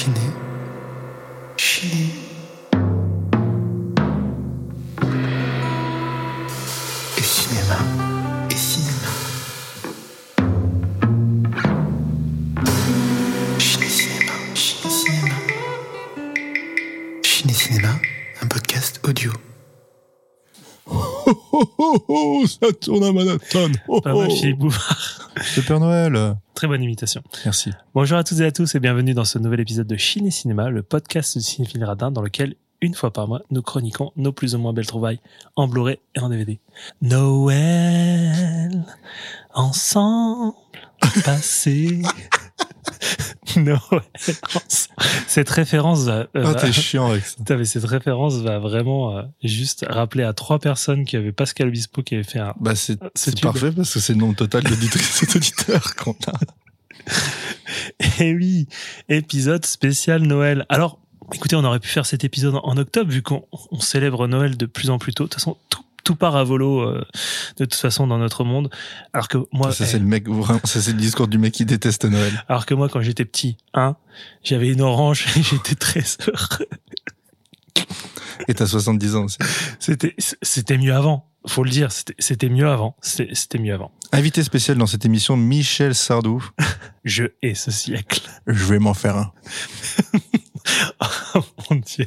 心里心里 Oh, oh, ça tourne à Manhattan. Oh, Pas mal, oh. Philippe Bouvard. Le Père Noël. Très bonne imitation. Merci. Bonjour à toutes et à tous et bienvenue dans ce nouvel épisode de Chine et Cinéma, le podcast de Cinéphile Radin dans lequel, une fois par mois, nous chroniquons nos plus ou moins belles trouvailles en Blu-ray et en DVD. Noël, ensemble, passé. Noël, ensemble. Cette référence va... euh, Ah, va- t'es chiant avec ça. Putain, mais cette référence va vraiment euh, juste rappeler à trois personnes qui avaient Pascal Obispo qui avait fait un... Bah, c'est, parfait parce que c'est le nombre total d'auditrices et d'auditeurs qu'on a. Eh oui, épisode spécial Noël. Alors, écoutez, on aurait pu faire cet épisode en octobre vu qu'on on célèbre Noël de plus en plus tôt. De toute façon, tout, tout part à volo euh, de toute façon dans notre monde. Alors que moi, ça, eh, c'est le mec, vraiment, ça, c'est le discours du mec qui déteste Noël. alors que moi, quand j'étais petit, hein, j'avais une orange et j'étais très heureux. Et t'as 70 ans. C'était, c'était mieux avant. Faut le dire, c'était, mieux avant. C'était mieux avant. Invité spécial dans cette émission, Michel Sardou. Je hais ce siècle. Je vais m'en faire un. Oh mon dieu,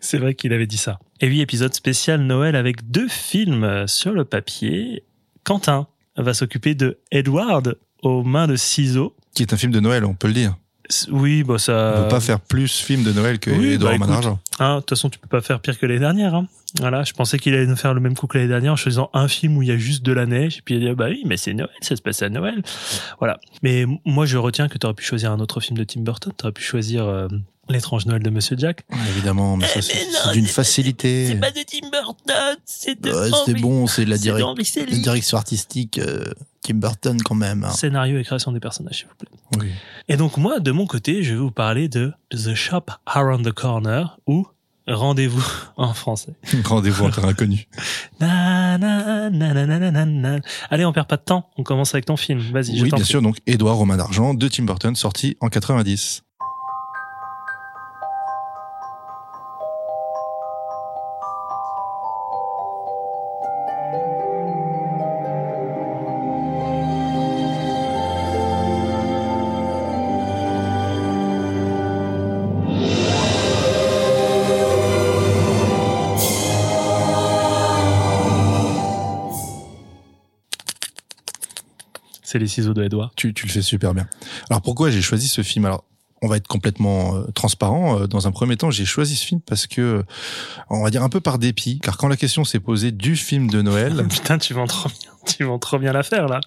c'est vrai qu'il avait dit ça. Et oui, épisode spécial Noël avec deux films sur le papier. Quentin va s'occuper de Edward aux mains de ciseaux. Qui est un film de Noël, on peut le dire. Oui, bah On ça. peut pas faire plus film de Noël que oui, Edouard bah. Hein, De toute façon, tu peux pas faire pire que l'année dernière. Hein. Voilà, je pensais qu'il allait nous faire le même coup que l'année dernière en choisissant un film où il y a juste de la neige. Et puis il a dit, bah oui, mais c'est Noël, ça se passe à Noël. Voilà. Mais moi, je retiens que tu aurais pu choisir un autre film de Tim Burton. Tu aurais pu choisir euh, L'étrange Noël de Monsieur Jack. Évidemment, mais ça, c'est, c'est d'une facilité. de Tim Burton, c'est de Ouais, c'était bon, c'est de la, c'est direc- la direction artistique euh, Tim Burton quand même. hein. Scénario et création des personnages, s'il vous plaît. Oui. Et donc moi, de mon côté, je vais vous parler de The Shop Around the Corner ou Rendez-vous en français. Rendez-vous na, na, na. Allez, on perd pas de temps. On commence avec ton film. Vas-y, Oui, bien prie. sûr. Donc, Édouard Romain d'Argent de Tim Burton, sorti en 90. C'est les ciseaux de Edouard. Tu, tu le fais super bien. Alors pourquoi j'ai choisi ce film? Alors on va être complètement euh, transparent. Euh, Dans un premier temps, j'ai choisi ce film parce que, euh, on va dire un peu par dépit, car quand la question s'est posée du film de Noël, Putain, tu vends trop bien. Tu vends trop bien l'affaire, là.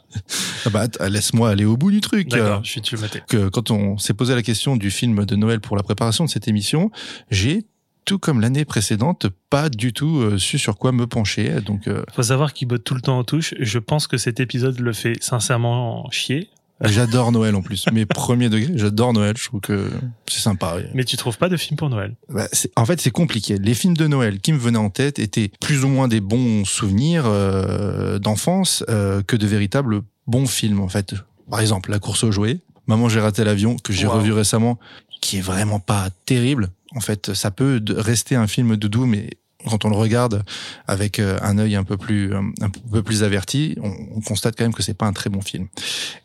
ah bah, laisse-moi aller au bout du truc. D'accord, je suis que quand on s'est posé la question du film de Noël pour la préparation de cette émission, j'ai tout comme l'année précédente, pas du tout euh, su sur quoi me pencher. Donc, euh, Faut savoir qu'il botte tout le temps en touche. Je pense que cet épisode le fait sincèrement chier. j'adore Noël en plus. Mais premier degré, j'adore Noël. Je trouve que c'est sympa. Mais tu trouves pas de film pour Noël? Bah, en fait, c'est compliqué. Les films de Noël qui me venaient en tête étaient plus ou moins des bons souvenirs euh, d'enfance euh, que de véritables bons films, en fait. Par exemple, La course aux jouets, Maman, j'ai raté l'avion, que j'ai Wow. revu récemment, qui est vraiment pas terrible. En fait, ça peut de- rester un film doudou, mais quand on le regarde avec euh, un œil un peu plus euh, un peu plus averti, on, on constate quand même que c'est pas un très bon film.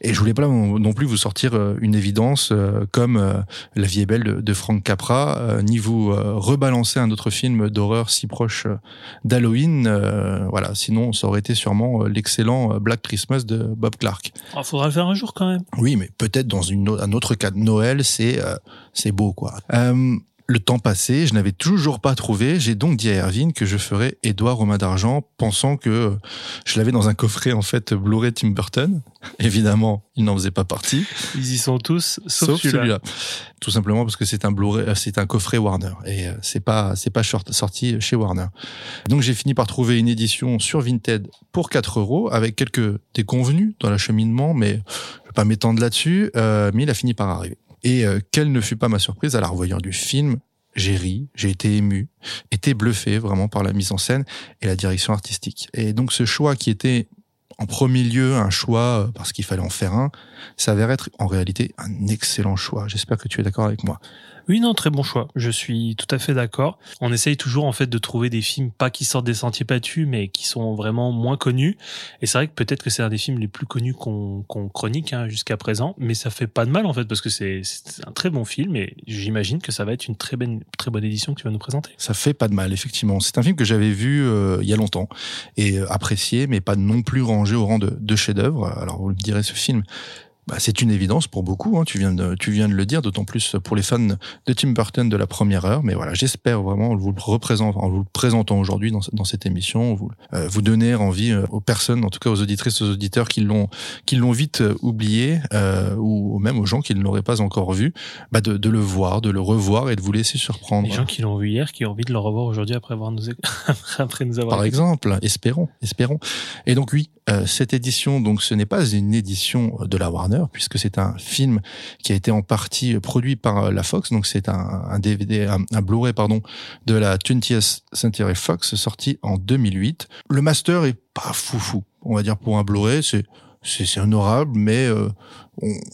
Et je voulais pas non plus vous sortir euh, une évidence comme La vie est belle de, de Frank Capra, ni vous rebalancer un autre film d'horreur si proche d'Halloween. euh, voilà, sinon ça aurait été sûrement l'excellent Black Christmas de Bob Clark. Oh, faudra le faire un jour quand même. Oui, mais peut-être dans une, un autre cas de Noël, c'est euh, c'est beau quoi. Euh, le temps passé, je n'avais toujours pas trouvé. J'ai donc dit à Erwin que je ferais Édouard Romain d'Argent, pensant que euh, je l'avais dans un coffret en fait Blu-ray Tim Burton. Évidemment, il n'en faisait pas partie, Ils y sont tous, sauf, sauf, celui-là. Tout simplement parce que c'est un Blu-ray, euh, c'est un coffret Warner et euh, c'est pas c'est pas sorti chez Warner. Donc j'ai fini par trouver une édition sur Vinted pour 4 euros avec quelques déconvenus dans l'acheminement, mais je vais pas m'étendre là-dessus. euh, mais il a fini par arriver. Et euh, quelle ne fut pas ma surprise à la revoyant du film j'ai ri, j'ai été ému, été bluffé vraiment par la mise en scène et la direction artistique. Et donc ce choix qui était en premier lieu un choix euh, parce qu'il fallait en faire un, s'avère être en réalité un excellent choix. J'espère que tu es d'accord avec moi. Oui, non, très bon choix. Je suis tout à fait d'accord. On essaye toujours en fait de trouver des films pas qui sortent des sentiers battus, mais qui sont vraiment moins connus. Et c'est vrai que peut-être que c'est un des films les plus connus qu'on chronique hein, jusqu'à présent, mais ça fait pas de mal en fait parce que c'est c'est un très bon film et j'imagine que ça va être une très bonne très bonne édition que tu vas nous présenter. Ça fait pas de mal, effectivement. C'est un film que j'avais vu euh, il y a longtemps et euh, apprécié, mais pas non plus rangé au rang de, de chef-d'œuvre. Alors vous me direz, ce film, bah, c'est une évidence pour beaucoup. Hein, tu viens de tu viens de le dire, d'autant plus pour les fans de Tim Burton de la première heure. Mais voilà, j'espère vraiment en vous le représentant, en vous le présentant aujourd'hui dans, dans cette émission, vous euh, vous donner envie euh, aux personnes, en tout cas aux auditrices, aux auditeurs qui l'ont qui l'ont vite euh, oublié, euh, ou même aux gens qui ne l'auraient pas encore vu, bah de, de le voir, de le revoir et de vous laisser surprendre. Les gens qui l'ont vu hier, qui ont envie de le revoir aujourd'hui après avoir nous après nous avoir. Par exemple, espérons, espérons. Et donc oui, euh, cette édition, donc ce n'est pas une édition de la Warner puisque c'est un film qui a été en partie produit par euh, la Fox, donc c'est un, DVD, un, un Blu-ray pardon de la 20th Century Fox sorti en 2008. Le master est pas foufou, on va dire pour un Blu-ray, c'est c'est honorable, mais euh,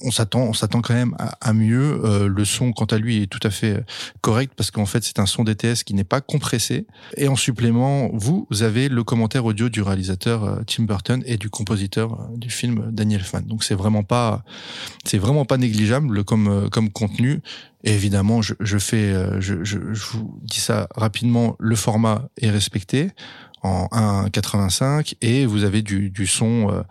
on, s'attend, on s'attend quand même à, mieux. Euh, le son, quant à lui, est tout à fait correct parce qu'en fait, c'est un son DTS qui n'est pas compressé. Et en supplément, vous, avez le commentaire audio du réalisateur euh, Tim Burton et du compositeur euh, du film Daniel Fan. Donc c'est vraiment pas, c'est vraiment pas négligeable comme euh, comme contenu. Et évidemment, je, je fais, euh, je, je, je vous dis ça rapidement, le format est respecté en 1,85 et vous avez du, du son, euh,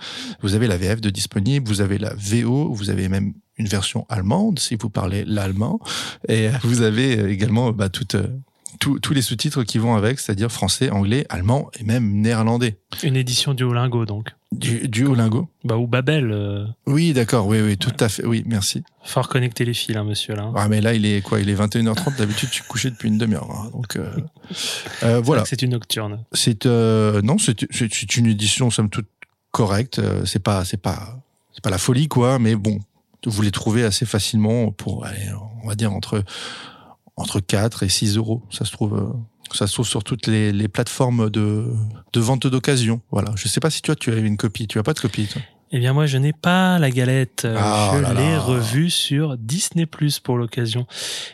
vous avez la VF de disponible, vous avez la VO, vous avez même une version allemande si vous parlez l'allemand et vous avez également bah, toutes tous, tous les sous-titres qui vont avec, c'est-à-dire français, anglais, allemand et même néerlandais. Une édition du Olingo donc. Du, du Olingo Bah ou Babel. Euh... Oui, d'accord, oui, oui, tout à fait, oui, merci. Faut reconnecter les fils, hein, monsieur là. Ah mais là, il est quoi Il est 21h30. D'habitude, je suis couché depuis une demi-heure. hein, donc euh, euh, voilà. C'est une nocturne. C'est non, c'est une édition somme toute correcte. C'est pas c'est pas c'est pas la folie quoi, mais bon, vous les trouvez assez facilement pour allez, on va dire entre entre 4 et 6 euros. Ça se trouve. euh, ça se trouve sur toutes les, les plateformes de, de vente d'occasion. Voilà. Je sais pas si toi tu as une copie. Tu as pas de copie, toi? Eh bien moi je n'ai pas la galette. Euh, Ah, je l'ai revue sur Disney Plus pour l'occasion.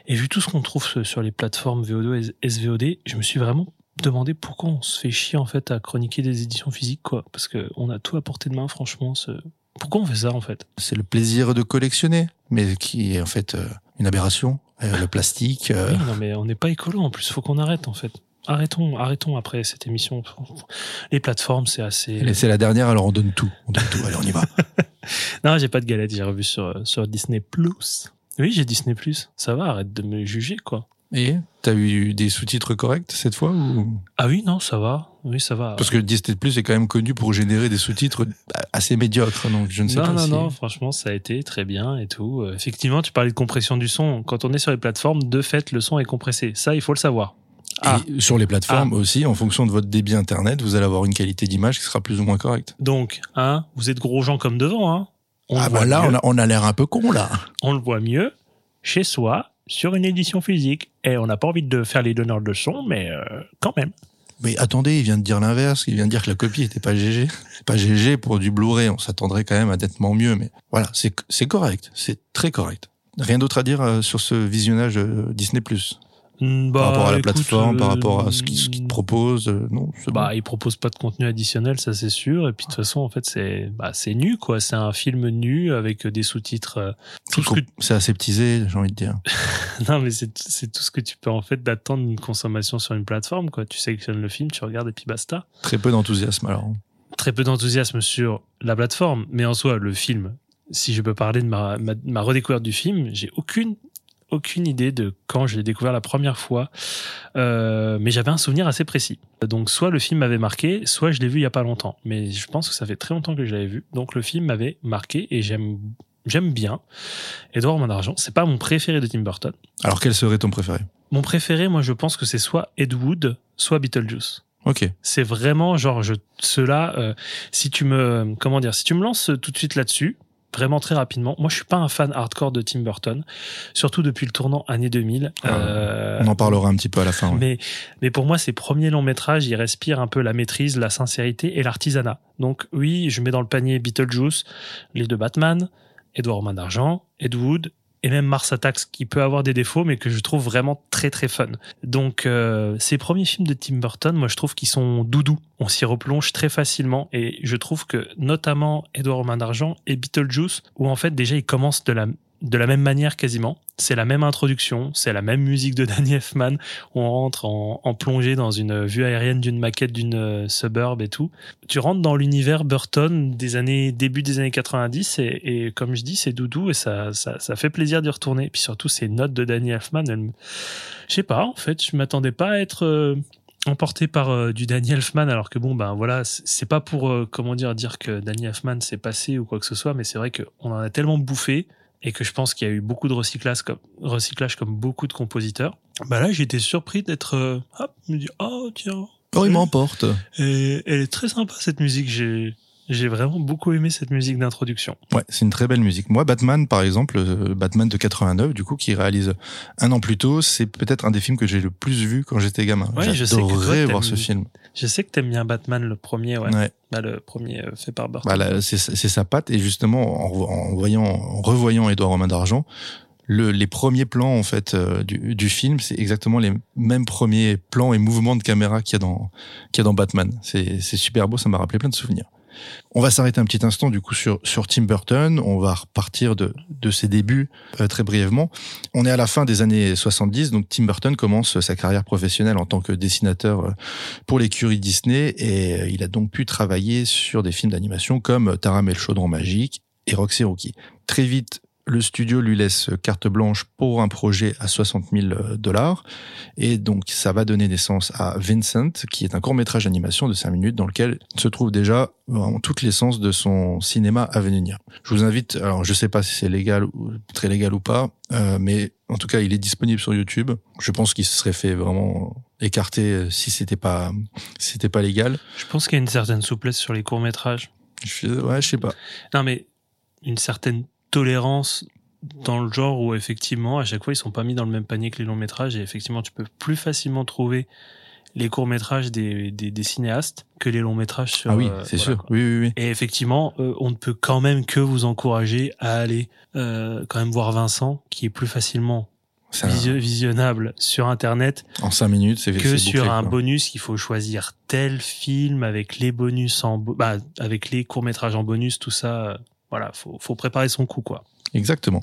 Et vu tout ce qu'on trouve sur- les plateformes VO2 et SVOD, je me suis vraiment demandé pourquoi on se fait chier en fait à chroniquer des éditions physiques quoi. Parce que on a tout à portée de main franchement. Ce... Pourquoi on fait ça en fait? C'est le plaisir de collectionner, mais qui est en fait euh, une aberration. Euh, le plastique. euh, Oui, non mais on n'est pas écolo en plus. Faut qu'on arrête en fait. Arrêtons, arrêtons après cette émission. Les plateformes c'est assez. C'est la dernière, alors on donne tout. On donne tout. Allez, on y va. Non, j'ai pas de galette, j'ai revu sur, sur Disney Plus. Oui, j'ai Disney Plus. Ça va, arrête de me juger, quoi. Et t'as eu des sous-titres corrects cette fois ou? Ah oui, non, ça va. Oui, ça va. Parce que Disney Plus est quand même connu pour générer des sous-titres assez médiocres, donc je ne sais non, pas non, si. non, franchement, ça a été très bien et tout. Euh, effectivement, tu parlais de compression du son. Quand on est sur les plateformes, de fait, le son est compressé. Ça, il faut le savoir. Ah. Et sur les plateformes aussi, en fonction de votre débit internet, vous allez avoir une qualité d'image qui sera plus ou moins correcte. Donc, hein, vous êtes gros gens comme devant, hein. On ah mieux. on a, on a l'air un peu con là. on le voit mieux chez soi, sur une édition physique. Et on n'a pas envie de faire les donneurs de son, mais euh, quand même. Mais attendez, il vient de dire l'inverse. Il vient de dire que la copie était pas GG. Pas GG pour du Blu-ray. On s'attendrait quand même à nettement mieux, mais voilà, c'est c'est correct. C'est très correct. Rien d'autre à dire euh, sur ce visionnage euh, Disney Hmm, par bah, rapport à la écoute, plateforme, par euh, rapport à ce qu'ils ce te proposent. euh, non, c'est Bah, bon. il propose pas de contenu additionnel, ça c'est sûr. Et puis de toute façon, en fait, c'est bah, c'est nu, quoi. C'est un film nu avec des sous-titres. euh, tout ce que... c'est aseptisé, j'ai envie de dire. Non, mais c'est c'est tout ce que tu peux en fait d'attendre d'une consommation sur une plateforme, quoi. Tu sélectionnes le film, tu regardes et puis basta. Très peu d'enthousiasme alors. Très peu d'enthousiasme sur la plateforme, mais en soi, le film. Si je peux parler de ma, ma, ma redécouverte du film, j'ai aucune aucune idée de quand je l'ai découvert la première fois, euh, mais j'avais un souvenir assez précis. Donc soit le film m'avait marqué, soit je l'ai vu il y a pas longtemps. Mais je pense que ça fait très longtemps que je l'avais vu, donc le film m'avait marqué et j'aime j'aime bien. Edouard Mon Argent, c'est pas mon préféré de Tim Burton. Alors quel serait ton préféré? Mon préféré, moi, je pense que c'est soit Ed Wood, soit Beetlejuice. Ok. C'est vraiment genre je cela. si tu me comment dire, si tu me lances tout de suite là-dessus, vraiment très rapidement. Moi, je suis pas un fan hardcore de Tim Burton, surtout depuis le tournant année 2000. Euh, on en parlera un petit peu à la fin. Mais, mais pour moi, ces premiers longs métrages, ils respirent un peu la maîtrise, la sincérité et l'artisanat. Donc oui, je mets dans le panier Beetlejuice, les deux Batman, Edouard Romain d'Argent, Ed Wood et même Mars Attacks qui peut avoir des défauts mais que je trouve vraiment très très fun. Donc euh, ces premiers films de Tim Burton, moi je trouve qu'ils sont doudous. On s'y replonge très facilement et je trouve que notamment Edouard Romain d'Argent et Beetlejuice où en fait déjà ils commencent de la de la même manière quasiment. C'est la même introduction, c'est la même musique de Danny Elfman. On rentre en, plongée dans une vue aérienne d'une maquette d'une euh, suburb et tout. Tu rentres dans l'univers Burton des années début des années 90 et, comme je dis, c'est doudou et ça, ça, ça fait plaisir d'y retourner. Et puis surtout ces notes de Danny Elfman, je sais pas en fait, je m'attendais pas à être euh, emporté par euh, du Danny Elfman alors que bon ben voilà c'est pas pour comment dire dire que Danny Elfman s'est passé ou quoi que ce soit mais c'est vrai qu'on en a tellement bouffé et que je pense qu'il y a eu beaucoup de recyclage comme, recyclage comme beaucoup de compositeurs, bah là, j'étais surpris d'être, euh, hop, me dire, oh, tiens. Oh, il m'emporte. Et elle est très sympa, cette musique. J'ai, j'ai vraiment beaucoup aimé cette musique d'introduction. Ouais, c'est une très belle musique. Moi, Batman, par exemple, euh, Batman de 89, du coup, qui réalise un an plus tôt, c'est peut-être un des films que j'ai le plus vu quand j'étais gamin. Ouais, J'adorais voir ce film. Je sais que t'aimes bien Batman, le premier, ouais. ouais. Bah, le premier euh, fait par Burton. Bah, c'est sa patte, et justement, en, en voyant, en revoyant Édouard Romain d'Argent, le, les premiers plans en fait euh, du, du, film, c'est exactement les mêmes premiers plans et mouvements de caméra qu'il y a dans qu'il y a dans Batman. C'est super beau, ça m'a rappelé plein de souvenirs. On va s'arrêter un petit instant du coup sur sur Tim Burton. On va repartir de de ses débuts euh, très brièvement. On est à la fin des années 70, donc Tim Burton commence sa carrière professionnelle en tant que dessinateur euh, pour l'écurie Disney et euh, il a donc pu travailler sur des films d'animation comme Taram et le chaudron magique et Roxy Rookie. Très vite, le studio lui laisse carte blanche pour un projet à 60 000 dollars. Et donc, ça va donner naissance à Vincent, qui est un court métrage d'animation de 5 minutes dans lequel se trouve déjà vraiment toute l'essence de son cinéma à venir. Je vous invite, alors je sais pas si c'est légal ou très légal ou pas, euh, mais en tout cas, il est disponible sur YouTube. Je pense qu'il se serait fait vraiment écarter si c'était pas, si c'était pas légal. Je pense qu'il y a une certaine souplesse sur les courts métrages. ouais, je sais pas. Non, mais une certaine tolérance dans le genre où effectivement à chaque fois ils sont pas mis dans le même panier que les longs métrages et effectivement tu peux plus facilement trouver les courts métrages des, des, des cinéastes que les longs métrages sur ah oui c'est voilà, sûr. oui, oui, oui. Et effectivement euh, on ne peut quand même que vous encourager à aller euh, quand même voir Vincent qui est plus facilement visio visionnable sur internet en cinq minutes c'est que sur bouclé, un quoi. bonus. Il faut choisir tel film avec les bonus en bah, avec les courts métrages en bonus tout ça voilà, faut, faut préparer son coup, quoi. Exactement.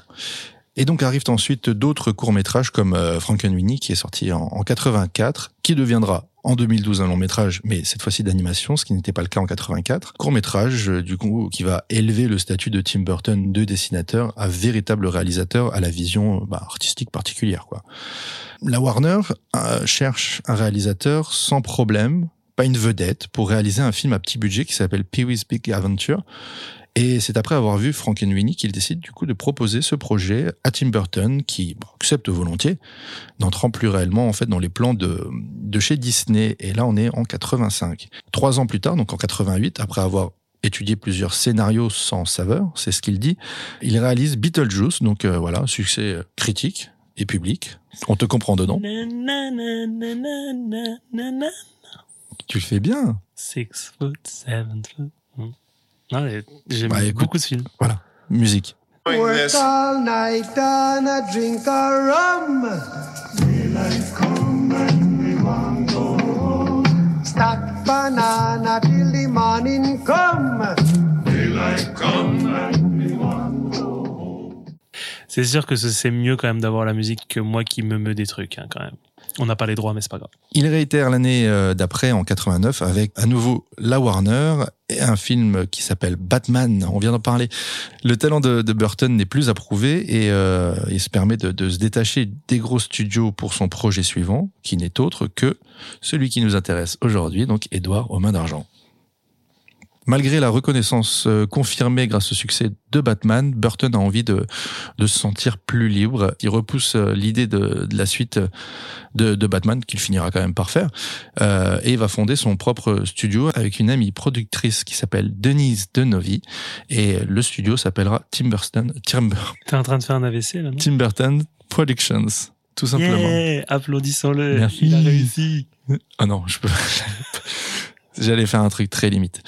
Et donc arrivent ensuite d'autres courts-métrages comme euh, Frankenweenie qui est sorti en, en 84, qui deviendra en 2012 un long métrage, mais cette fois-ci d'animation, ce qui n'était pas le cas en 84. Court métrage, euh, du coup, qui va élever le statut de Tim Burton de dessinateur à véritable réalisateur à la vision bah, artistique particulière. Quoi. La Warner euh, cherche un réalisateur sans problème, pas une vedette, pour réaliser un film à petit budget qui s'appelle Pee-wee's Big Adventure et c'est après avoir vu Frankenweenie qu'il décide du coup de proposer ce projet à Tim Burton, qui bon, accepte volontiers, n'entrant plus réellement en fait dans les plans de, de chez Disney. Et là, on est en 85. Trois ans plus tard, donc en 88, après avoir étudié plusieurs scénarios sans saveur, c'est ce qu'il dit, il réalise Beetlejuice, donc euh, voilà, succès critique et public. On te comprend dedans. Tu le fais bien. Six foot, seven foot. J'aime bah, beaucoup ce film. Voilà, musique. Work all night and a drink a rum. Daylight come and we want go home. Stack banana till the morning come. Daylight come and we want go home. C'est sûr que c'est mieux quand même d'avoir la musique que moi qui me meut des trucs hein, quand même. On n'a pas les droits, mais c'est pas grave. Il réitère l'année euh, d'après, en 89, avec à nouveau la Warner et un film qui s'appelle Batman. On vient d'en parler. Le talent de, Burton n'est plus approuvé et euh, il se permet de, de, se détacher des gros studios pour son projet suivant, qui n'est autre que celui qui nous intéresse aujourd'hui, donc Édouard aux mains d'argent. Malgré la reconnaissance euh, confirmée grâce au succès de Batman, Burton a envie de, de se sentir plus libre. Il repousse euh, l'idée de, de la suite de, de Batman, qu'il finira quand même par faire, euh, et va fonder son propre studio avec une amie productrice qui s'appelle Denise Denovi, et le studio s'appellera Tim Burton, Timber, T'es en train de faire un AVC là, non? Tim Burton Productions, tout simplement. Yeah Applaudissons-le. Merci. Il a réussi. Ah non, je peux. J'allais faire un truc très limite.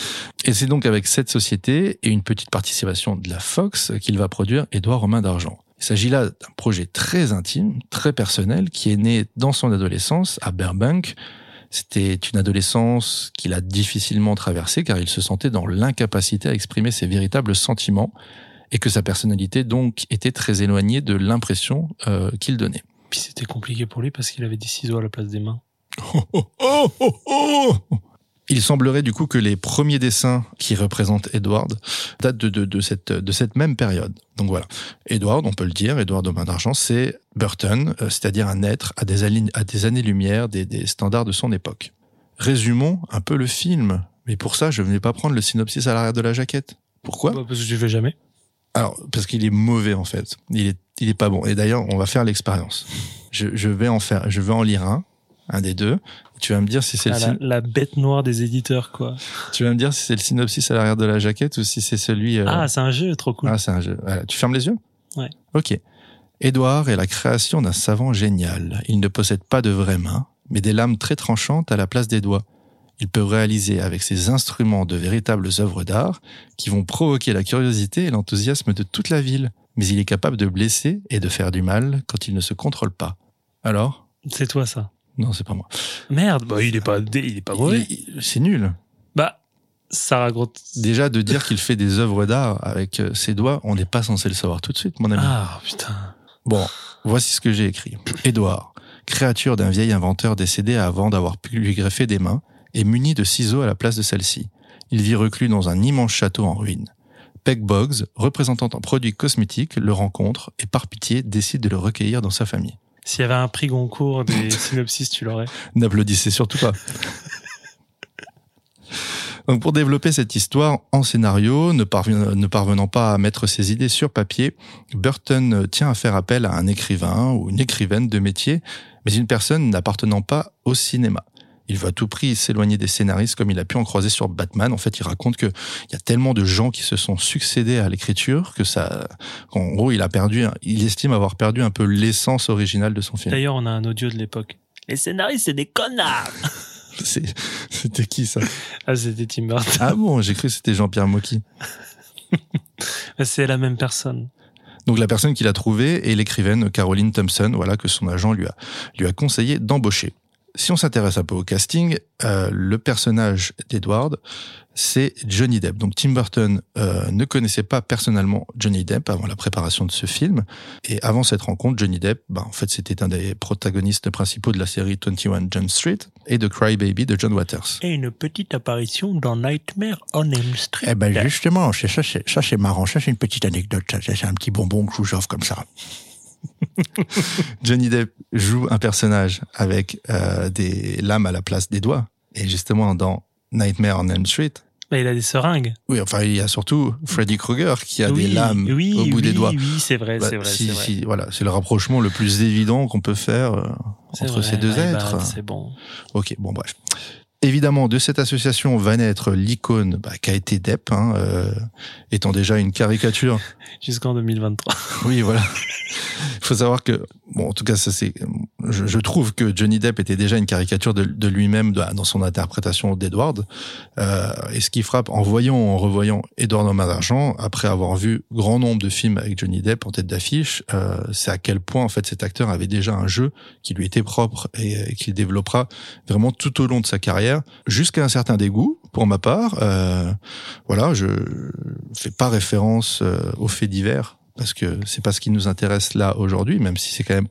Et c'est donc avec cette société et une petite participation de la Fox qu'il va produire Édouard Romain d'Argent. Il s'agit là d'un projet très intime, très personnel, qui est né dans son adolescence à Burbank. C'était une adolescence qu'il a difficilement traversée car il se sentait dans l'incapacité à exprimer ses véritables sentiments et que sa personnalité donc était très éloignée de l'impression euh, qu'il donnait. Puis c'était compliqué pour lui parce qu'il avait des ciseaux à la place des mains. Oh, oh, oh, oh il semblerait du coup que les premiers dessins qui représentent Edward datent de, de, de, cette, de cette même période. Donc voilà. Edward, on peut le dire, Edward de main d'argent, c'est Burton, euh, c'est-à-dire un être à des, à des années-lumière des, des standards de son époque. Résumons un peu le film. Mais pour ça, je venais pas prendre le synopsis à l'arrière de la jaquette. Pourquoi? Bah, parce que je fais jamais. alors, parce qu'il est mauvais en fait. Il est, il est pas bon. Et d'ailleurs, on va faire l'expérience. Je, je vais en faire, je vais en lire un, un des deux. Tu vas me dire si c'est Ah, la, la bête noire des éditeurs, quoi. tu vas me dire si c'est le synopsis à l'arrière de la jaquette ou si c'est celui. euh, Ah, c'est un jeu, trop cool. ah, c'est un jeu. Voilà. Tu fermes les yeux? Ouais. Ok. Édouard est la création d'un savant génial. Il ne possède pas de vraies mains, mais des lames très tranchantes à la place des doigts. Il peut réaliser avec ses instruments de véritables œuvres d'art qui vont provoquer la curiosité et l'enthousiasme de toute la ville. Mais il est capable de blesser et de faire du mal quand il ne se contrôle pas. Alors? C'est toi, ça. Non, c'est pas moi. Merde, bah, il est pas, il est pas mauvais. C'est nul. Bah, ça raconte. Déjà, de dire qu'il fait des œuvres d'art avec euh, ses doigts, on n'est pas censé le savoir tout de suite, mon ami. Ah, putain. Bon, voici ce que j'ai écrit. Édouard, créature d'un vieil inventeur décédé avant d'avoir pu lui greffer des mains, est muni de ciseaux à la place de celle-ci. Il vit reclus dans un immense château en ruine. Peg Boggs, représentant un produit cosmétique, le rencontre et par pitié décide de le recueillir dans sa famille. S'il y avait un prix Goncourt des synopsis, tu l'aurais. N'applaudissez surtout pas. Donc pour développer cette histoire en scénario, ne, parven- ne parvenant pas à mettre ses idées sur papier, Burton tient à faire appel à un écrivain ou une écrivaine de métier, mais une personne n'appartenant pas au cinéma. Il veut à tout prix s'éloigner des scénaristes comme il a pu en croiser sur Batman. En fait, il raconte que il y a tellement de gens qui se sont succédés à l'écriture que ça, en gros, il a perdu, il estime avoir perdu un peu l'essence originale de son film. D'ailleurs, on a un audio de l'époque. Les scénaristes, c'est des connards! C'était qui ça? Ah, c'était Tim Burton. Ah bon, j'ai cru que c'était Jean-Pierre Mocky. C'est la même personne. Donc la personne qui l'a trouvé est l'écrivaine Caroline Thompson, voilà que son agent lui a lui a conseillé d'embaucher. Si on s'intéresse un peu au casting, euh, le personnage d'Edward, c'est Johnny Depp. Donc Tim Burton euh, ne connaissait pas personnellement Johnny Depp avant la préparation de ce film. Et avant cette rencontre, Johnny Depp, bah, en fait, c'était un des protagonistes principaux de la série 21 Jump Street et de Cry Baby de John Waters. Et une petite apparition dans Nightmare on Elm Street. Eh ben justement, ça, ça, c'est marrant. Ça, c'est une petite anecdote. Ça, c'est un petit bonbon que je vous offre comme ça. Johnny Depp joue un personnage avec euh, des lames à la place des doigts. Et justement, dans Nightmare on Elm Street, Bah, il a des seringues. oui, enfin, il y a surtout Freddy Krueger qui a oui, des lames oui, au bout oui, des doigts. Oui, c'est vrai, Bah, c'est vrai, si- c'est vrai. si- voilà, c'est le rapprochement le plus évident qu'on peut faire euh, entre vrai, ces deux êtres. C'est bon. Ok, bon bref. Évidemment, de cette association va naître l'icône bah, qu'a été Depp, hein, euh, étant déjà une caricature Jusqu'en 2023. Oui, voilà. Il faut savoir que, bon, en tout cas, ça c'est, je, je trouve que Johnny Depp était déjà une caricature de, de lui-même dans son interprétation d'Edward. Euh, et ce qui frappe en voyant, en revoyant Edward en main d'argent, après avoir vu grand nombre de films avec Johnny Depp en tête d'affiche, euh, c'est à quel point en fait cet acteur avait déjà un jeu qui lui était propre et, qu'il développera vraiment tout au long de sa carrière, jusqu'à un certain dégoût pour ma part. Euh, voilà, je fais pas référence euh, aux faits divers parce que c'est pas ce qui nous intéresse là aujourd'hui, même si c'est quand même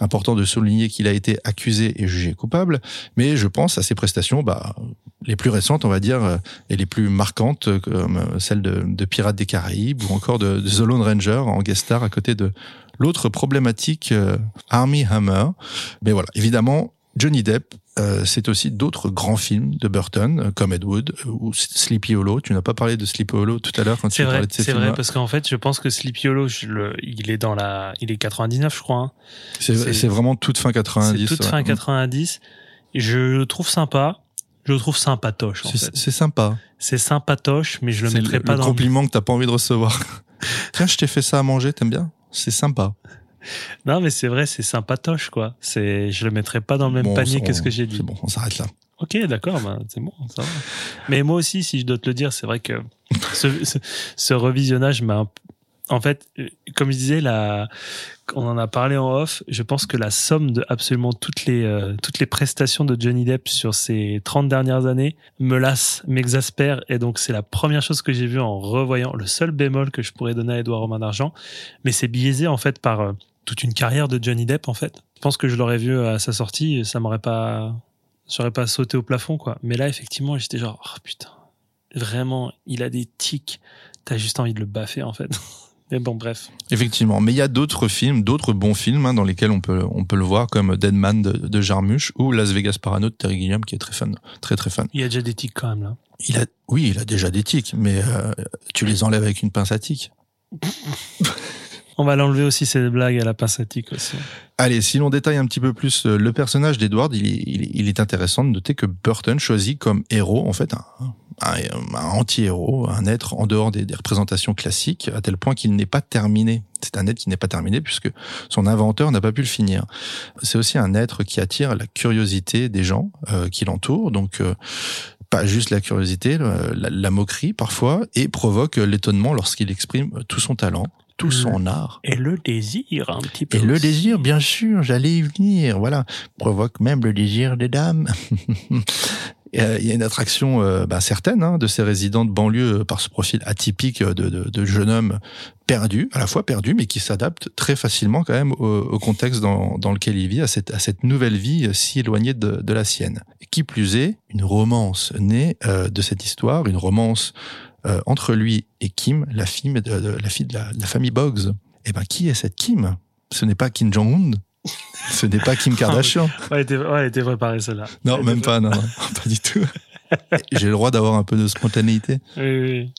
important de souligner qu'il a été accusé et jugé coupable. Mais je pense à ses prestations, bah, les plus récentes, on va dire, euh, et les plus marquantes, comme celle de, Pirates des Caraïbes ou encore de, The Lone Ranger en guest star à côté de l'autre problématique Army Hammer. Mais voilà, évidemment, Johnny Depp, euh, c'est aussi d'autres grands films de Burton, euh, comme Ed Wood ou Sleepy Hollow. Tu n'as pas parlé de Sleepy Hollow tout à l'heure quand tu C'est vrai, parlais de ces c'est films. vrai, parce qu'en fait, je pense que Sleepy Hollow, je le- il est dans la, il est 99, je crois. hein. C'est c'est- c'est vraiment toute fin 90. C'est toute ouais. fin 90. Je le trouve sympa. Je le trouve sympatoche, C'est c'est sympa. C'est sympatoche, mais je le C'est mettrai le, pas le dans compliment que t'as pas envie de recevoir. Tiens, je t'ai fait ça à manger, t'aimes bien? C'est sympa. Non, mais c'est vrai, c'est sympatoche, quoi. C'est, je le mettrai pas dans le même Bon, panier on- que ce que j'ai dit. C'est bon, on s'arrête là. Ok, d'accord, bah, c'est bon, ça va. Mais moi aussi, si je dois te le dire, c'est vrai que ce, ce, ce revisionnage m'a, en fait, euh, comme je disais, la, on en a parlé en off. Je pense que la somme de absolument toutes les euh, toutes les prestations de Johnny Depp sur ces 30 dernières années me lasse, m'exaspère, et donc c'est la première chose que j'ai vue en revoyant. Le seul bémol que je pourrais donner à Edouard Romain d'Argent, mais c'est biaisé en fait par euh, toute une carrière de Johnny Depp en fait. Je pense que je l'aurais vu à sa sortie, et ça m'aurait pas j'aurais pas sauté au plafond quoi. Mais là effectivement j'étais genre oh putain. Vraiment il a des tics. T'as juste envie de le baffer en fait. Mais bon bref. Effectivement, mais il y a d'autres films, d'autres bons films hein, dans lesquels on peut on peut le voir comme Dead Man de, de Jarmusch ou Las Vegas Parano de Terry Gilliam qui est très fan, très très fan. il y a déjà des tics quand même là. Il a oui, il a déjà des tics, mais euh, tu les enlèves avec une pince à tics. on va l'enlever aussi ces blagues à la pince à tic aussi Allez, si l'on détaille un petit peu plus euh, le personnage d'Edward, il est, intéressant de noter que Burton choisit comme héros, en fait, un, anti-héros, un être en dehors des, représentations classiques, à tel point qu'il n'est pas terminé. C'est un être qui n'est pas terminé puisque son inventeur n'a pas pu le finir. C'est aussi un être qui attire la curiosité des gens euh, qui l'entourent, donc euh, pas juste la curiosité, la moquerie parfois, et provoque l'étonnement lorsqu'il exprime tout son talent, tout son art. et le désir un petit peu Et le désir, bien sûr, j'allais y venir. Voilà, provoque même le désir des dames. Euh, Il y a une attraction euh, bah, certaine hein, de ces résidents de banlieue euh, par ce profil atypique de, de, de jeune homme perdu, à la fois perdu, mais qui s'adapte très facilement quand même au, au contexte dans, dans lequel il vit, à cette, à cette nouvelle vie si éloignée de, de la sienne. Et qui plus est, une romance née euh, de cette histoire, une romance euh, entre lui et Kim, la fille de, de- la fille de la, de la famille Boggs. Et ben qui est cette Kim? Ce n'est pas Kim Jong-un. Ce n'est pas Kim Kardashian. ouais, elle était, ouais, elle était préparée celle-là Non, même pas, non, pas du tout. J'ai le droit d'avoir un peu de spontanéité. oui, oui.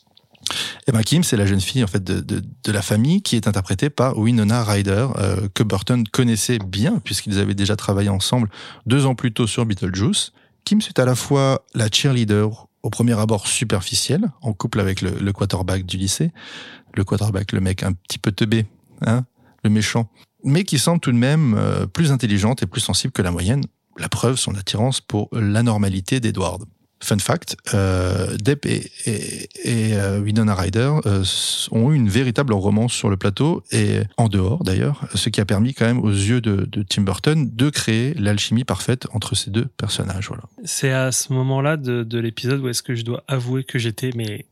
Et ben Kim, c'est la jeune fille en fait de, de, de la famille qui est interprétée par Winona Ryder, euh, que Burton connaissait bien puisqu'ils avaient déjà travaillé ensemble deux ans plus tôt sur Beetlejuice. Kim, c'est à la fois la cheerleader au premier abord superficiel, en couple avec le, quarterback du lycée, le quarterback, le mec un petit peu teubé, hein, le méchant, mais qui semble tout de même euh, plus intelligente et plus sensible que la moyenne. La preuve, son attirance pour l'anormalité d'Edward. Fun fact, euh, Depp et, et, et euh, Winona Ryder euh, ont eu une véritable romance sur le plateau et en dehors d'ailleurs, ce qui a permis quand même aux yeux de, de Tim Burton de créer l'alchimie parfaite entre ces deux personnages. Voilà. c'est à ce moment-là de, de l'épisode où est-ce que je dois avouer que j'étais mais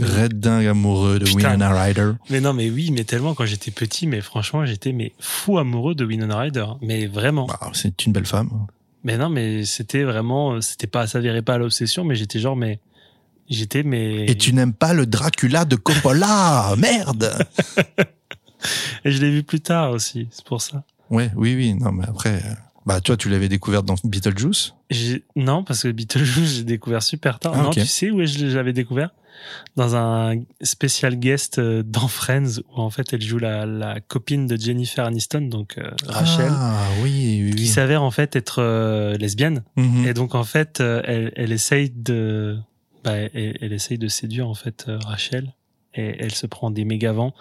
Red dingue amoureux de Putain. Winona Ryder. mais non mais oui mais tellement quand j'étais petit mais franchement j'étais mais fou amoureux de Winona Ryder mais vraiment Bah, c'est une belle femme. Mais non, mais c'était vraiment, c'était pas, ça virait pas à l'obsession, mais j'étais genre, mais, j'étais, mais. Et tu n'aimes pas le Dracula de Coppola? Merde Et je l'ai vu plus tard aussi, c'est pour ça. Ouais, oui, oui. Non, mais après, euh, bah toi, tu l'avais découverte dans Beetlejuice? Non, parce que Beetlejuice, j'ai découvert super tard. Ah, non, tu sais où je l'avais découvert? Dans un spécial guest euh, dans Friends, où en fait, elle joue la, la copine de Jennifer Aniston, donc euh, Rachel, Ah oui, oui, qui oui. s'avère en fait être euh, lesbienne. Mhm. Et donc en fait, euh, elle, elle essaye de, bah, elle, elle essaye de séduire en fait euh, Rachel, et elle se prend des méga vents.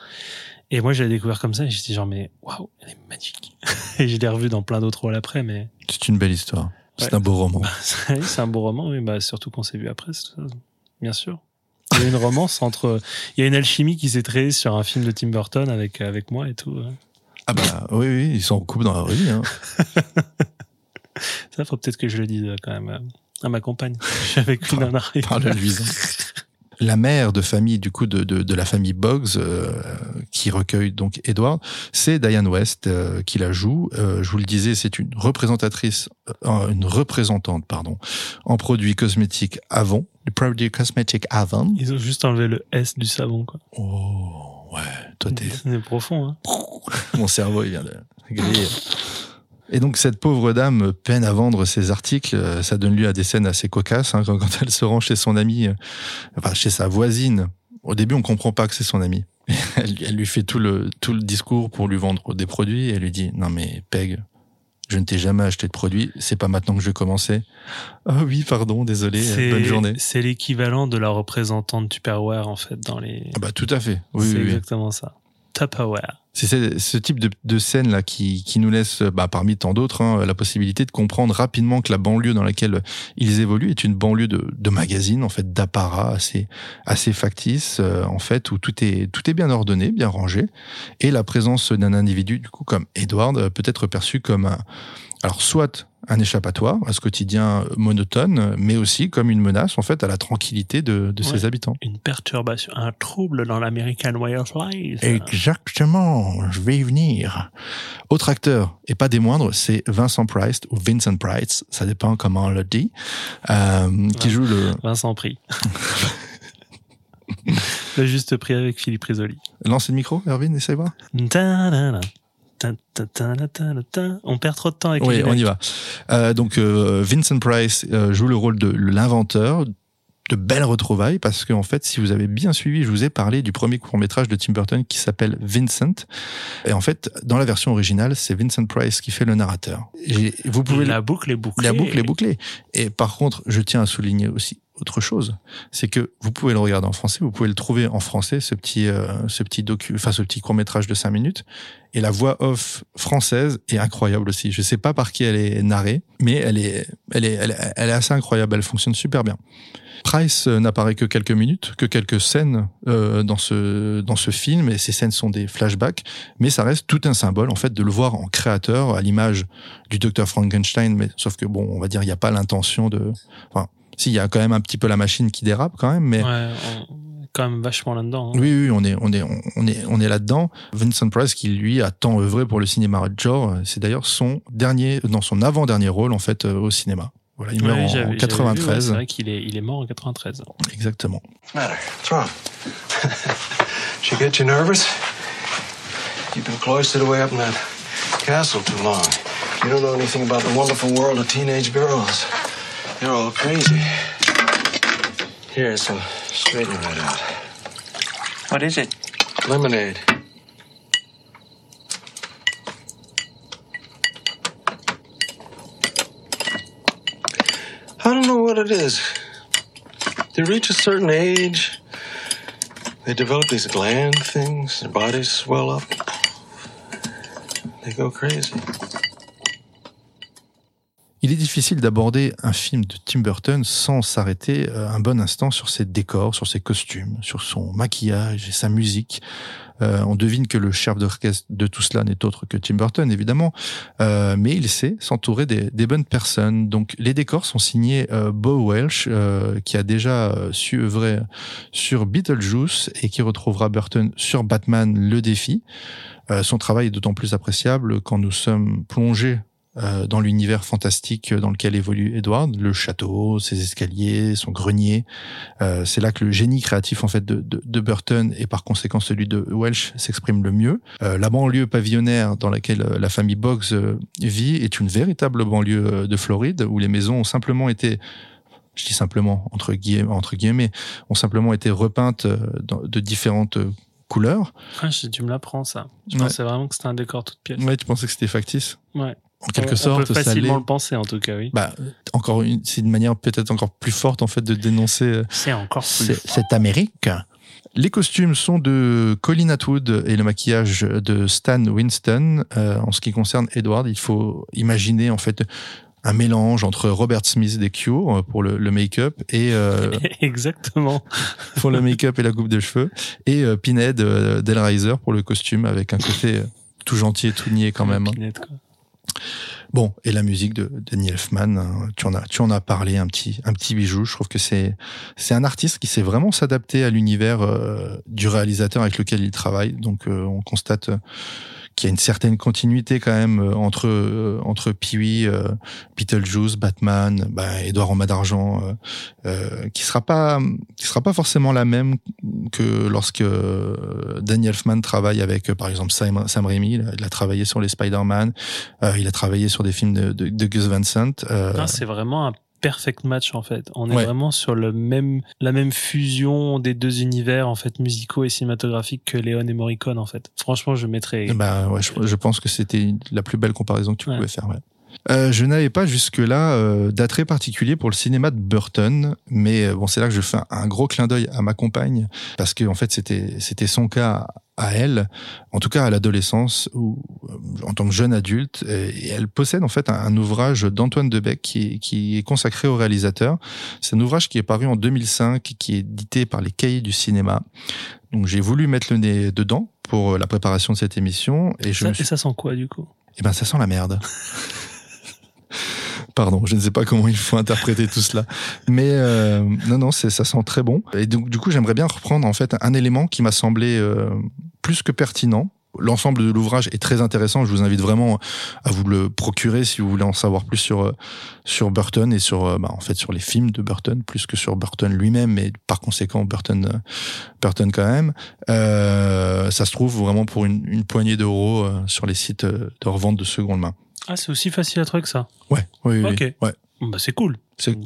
Et moi, je l'ai découvert comme ça, et j'étais genre mais waouh, elle est magique. et je l'ai revue dans plein d'autres rôles après, mais C'est une belle histoire. C'est Ouais. un beau roman. bah, c'est un beau roman, oui, bah surtout qu'on s'est vu après, c'est ça, bien sûr. Il y a une romance entre, il y a une alchimie qui s'est créée sur un film de Tim Burton avec avec moi et tout. Ah bah oui, oui, ils sont en couple dans la rue. Hein. Ça, faut peut-être que je le dise quand même à ma compagne. Je suis avec une nana. Parle-lui. La mère de famille, du coup, de, de, de la famille Boggs, euh, qui recueille donc Edward, c'est Diane West euh, qui la joue. Euh, je vous le disais, c'est une représentatrice, euh, une représentante, pardon, en produits cosmétiques Avon, le produit cosmétique Avon. Ils ont juste enlevé le S du savon, quoi. Oh, ouais, toi t'es, C'est profond, hein. mon cerveau il vient de griller. Et donc cette pauvre dame peine à vendre ses articles. Euh, Ça donne lieu à des scènes assez cocasses hein, quand, elle se rend chez son amie, euh, enfin chez sa voisine. Au début, on comprend pas que c'est son amie. Elle, elle lui fait tout le tout le discours pour lui vendre des produits. Et elle lui dit non mais Peg, je ne t'ai jamais acheté de produits. C'est pas maintenant que je vais commencer. Ah oui, pardon, désolé. Bonne journée. C'est l'équivalent de la représentante Tupperware, en fait, dans les. Ah bah tout à fait. Oui, c'est oui, oui. exactement ça. Tupperware. C'est ce, type de, de scène là qui, qui nous laisse, bah, parmi tant d'autres, hein, la possibilité de comprendre rapidement que la banlieue dans laquelle ils évoluent est une banlieue de, de magazines, en fait, d'apparat assez, assez factice, euh, en fait, où tout est, tout est bien ordonné, bien rangé, et la présence d'un individu, du coup, comme Edward, euh, peut être perçu comme un, alors soit un échappatoire à ce quotidien monotone, mais aussi comme une menace, en fait, à la tranquillité de, de ses habitants. Une perturbation, un trouble dans l'American Way of Life. Exactement, je vais y venir. Autre acteur, et pas des moindres, c'est Vincent Price ou Vincent Price, ça dépend comment on le dit, euh, qui joue le Vincent Prix. Le juste prix avec Philippe Risoli. lancez le micro, Erwin, essaye voir. On perd trop de temps avec Oui, les on y va. Euh, donc euh, Vincent Price euh, joue le rôle de l'inventeur de belles retrouvailles parce qu'en fait, si vous avez bien suivi, je vous ai parlé du premier court métrage de Tim Burton qui s'appelle Vincent. Et en fait, dans la version originale, c'est Vincent Price qui fait le narrateur. Et vous pouvez La boucle est bouclée. La boucle est bouclée. Et par contre, je tiens à souligner aussi autre chose, c'est que vous pouvez le regarder en français, vous pouvez le trouver en français, ce petit, euh, ce petit docu, enfin ce petit court métrage de 5 minutes. Et la voix off française est incroyable aussi. Je sais pas par qui elle est narrée, mais elle est, elle est, elle est, elle est assez incroyable. Elle fonctionne super bien. Price euh, n'apparaît que quelques minutes, que quelques scènes euh, dans ce dans ce film, et ces scènes sont des flashbacks, mais ça reste tout un symbole en fait de le voir en créateur, à l'image du docteur Frankenstein, mais sauf que bon, on va dire il n'y a pas l'intention de, enfin, si il y a quand même un petit peu la machine qui dérape quand même, mais Ouais, on est quand même vachement là-dedans. hein. oui, oui, on est, on est, on est, on est là-dedans. Vincent Price, qui lui a tant œuvré pour le cinéma de genre, c'est d'ailleurs son dernier, dans son avant-dernier rôle en fait euh, au cinéma. Voilà, il meurt Ouais, en- j'avais- en, j'avais vu, ouais, 93, C'est vrai qu'il est, il est mort en 93. exactement. matter? What's wrong? she get you nervous? You've been cloistered away up in that castle too long. You don't know anything about the wonderful world of teenage girls. They're all crazy. Here, some straighten right out. What is it? Lemonade. I don't know what it is. They reach a certain age, they develop these gland things, their bodies swell up. They go crazy. Il est difficile d'aborder un film de Tim Burton sans s'arrêter euh, un bon instant sur ses décors, sur ses costumes, sur son maquillage et sa musique. Euh, on devine que le chef d'orchestre de tout cela n'est autre que Tim Burton, évidemment, Euh, mais il sait s'entourer des, des bonnes personnes. Donc les décors sont signés euh, Bo Welsh, euh, qui a déjà euh, su œuvrer sur Beetlejuice et qui retrouvera Burton sur Batman le défi. Son travail est d'autant plus appréciable quand nous sommes plongés euh, dans l'univers fantastique dans lequel évolue Edward, le château, ses escaliers, son grenier. Euh, c'est là que le génie créatif en fait de, de, de Burton et par conséquent celui de Welsh s'exprime le mieux. Euh, la banlieue pavillonnaire dans laquelle euh, la famille Boggs euh, vit est une véritable banlieue euh, de Floride où les maisons ont simplement été je dis simplement entre guillemets, entre guillemets ont simplement été repeintes de différentes couleurs. Ah, tu me l'apprends, ça. Je Ouais. pensais vraiment que c'était un décor toute pièce. Ouais, tu pensais que c'était factice? Ouais. En quelque on, sorte, on peut facilement le penser, en tout cas, oui. Bah, encore une, c'est une manière peut-être encore plus forte en fait de dénoncer. euh, C'est encore plus. C'est c'est Amérique. Les costumes sont de Colin Atwood et le maquillage de Stan Winston. Euh, en ce qui concerne Edward, il faut imaginer en fait un mélange entre Robert Smith des Cure pour le, le make-up et euh, Exactement. pour le make-up et la coupe de cheveux et euh, Pinhead euh, d'Hellraiser pour le costume avec un côté euh, tout gentil et tout niais quand même. hein. Pinette, quoi. Bon, et la musique de Danny Elfman, hein, tu en as, tu en as parlé, un petit, un petit bijou. Je trouve que c'est, c'est un artiste qui sait vraiment s'adapter à l'univers euh, du réalisateur avec lequel il travaille. Donc, euh, on constate qu'il y a une certaine continuité quand même euh, entre euh, entre Pee-wee, euh, Beetlejuice, Batman, bah, Edouard en d'argent, euh, euh, qui sera pas, qui sera pas forcément la même que lorsque Danny Elfman travaille avec, par exemple, Sam, Sam Raimi. Il a, il a travaillé sur les Spider-Man. Il a travaillé sur des films de, de, de Gus Van Sant. C'est vraiment un perfect match en fait. On est Ouais. vraiment sur le même, la même fusion des deux univers en fait musicaux et cinématographiques que Léon et Morricone en fait. Franchement, je mettrais. Bah ouais, je, je pense que c'était la plus belle comparaison que tu Ouais. pouvais faire. Ouais. Euh, je n'avais pas jusque-là euh, d'attrait particulier pour le cinéma de Burton, mais euh, bon, c'est là que je fais un, un gros clin d'œil à ma compagne parce que en fait c'était c'était son cas à elle, en tout cas à l'adolescence ou euh, en tant que jeune adulte, et elle possède en fait un, un ouvrage d'Antoine Debec qui, est- qui est consacré au réalisateur. C'est un ouvrage qui est paru en 2005, qui est édité par les Cahiers du cinéma. Donc j'ai voulu mettre le nez dedans pour la préparation de cette émission et je Ça, me suis et ça sent quoi du coup? Eh ben, ça sent la merde. Pardon, je ne sais pas comment il faut interpréter tout cela, mais euh, non, non, ça sent très bon. Et donc, du coup, j'aimerais bien reprendre en fait un élément qui m'a semblé euh, plus que pertinent. L'ensemble de l'ouvrage est très intéressant. Je vous invite vraiment à vous le procurer si vous voulez en savoir plus sur euh, sur Burton et sur bah, en fait sur les films de Burton plus que sur Burton lui-même, mais par conséquent Burton Burton quand même. Ça se trouve vraiment pour une, poignée d'euros sur les sites de revente de seconde main. Ah, c'est aussi facile à trouver que ça. Ouais, oui, oui. Ok. Ouais. Bah, c'est cool.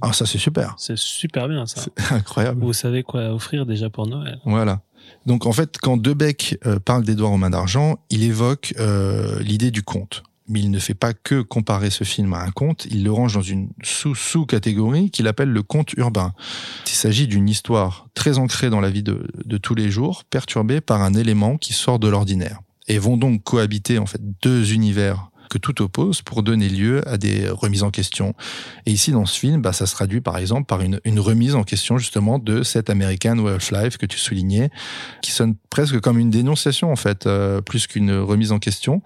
Ah, ça c'est super. C'est super bien ça. C'est incroyable. Vous savez quoi offrir déjà pour Noël. Voilà. Donc en fait, quand Debec euh, parle d'Édouard aux mains d'argent, il évoque euh, l'idée du conte. Mais il ne fait pas que comparer ce film à un conte, il le range dans une sous-sous-catégorie qu'il appelle le conte urbain. Il s'agit d'une histoire très ancrée dans la vie de, de tous les jours, perturbée par un élément qui sort de l'ordinaire. Et vont donc cohabiter en fait deux univers que tout oppose pour donner lieu à des remises en question. Et ici, dans ce film, bah, ça se traduit par exemple par une, une remise en question justement de cet American Way of Life que tu soulignais, qui sonne presque comme une dénonciation en fait, euh, plus qu'une remise en question.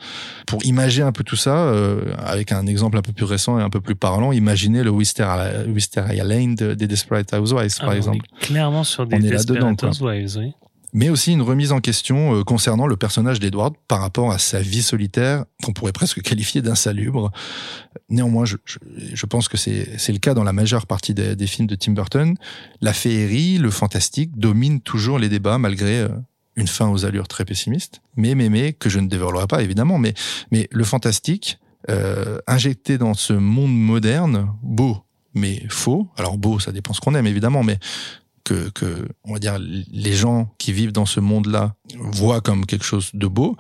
Pour imager un peu tout ça, euh, avec un exemple un peu plus récent et un peu plus parlant, imaginez le Wisteria, Lane de- des Desperate Housewives Ah, par on exemple. est clairement sur des Desperate. Housewives, oui. Mais aussi une remise en question euh, concernant le personnage d'Edward par rapport à sa vie solitaire qu'on pourrait presque qualifier d'insalubre. Néanmoins, je, je, je pense que c'est c'est le cas dans la majeure partie des, des films de Tim Burton. La féerie, le fantastique dominent toujours les débats malgré euh, une fin aux allures très pessimistes. Mais, mais, mais, que je ne dévoilerai pas évidemment, mais, mais le fantastique, euh, injecté dans ce monde moderne, beau, mais faux. Alors beau, ça dépend ce qu'on aime évidemment, mais que, que, on va dire, les gens qui vivent dans ce monde-là voient comme quelque chose de beau,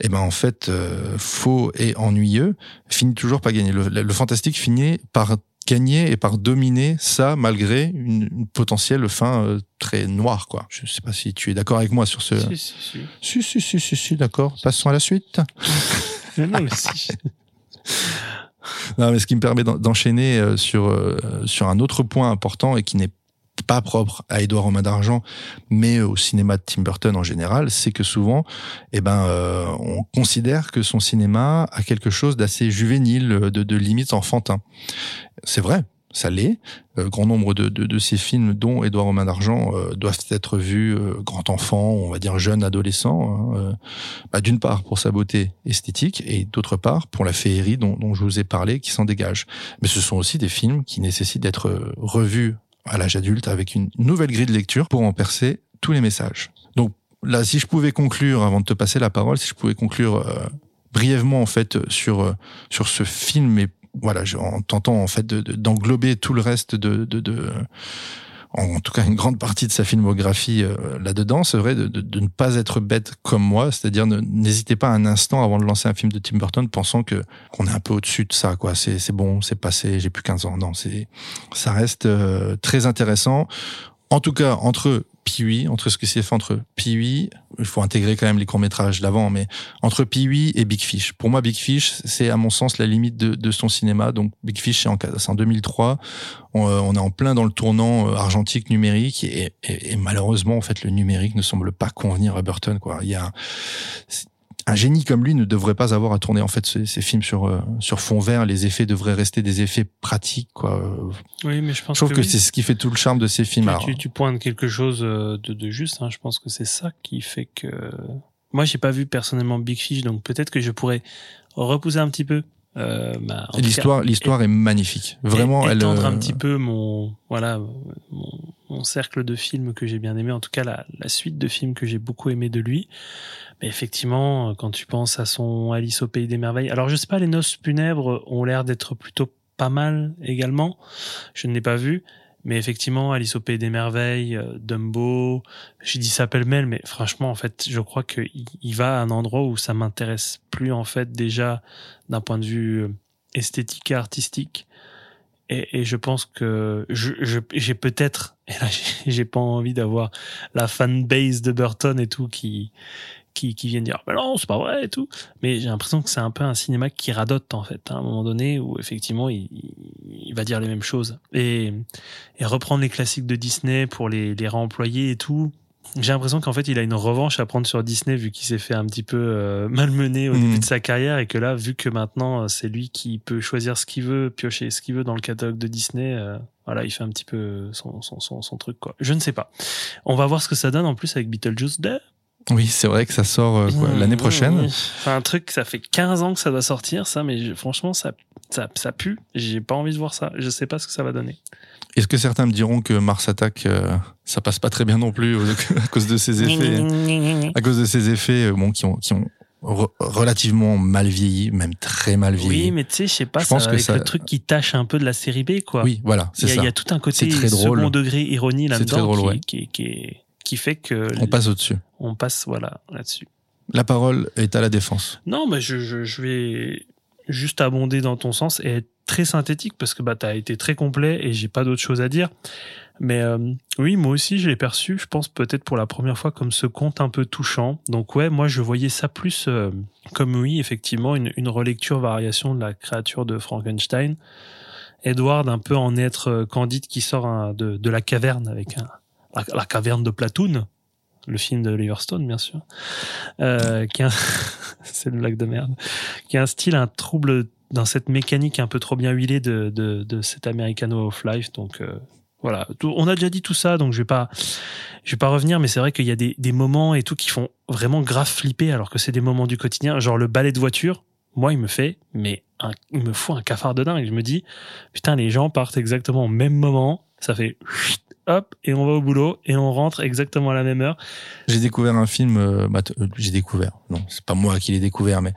et ben en fait, euh, faux et ennuyeux, finit toujours par gagner. Le, le fantastique finit par gagner et par dominer ça malgré une, une potentielle fin euh, très noire, quoi. Je sais pas si tu es d'accord avec moi sur ce. Si, si, si. Si, si, si, si, si, d'accord. Passons à la suite. Non, mais si. Non, mais ce qui me permet d'en- d'enchaîner euh, sur euh, sur un autre point important et qui n'est pas propre à Édouard Romain d'Argent, mais au cinéma de Tim Burton en général, c'est que souvent, eh ben, euh, on considère que son cinéma a quelque chose d'assez juvénile, de, de limite enfantin. C'est vrai, ça l'est. Euh, grand nombre de, de, de ces films, dont Édouard Romain d'Argent, euh, doivent être vus euh, grand enfant, on va dire jeune adolescent. hein, euh, bah, D'une part pour sa beauté esthétique et d'autre part pour la féerie dont, dont je vous ai parlé qui s'en dégage. Mais ce sont aussi des films qui nécessitent d'être euh, revus à l'âge adulte avec une nouvelle grille de lecture pour en percer tous les messages. Donc là, si je pouvais conclure, avant de te passer la parole, si je pouvais conclure euh, brièvement en fait sur euh, sur ce film et voilà, en tentant en fait de- de- d'englober tout le reste de, de, de en tout cas une grande partie de sa filmographie euh, là-dedans, c'est vrai de, ne pas être bête comme moi, c'est-à-dire n'hésitez pas un instant avant de lancer un film de Tim Burton pensant que qu'on est un peu au-dessus de ça, quoi. C'est c'est bon, c'est passé, j'ai plus 15 ans. Non, c'est ça reste euh, très intéressant. En tout cas, entre Pee-wee, entre ce qui s'est fait entre Pee-wee, il faut intégrer quand même les courts-métrages d'avant, mais entre Pee-wee et Big Fish. Pour moi, Big Fish, c'est à mon sens la limite de, son cinéma. Donc Big Fish, c'est en, en 2003. On, euh, on est en plein dans le tournant euh, argentique numérique et, et- et malheureusement, en fait, le numérique ne semble pas convenir à Burton. Quoi. Il y a un, génie comme lui ne devrait pas avoir à tourner en fait ces, ces films sur euh, sur fond vert. Les effets devraient rester des effets pratiques. Quoi. Euh, Oui, mais je pense Je trouve que, oui. c'est ce qui fait tout le charme de ces films. Tu- tu, pointes quelque chose euh, de, de juste. Hein. Je pense que c'est ça qui fait que. Moi, j'ai pas vu personnellement Big Fish, donc peut-être que je pourrais repousser un petit peu. Euh, bah, l'histoire, l'histoire est magnifique. Vraiment, elle. étendre euh, un petit peu mon voilà mon, mon cercle de films que j'ai bien aimé. En tout cas, la, la suite de films que j'ai beaucoup aimé de lui. Effectivement, quand tu penses à son Alice au pays des merveilles, alors je sais pas, les noces funèbres ont l'air d'être plutôt pas mal également. Je ne l'ai pas vu, mais effectivement, Alice au pays des merveilles, euh, Dumbo, j'ai dit ça pêle-mêle, mais franchement, en fait, je crois qu'il il va à un endroit où ça m'intéresse plus en fait déjà d'un point de vue euh, esthétique et artistique. Et, je pense que je, je- j'ai peut-être, et là j'ai- j'ai pas envie d'avoir la fanbase de Burton et tout qui qui, qui viennent dire bah non c'est pas vrai et tout. Mais j'ai l'impression que c'est un peu un cinéma qui radote en fait à un moment donné où effectivement il, il- va dire les mêmes choses. Et, et reprendre les classiques de Disney pour les, les réemployer et tout j'ai l'impression qu'en fait il a une revanche à prendre sur Disney vu qu'il s'est fait un petit peu euh, malmené au Mhm. début de sa carrière et que là vu que maintenant euh, c'est lui qui peut choisir ce qu'il veut piocher ce qu'il veut dans le catalogue de Disney euh, voilà il fait un petit peu son, son, son, son truc quoi. Je ne sais pas. On va voir ce que ça donne en plus avec Beetlejuice 2 Oui, c'est vrai que ça sort euh, Mmh, l'année mmh, prochaine. Enfin, un truc, ça fait 15 ans que ça doit sortir, ça, mais je- franchement, ça, ça, ça pue. J'ai pas envie de voir ça. Je sais pas ce que ça va donner. Est-ce que certains me diront que Mars Attack, euh, ça passe pas très bien non plus à cause de ses effets, à cause de ses effets, bon, qui ont, qui ont re- relativement mal vieilli, même très mal vieilli. Oui, mais tu sais, je sais pas, Je ça pense que avec ça- le truc qui tâche un peu de la série B, quoi. Oui, voilà, il c'est y, a, ça. il y a tout un côté très drôle. second degré ironie C'est très là-dedans drôle, qui, ouais. qui, qui, est- qui fait que On passe au-dessus. on passe voilà là-dessus. La parole est à la défense. Non, mais je, je, je vais juste abonder dans ton sens et être très synthétique parce que bah, tu as été très complet et j'ai pas d'autre chose à dire. Mais euh, oui, moi aussi, je l'ai perçu, je pense peut-être pour la première fois comme ce conte un peu touchant. Donc ouais, moi je voyais ça plus euh, comme oui, effectivement, une, une relecture, variation de la créature de Frankenstein. Edward un peu en être euh, candide qui sort de la caverne avec un, la, caverne de Platoon, le film de Liverstone bien sûr, euh, qui c'est une blague de merde, qui a un style, un trouble dans cette mécanique un peu trop bien huilée de, de, de cet Americano of Life. Donc euh, voilà, on a déjà dit tout ça, donc je vais pas, je vais pas revenir, mais c'est vrai qu'il y a des, des moments et tout qui font vraiment grave flipper, alors que c'est des moments du quotidien, genre le balai de voiture. Moi, il me fait, mais un- il me faut un cafard de dingue. Je me dis, putain, les gens partent exactement au même moment. Ça fait hop, et on va au boulot, et on rentre exactement à la même heure. J'ai découvert un film, euh, bah, euh, j'ai découvert, non, c'est pas moi qui l'ai découvert, mais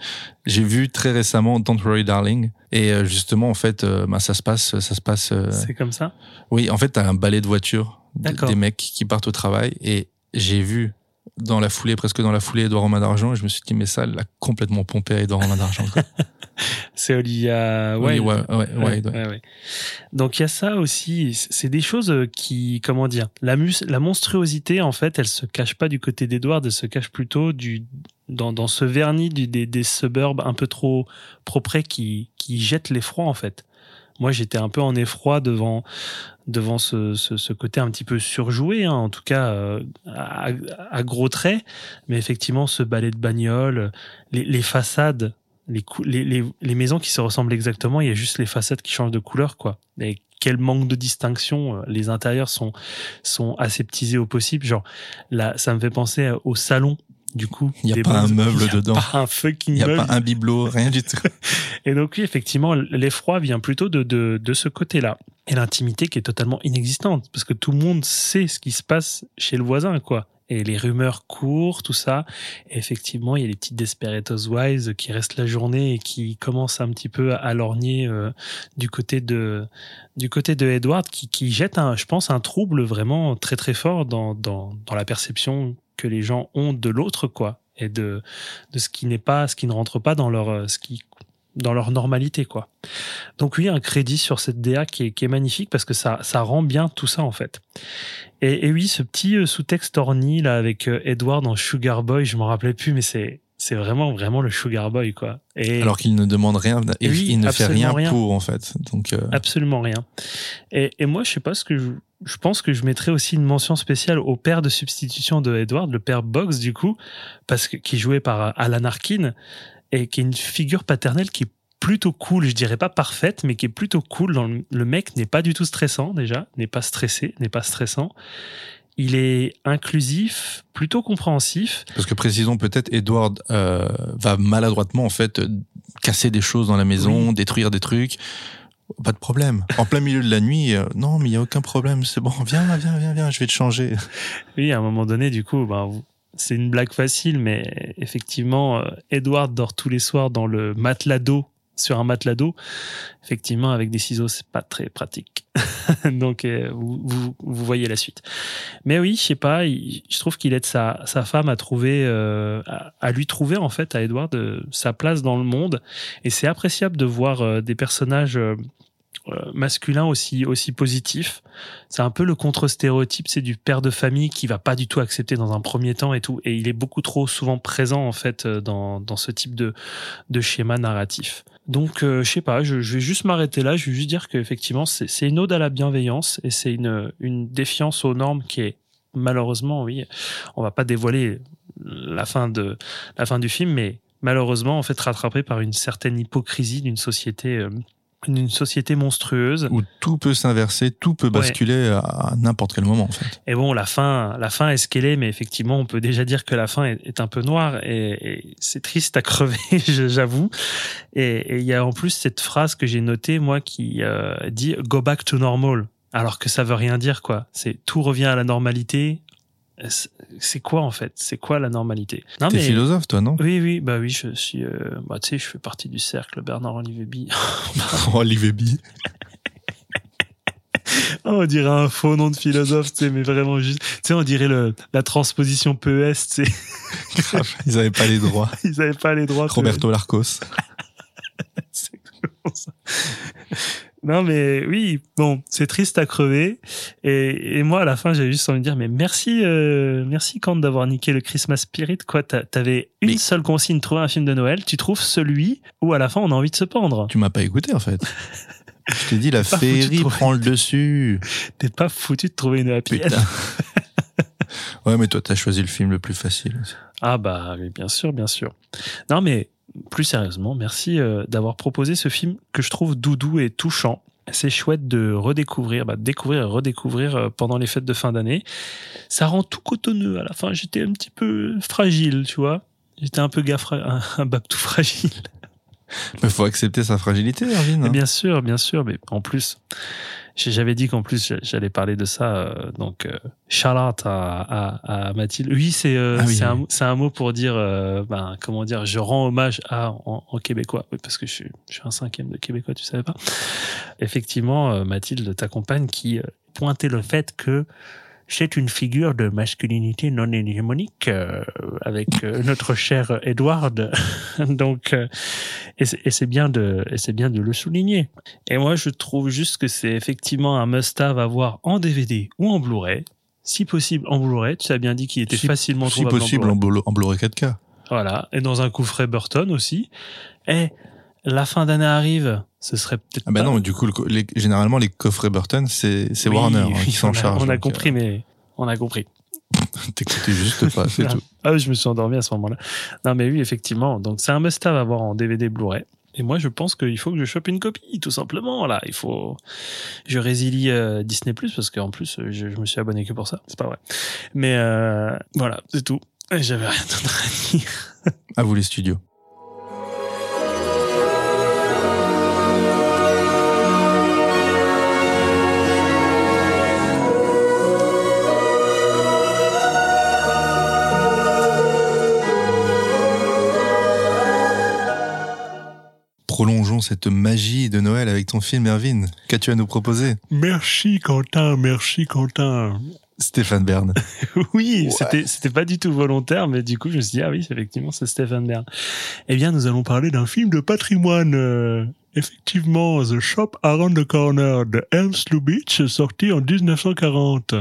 j'ai vu très récemment Don't Worry Darling, et euh, justement, en fait, bah, ça se passe, ça se passe, C'est comme ça? oui, en fait, t'as un balai de voiture, des mecs qui partent au travail, et j'ai vu dans la foulée, presque dans la foulée, Edouard Romain d'Argent, et je me suis dit, mais ça, l'a complètement pompé à Edouard Romain d'Argent. C'est Wilde. ouais, ouais, ouais, Ouais. Donc il y a ça aussi. C'est des choses euh, qui, comment dire, la, mus- la monstruosité en fait, elle se cache pas du côté d'Edward, elle se cache plutôt du dans, dans ce vernis du, des, des suburbs un peu trop propres qui qui jettent l'effroi en fait. Moi j'étais un peu en effroi devant devant ce, ce, ce côté un petit peu surjoué, hein, en tout cas euh, à, à gros traits, mais effectivement ce balai de bagnole, les, les façades les, les, les, maisons qui se ressemblent exactement, il y a juste les façades qui changent de couleur, quoi. Et quel manque de distinction. euh, Les intérieurs sont, sont aseptisés au possible. Genre, là, ça me fait penser au salon, du coup. Il y a pas un meuble y a dedans. Pas un fucking Il y a pas un bibelot, rien du tout. Et donc oui, effectivement, l'effroi vient plutôt de, de, de ce côté-là. Et l'intimité qui est totalement inexistante, parce que tout le monde sait ce qui se passe chez le voisin, quoi. Et les rumeurs courent, tout ça. Et effectivement, il y a les petites Desperate Housewives qui restent la journée et qui commencent un petit peu à lorgner euh, du côté de du côté de Edward, qui, qui jette, un, je pense, un trouble vraiment très très fort dans, dans, dans la perception que les gens ont de l'autre, quoi. Et de, de ce qui n'est pas, ce qui ne rentre pas dans leur, euh, ce qui, dans leur normalité, quoi. Donc oui, un crédit sur cette DA qui est, qui est magnifique parce que ça, ça rend bien tout ça en fait. Et, et oui, ce petit euh, sous-texte orni là avec euh, Edward en Sugar Boy, je m'en rappelais plus, mais c'est c'est vraiment vraiment le Sugar Boy quoi. Et Alors qu'il ne demande rien, et Oui, il ne fait rien, rien. pour, en fait. Donc, euh, absolument rien. Et, et moi, je sais pas ce que je, je pense que je mettrais aussi une mention spéciale au père de substitution de Edward, le père Boggs du coup, parce que qui est joué par euh, Alan Arkin et qui est une figure paternelle qui est plutôt cool, je dirais pas parfaite, mais qui est plutôt cool. Dans le, le mec n'est pas du tout stressant déjà, n'est pas stressé, n'est pas stressant. Il est inclusif, plutôt compréhensif. Parce que précisons peut-être, Edward euh, va maladroitement en fait euh, casser des choses dans la maison, détruire des trucs. Pas de problème. En plein milieu de la nuit, euh, non, mais il y a aucun problème. C'est bon, viens, viens, viens, viens, je vais te changer. Oui, à un moment donné, du coup, ben, c'est une blague facile, mais effectivement, euh, Edward dort tous les soirs dans le matelas d'eau, sur un matelas d'eau. Effectivement, avec des ciseaux, c'est pas très pratique. Donc, euh, vous, vous, vous voyez la suite. Mais oui, je sais pas, je trouve qu'il aide sa, sa femme à trouver, euh, à, lui trouver en fait à Edward euh, sa place dans le monde. Et c'est appréciable de voir euh, des personnages masculins aussi aussi positifs. C'est un peu le contre-stéréotype, c'est du père de famille qui va pas du tout accepter dans un premier temps et tout. Et il est beaucoup trop souvent présent en fait dans dans ce type de de schéma narratif. Donc, euh, je sais pas, je, vais juste m'arrêter là. Je vais juste dire qu'effectivement, c'est une ode à la bienveillance et c'est une, une défiance aux normes qui est malheureusement, oui, on va pas dévoiler la fin de la fin du film, mais malheureusement, en fait, rattrapée par une certaine hypocrisie d'une société, euh, d'une société monstrueuse. Où tout peut s'inverser, tout peut basculer à, à n'importe quel moment, en fait. Et bon, la fin, la fin est ce qu'elle est, mais effectivement, on peut déjà dire que la fin est, est un peu noire et, et c'est triste à crever, j'avoue. Et et il y a en plus cette phrase que j'ai notée, moi, qui euh, dit "Go back to normal", alors que ça veut rien dire, quoi. C'est tout revient à la normalité. C'est- quoi en fait? C'est quoi la normalité? Non, T'es philosophe, toi, non? Oui, oui, bah oui, je suis. euh, bah, tu sais, je fais partie du cercle Bernard Olivier Bi. Olivier Bi. Oh, on dirait un faux nom de philosophe, tu sais, mais vraiment juste. Tu sais, on dirait le, la transposition PES, tu sais. Ils avaient pas les droits. Ils avaient pas les droits. Roberto Larcos. C'est ça. Non, mais oui, bon, c'est triste à crever. Et, et moi, à la fin, j'avais juste envie de dire, mais merci, euh, merci, Kant, d'avoir niqué le Christmas Spirit. Quoi, T'a- t'avais une Mais- seule consigne, trouver un film de Noël. Tu trouves celui où, à la fin, on a envie de se pendre. Tu m'as pas écouté, en fait. Je t'ai dit, la féerie prend le dessus. T'es pas foutu de trouver une happy. Ouais, mais toi, t'as choisi le film le plus facile. Ah bah oui, bien sûr, bien sûr. Non mais plus sérieusement, merci euh, d'avoir proposé ce film que je trouve doudou et touchant. C'est chouette de redécouvrir, bah, découvrir et redécouvrir euh, pendant les fêtes de fin d'année. Ça rend tout cotonneux. À la fin, j'étais un petit peu fragile, tu vois. J'étais un peu gaffra, un, un tout fragile. Mais faut accepter sa fragilité, Erwin. Mais hein. bien sûr, bien sûr, mais en plus, j'avais dit qu'en plus j'allais parler de ça, euh, donc euh, Charlotte à, à, à Mathilde. Oui, c'est euh, Ah oui, c'est un, oui. c'est un mot pour dire, ben, comment dire, je rends hommage à en, en québécois, oui, parce que je suis, je suis un cinquième de québécois, tu savais pas. Effectivement, Mathilde, ta compagne, qui euh, pointait le fait que c'est une figure de masculinité non hégémonique euh, avec euh, notre cher Edward. Donc, euh, et c'est bien de, et c'est bien de le souligner. Et moi, je trouve juste que c'est effectivement un must-have à voir en DVD ou en Blu-ray. Si possible en Blu-ray, tu as bien dit qu'il était Si- facilement Si trouvable possible, Blu-ray. Blu- en Blu-ray 4K. Voilà, et dans un coffret Burton aussi. Et la fin d'année arrive, ce serait peut-être Ah bah pas- non, du coup, le co- les- généralement, les coffrets Burton, c'est Oui, Warner hein, oui, qui s'en on a- charge. On a compris, mais on a compris. euh, T'écoutais juste pas, c'est tout. Ah oui, je me suis endormi à ce moment-là. Non, mais oui, effectivement. Donc, c'est un must-have à voir en DVD Blu-ray. Et moi, je pense qu'il faut que je chope une copie, tout simplement. Là, il faut. Je résilie euh, Disney Plus parce qu'en plus, euh, je, je me suis abonné que pour ça. C'est pas vrai. Mais euh, voilà, c'est tout. J'avais rien d'autre à dire. À vous les studios. Prolongeons cette magie de Noël avec ton film, Erwin. Qu'as-tu à nous proposer? Merci, Quentin. Merci, Quentin. Stéphane Bern. Oui, c'était c'était pas du tout volontaire, mais du coup, je me suis dit ah oui, effectivement, c'est Stephen Bern. Eh bien, nous allons parler d'un film de patrimoine. euh, effectivement, The Shop Around the Corner de Ernst Lubitsch, sorti en 1940.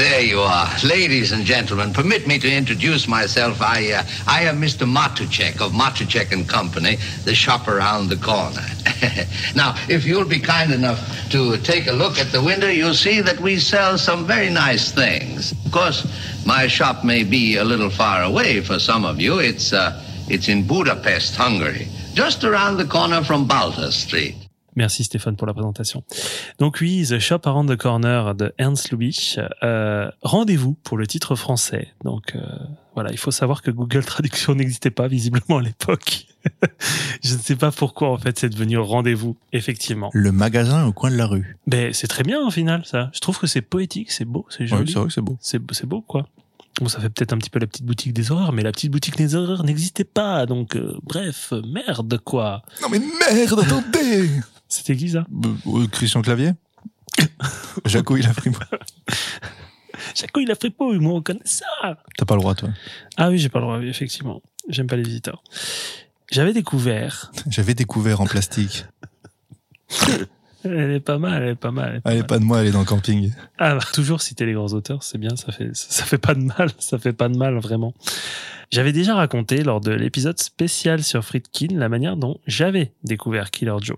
There you are. Ladies and gentlemen, permit me to introduce myself. I, uh, I am Mr. Matuchek of Matuchek and Company, the shop around the corner. now, if you'll be kind enough to take a look at the window, you'll see that we sell some very nice things. Of course, my shop may be a little far away for some of you. It's, uh, it's in Budapest, Hungary, just around the corner from Balta Street. Merci Stéphane pour la présentation. Donc oui, The Shop Around the Corner de Ernst Lubitsch. Euh, Rendez-vous pour le titre français. Donc euh, voilà, il faut savoir que Google Traduction n'existait pas visiblement à l'époque. Je ne sais pas pourquoi en fait c'est devenu rendez-vous, effectivement. Le magasin au coin de la rue. Mais c'est très bien au final ça. Je trouve que c'est poétique, c'est beau, c'est Ouais, joli. c'est vrai que c'est beau. c'est beau quoi. Bon, ça fait peut-être un petit peu la petite boutique des horreurs, mais la petite boutique des horreurs n'existait pas. Donc, euh, bref, merde, quoi. Non mais merde, attendez C'était qui ça Christian Clavier Jaco, il a pris. Jaco, il a fait pas, moi, on connaît ça. T'as pas le droit, toi. Ah oui, j'ai pas le droit, oui, effectivement. J'aime pas les visiteurs. J'avais découvert. J'avais découvert en plastique. Elle est pas mal, elle est pas mal. Elle est pas Elle est mal. pas de moi, elle est dans le camping. Ah, bah, toujours citer les grands auteurs, c'est bien, ça fait, ça fait pas de mal, ça fait pas de mal, vraiment. J'avais déjà raconté lors de l'épisode spécial sur Friedkin la manière dont j'avais découvert Killer Joe.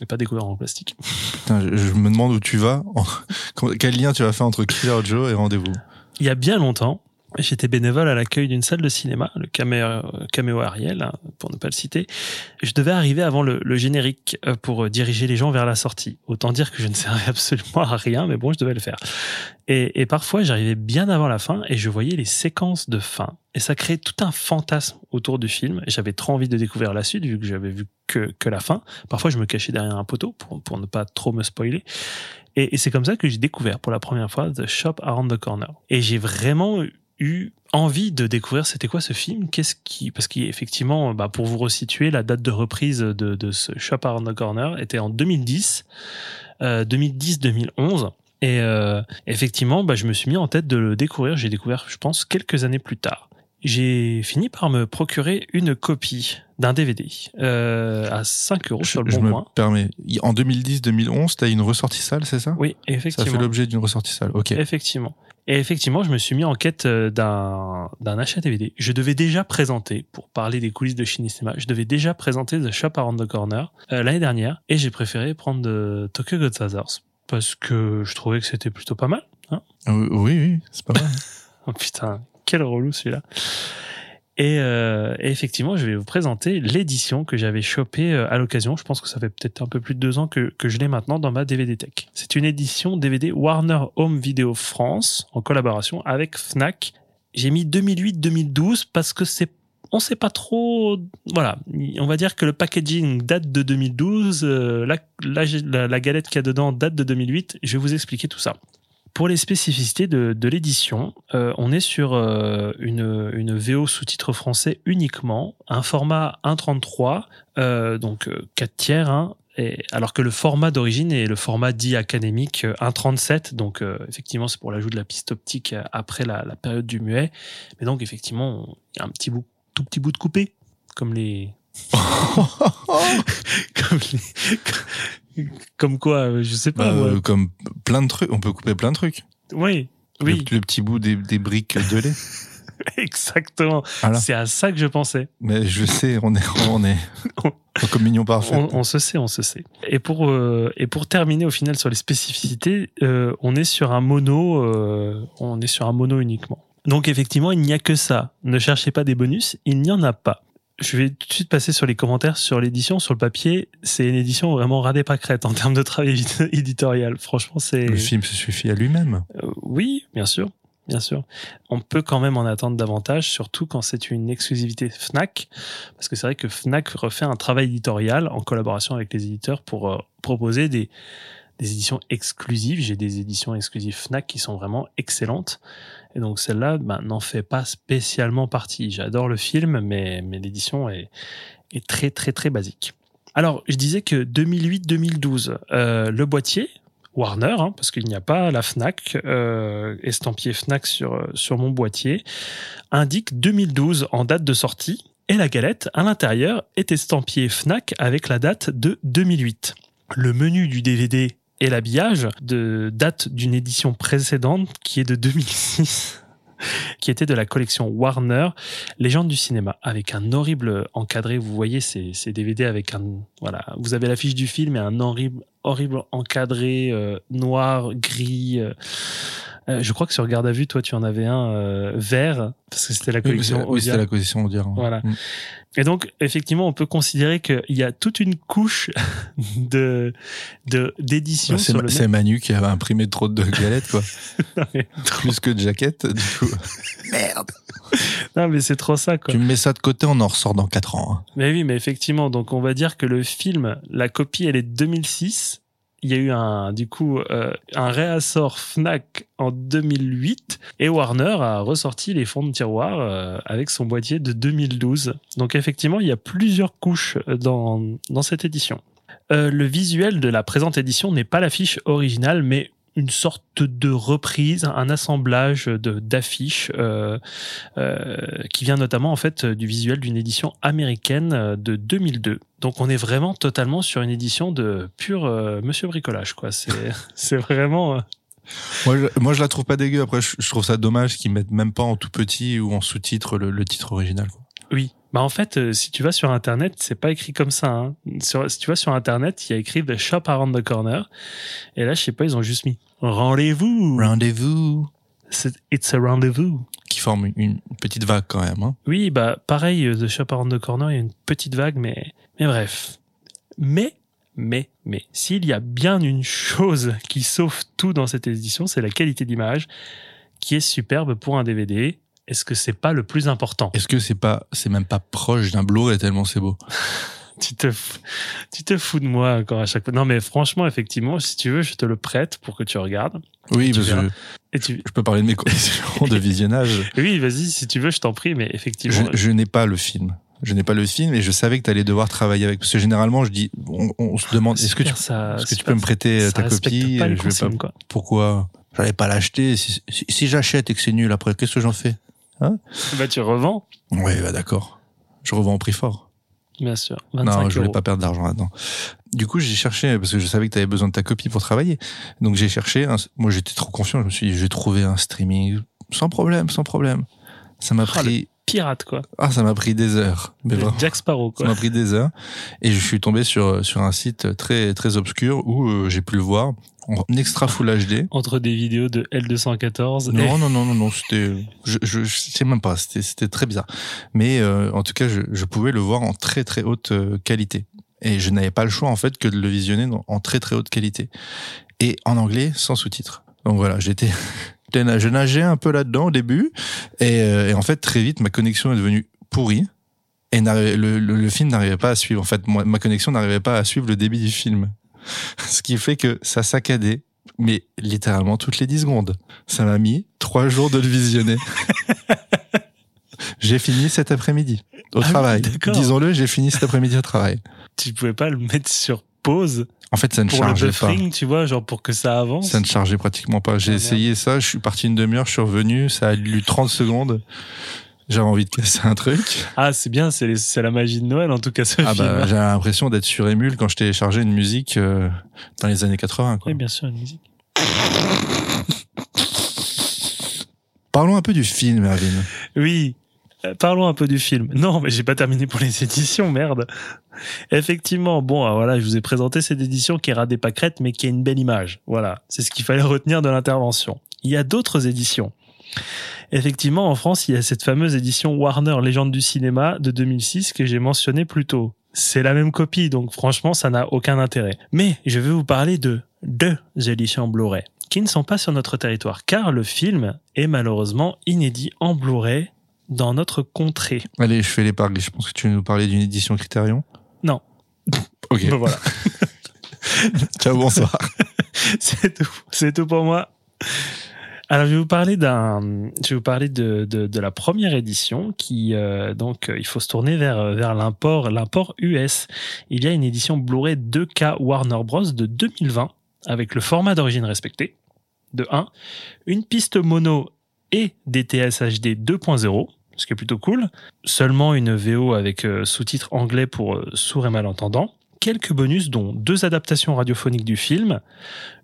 Et pas découvert en plastique. Putain, je, je me demande où tu vas. Quel lien tu vas faire entre Killer Joe et Rendez-vous? Il y a bien longtemps, j'étais bénévole à l'accueil d'une salle de cinéma, le caméo, Ariel, hein, pour ne pas le citer. Je devais arriver avant le, le générique euh, pour diriger les gens vers la sortie. Autant dire que je ne servais absolument à rien, mais bon, je devais le faire. Et, et parfois, j'arrivais bien avant la fin et je voyais les séquences de fin. Et ça créait tout un fantasme autour du film. J'avais trop envie de découvrir la suite vu que j'avais vu que, que la fin. Parfois, je me cachais derrière un poteau pour, pour ne pas trop me spoiler. Et, et c'est comme ça que j'ai découvert pour la première fois The Shop Around the Corner. Et j'ai vraiment eu envie de découvrir c'était quoi ce film, qu'est-ce qui parce qu'effectivement bah, pour vous resituer la date de reprise de, de ce Shop Around the Corner était en 2010 euh, 2010-2011 et euh, effectivement bah, je me suis mis en tête de le découvrir j'ai découvert je pense quelques années plus tard j'ai fini par me procurer une copie d'un DVD euh, à 5 euros sur le je bon me coin permets. En 2010-2011, t'as une ressortie salle, c'est ça? Oui Ça effectivement fait l'objet d'une ressortie salle. Ok. Effectivement. Et effectivement, je me suis mis en quête euh, d'un d'un achat DVD. Je devais déjà présenter, pour parler des coulisses de Cinéma, je devais déjà présenter The Shop Around the Corner euh, l'année dernière, et j'ai préféré prendre de Tokyo Godfathers parce que je trouvais que c'était plutôt pas mal. Hein Euh, Oui, oui, c'est pas mal. oh putain, quel relou celui-là. Et, euh, effectivement, je vais vous présenter l'édition que j'avais chopée euh, à l'occasion. Je pense que ça fait peut-être un peu plus de deux ans que, que je l'ai maintenant dans ma DVD Tech. C'est une édition DVD Warner Home Video France en collaboration avec Fnac. J'ai mis 2008-2012 parce que c'est on sait pas trop. Voilà, on va dire que le packaging date de 2012, euh, la, la galette qu'il y a dedans date de 2008. Je vais vous expliquer tout ça. Pour les spécificités de, de l'édition, euh, on est sur euh, une, une VO sous-titre français uniquement, un format 1.33, euh, donc euh, 4 tiers, hein, et, alors que le format d'origine est le format dit académique euh, 1.37, donc euh, effectivement c'est pour l'ajout de la piste optique euh, après la, la période du muet, mais donc effectivement il y a un petit bout, tout petit bout de coupé, comme les... comme les... Comme quoi, euh, je sais pas. Bah, euh, Comme plein de trucs, on peut couper plein de trucs. Oui, Le, oui, le petit bout des, des briques de lait. exactement. Voilà. C'est à ça que je pensais. Mais je sais, on est, on est en communion parfaite. On, on se sait, on se sait. Et pour euh, et pour terminer au final sur les spécificités, euh, on est sur un mono, euh, on est sur un mono uniquement. Donc effectivement, il n'y a que ça. Ne cherchez pas des bonus, il n'y en a pas. Je vais tout de suite passer sur les commentaires sur l'édition, sur le papier. C'est une édition vraiment radée pâquerette en termes de travail édi- éditorial. Franchement, c'est Le film se suffit à lui-même. Euh, oui, bien sûr, bien sûr. On peut quand même en attendre davantage, surtout quand c'est une exclusivité Fnac, parce que c'est vrai que Fnac refait un travail éditorial en collaboration avec les éditeurs pour euh, proposer des, des éditions exclusives. J'ai des éditions exclusives Fnac qui sont vraiment excellentes. Et donc celle-là ben, n'en fait pas spécialement partie. J'adore le film, mais, mais l'édition est, est très très très basique. Alors, je disais que 2008-2012, euh, le boîtier, Warner, hein, parce qu'il n'y a pas la Fnac, euh, estampillé Fnac sur, euh, sur mon boîtier, indique 2012 en date de sortie, et la galette, à l'intérieur, est estampillée Fnac avec la date de 2008. Le menu du DVD et l'habillage de date d'une édition précédente qui est de 2006 qui était de la collection Warner, Légende du cinéma, avec un horrible encadré. Vous voyez ces, ces DVD avec un voilà, vous avez l'affiche du film et un horrible horrible encadré euh, noir, gris. euh. Euh, je crois que sur Garde à vue, toi, tu en avais un euh, vert parce que c'était la collection. oui, c'était la collection Audiard. Voilà. Mm. Et donc, effectivement, on peut considérer qu'il y a toute une couche de de d'édition Bah, c'est Manu qui avait imprimé trop de galettes, quoi. Plus que de jaquettes, du coup. Merde. Non, mais c'est trop ça, quoi. Tu me mets ça de côté, on en ressort dans 4 ans. hein. Mais oui, mais effectivement, donc on va dire que le film, la copie, elle est de 2006. il y a eu un, du coup, euh, un réassort Fnac en 2008 et Warner a ressorti les fonds de tiroir euh, avec son boîtier de 2012. Donc effectivement, il y a plusieurs couches dans, dans cette édition. Euh, le visuel de la présente édition n'est pas l'affiche originale, mais une sorte de reprise, un assemblage d'affiches euh, euh, qui vient notamment en fait du visuel d'une édition américaine euh, de 2002. Donc on est vraiment totalement sur une édition de pur euh, Monsieur bricolage quoi. C'est c'est vraiment euh, Moi, je, moi, je la trouve pas dégueu. Après, je, je trouve ça dommage qu'ils mettent même pas en tout petit ou en sous-titre le, le titre original. quoi. Oui. Bah en fait, euh, si tu vas sur internet, c'est pas écrit comme ça. Hein. Sur, si tu vas sur internet, il y a écrit The Shop Around the Corner. Et là, je sais pas, ils ont juste mis rendez-vous. Rendez-vous. C'est- It's a rendez-vous. Qui forme une, une petite vague quand même. Hein. Oui, bah pareil, euh, The Shop Around the Corner, il y a une petite vague, mais mais bref. Mais mais mais s'il y a bien une chose qui sauve tout dans cette édition, c'est la qualité d'image, qui est superbe pour un DVD. Est-ce que c'est pas le plus important? Est-ce que c'est pas, c'est même pas proche d'un Blu-ray tellement c'est beau? tu te fous, tu te fous de moi encore à chaque fois. Non mais franchement, effectivement, si tu veux, je te le prête pour que tu regardes. Oui, Tu parce que verras. je, Et tu, je peux parler de mes conditions de visionnage. oui, vas-y, si tu veux, je t'en prie, mais effectivement, je n'ai pas le film. Je n'ai pas le film et je savais que tu allais devoir travailler avec. Parce que généralement, je dis, on, on se demande, est-ce que tu, super, ça, est-ce que tu super, peux me prêter ça ta copie pas Je vais pas. quoi. Pourquoi? J'allais pas l'acheter. Si, si, si j'achète et que c'est nul après, qu'est-ce que j'en fais? Bah tu revends, Ouais, bah d'accord. Je revends au prix fort. bien sûr. 25 Non, je voulais euros. pas perdre d'argent là-dedans. Du coup, j'ai cherché parce que je savais que tu avais besoin de ta copie pour travailler. Donc j'ai cherché. un- moi, j'étais trop confiant. Je me suis dit, je vais trouver un streaming sans problème, sans problème. Ça m'a Ah, pris. Pirate quoi. Ah, ça m'a pris des heures. Mais vraiment. Jack Sparrow Ça quoi. m'a pris des heures et je suis tombé sur sur un site très très obscur où euh, j'ai pu le voir en extra full HD. Entre des vidéos de L214 et Non non non non non c'était je, je je sais même pas c'était c'était très bizarre. Mais euh, en tout cas je, je pouvais le voir en très très haute euh, qualité. Et je n'avais pas le choix en fait que de le visionner en très très haute qualité. Et en anglais sans sous-titres. Donc voilà j'étais je nageais un peu là-dedans au début. Et, euh, et en fait très vite ma connexion est devenue pourrie. Et le, le film n'arrivait pas à suivre. En fait moi, ma connexion n'arrivait pas à suivre le débit du film ce qui fait que ça saccadait mais littéralement toutes les 10 secondes ça m'a mis trois jours de le visionner. j'ai fini cet après-midi au Ah travail. Disons-le, j'ai fini cet après-midi au travail. tu pouvais pas le mettre sur pause En fait, ça ne pour le chargeait pas. buffering, tu vois, genre pour que ça avance. Ça ne chargeait pratiquement pas. J'ai Ah, essayé ça, je suis parti une demi-heure, je suis revenu, ça a lu 30 secondes. J'avais envie de casser un truc. Ah, c'est bien, c'est la magie de Noël en tout cas ce Ah film. bah, j'avais l'impression d'être sur Emule quand je téléchargeais une musique euh, dans les années 80. Quoi. Oui, bien sûr, une musique. Parlons un peu du film, Erwin. Oui. Euh, Parlons un peu du film. Non, mais j'ai pas terminé pour les éditions, merde. Effectivement, bon, voilà, je vous ai présenté cette édition qui rate des pâquerettes, mais qui a une belle image. Voilà, c'est ce qu'il fallait retenir de l'intervention. Il y a d'autres éditions. Effectivement, en France, il y a cette fameuse édition Warner Légende du cinéma de 2006 que j'ai mentionnée plus tôt. C'est la même copie, donc franchement, ça n'a aucun intérêt. Mais je vais vous parler de deux éditions Blu-ray qui ne sont pas sur notre territoire, car le film est malheureusement inédit en Blu-ray dans notre contrée. Allez, je fais les paris. Je pense que tu veux nous parler d'une édition Criterion? Non. Ok. Ben voilà, Ciao, bonsoir. c'est tout, c'est tout pour moi. Alors, je vais vous parler d'un, je vais vous parler de, de, de la première édition qui, euh, donc, euh, il faut se tourner vers, vers l'import, l'import US. Il y a une édition Blu-ray 2K Warner Bros. de 2020 avec le format d'origine respecté, de 1, une piste mono et DTS HD 2.0, ce qui est plutôt cool, seulement une VO avec euh, sous-titres anglais pour euh, sourds et malentendants, quelques bonus dont deux adaptations radiophoniques du film,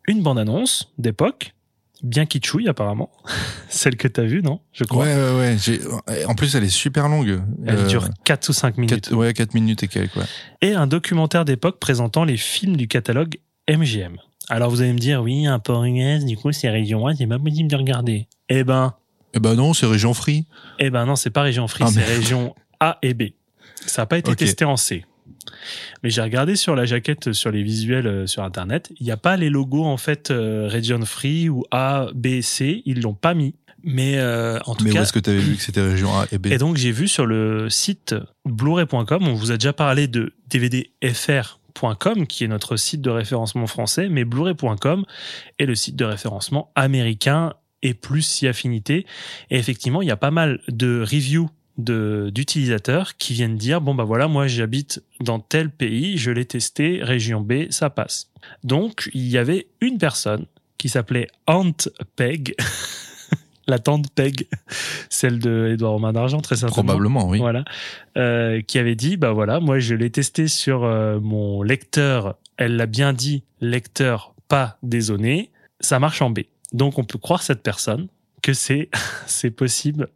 une bande-annonce d'époque, bien kitschouille apparemment, celle que t'as vue, non Je crois. Ouais, ouais, ouais. En plus, elle est super longue. Elle Euh, dure 4 ou 5 minutes. quatre- ouais, 4 minutes et quelques, ouais. Et un documentaire d'époque présentant les films du catalogue MGM. Alors vous allez me dire, oui, un port US, du coup c'est région 1, c'est pas possible de regarder. Eh ben, Eh ben non, c'est région free. Eh ben non, c'est pas région Free, Ah, c'est région A et B. Ça n'a pas été testé en C. Mais j'ai regardé sur la jaquette, sur les visuels euh, sur Internet, il n'y a pas les logos en fait euh, Region Free ou A, B, C, ils l'ont pas mis. Mais euh, en tout Mais où cas, est-ce que tu avais vu que c'était région A et B? Et donc j'ai vu sur le site blu-ray.com, on vous a déjà parlé de DVD FR Blu-ray.com, qui est notre site de référencement français, mais Blu-ray.com est le site de référencement américain et plus si affinité. Et effectivement, il y a pas mal de reviews d'utilisateurs qui viennent dire bon bah voilà moi j'habite dans tel pays je l'ai testé région B ça passe donc il y avait une personne qui s'appelait Ant Peg la tante Peg celle de Edouard Romain d'Argent très certainement Probablement, oui. voilà, euh, qui avait dit bah voilà, moi je l'ai testé sur euh, mon lecteur. Elle l'a bien dit, lecteur pas dézoné. Ça marche en B. Donc on peut croire cette personne que c'est c'est possible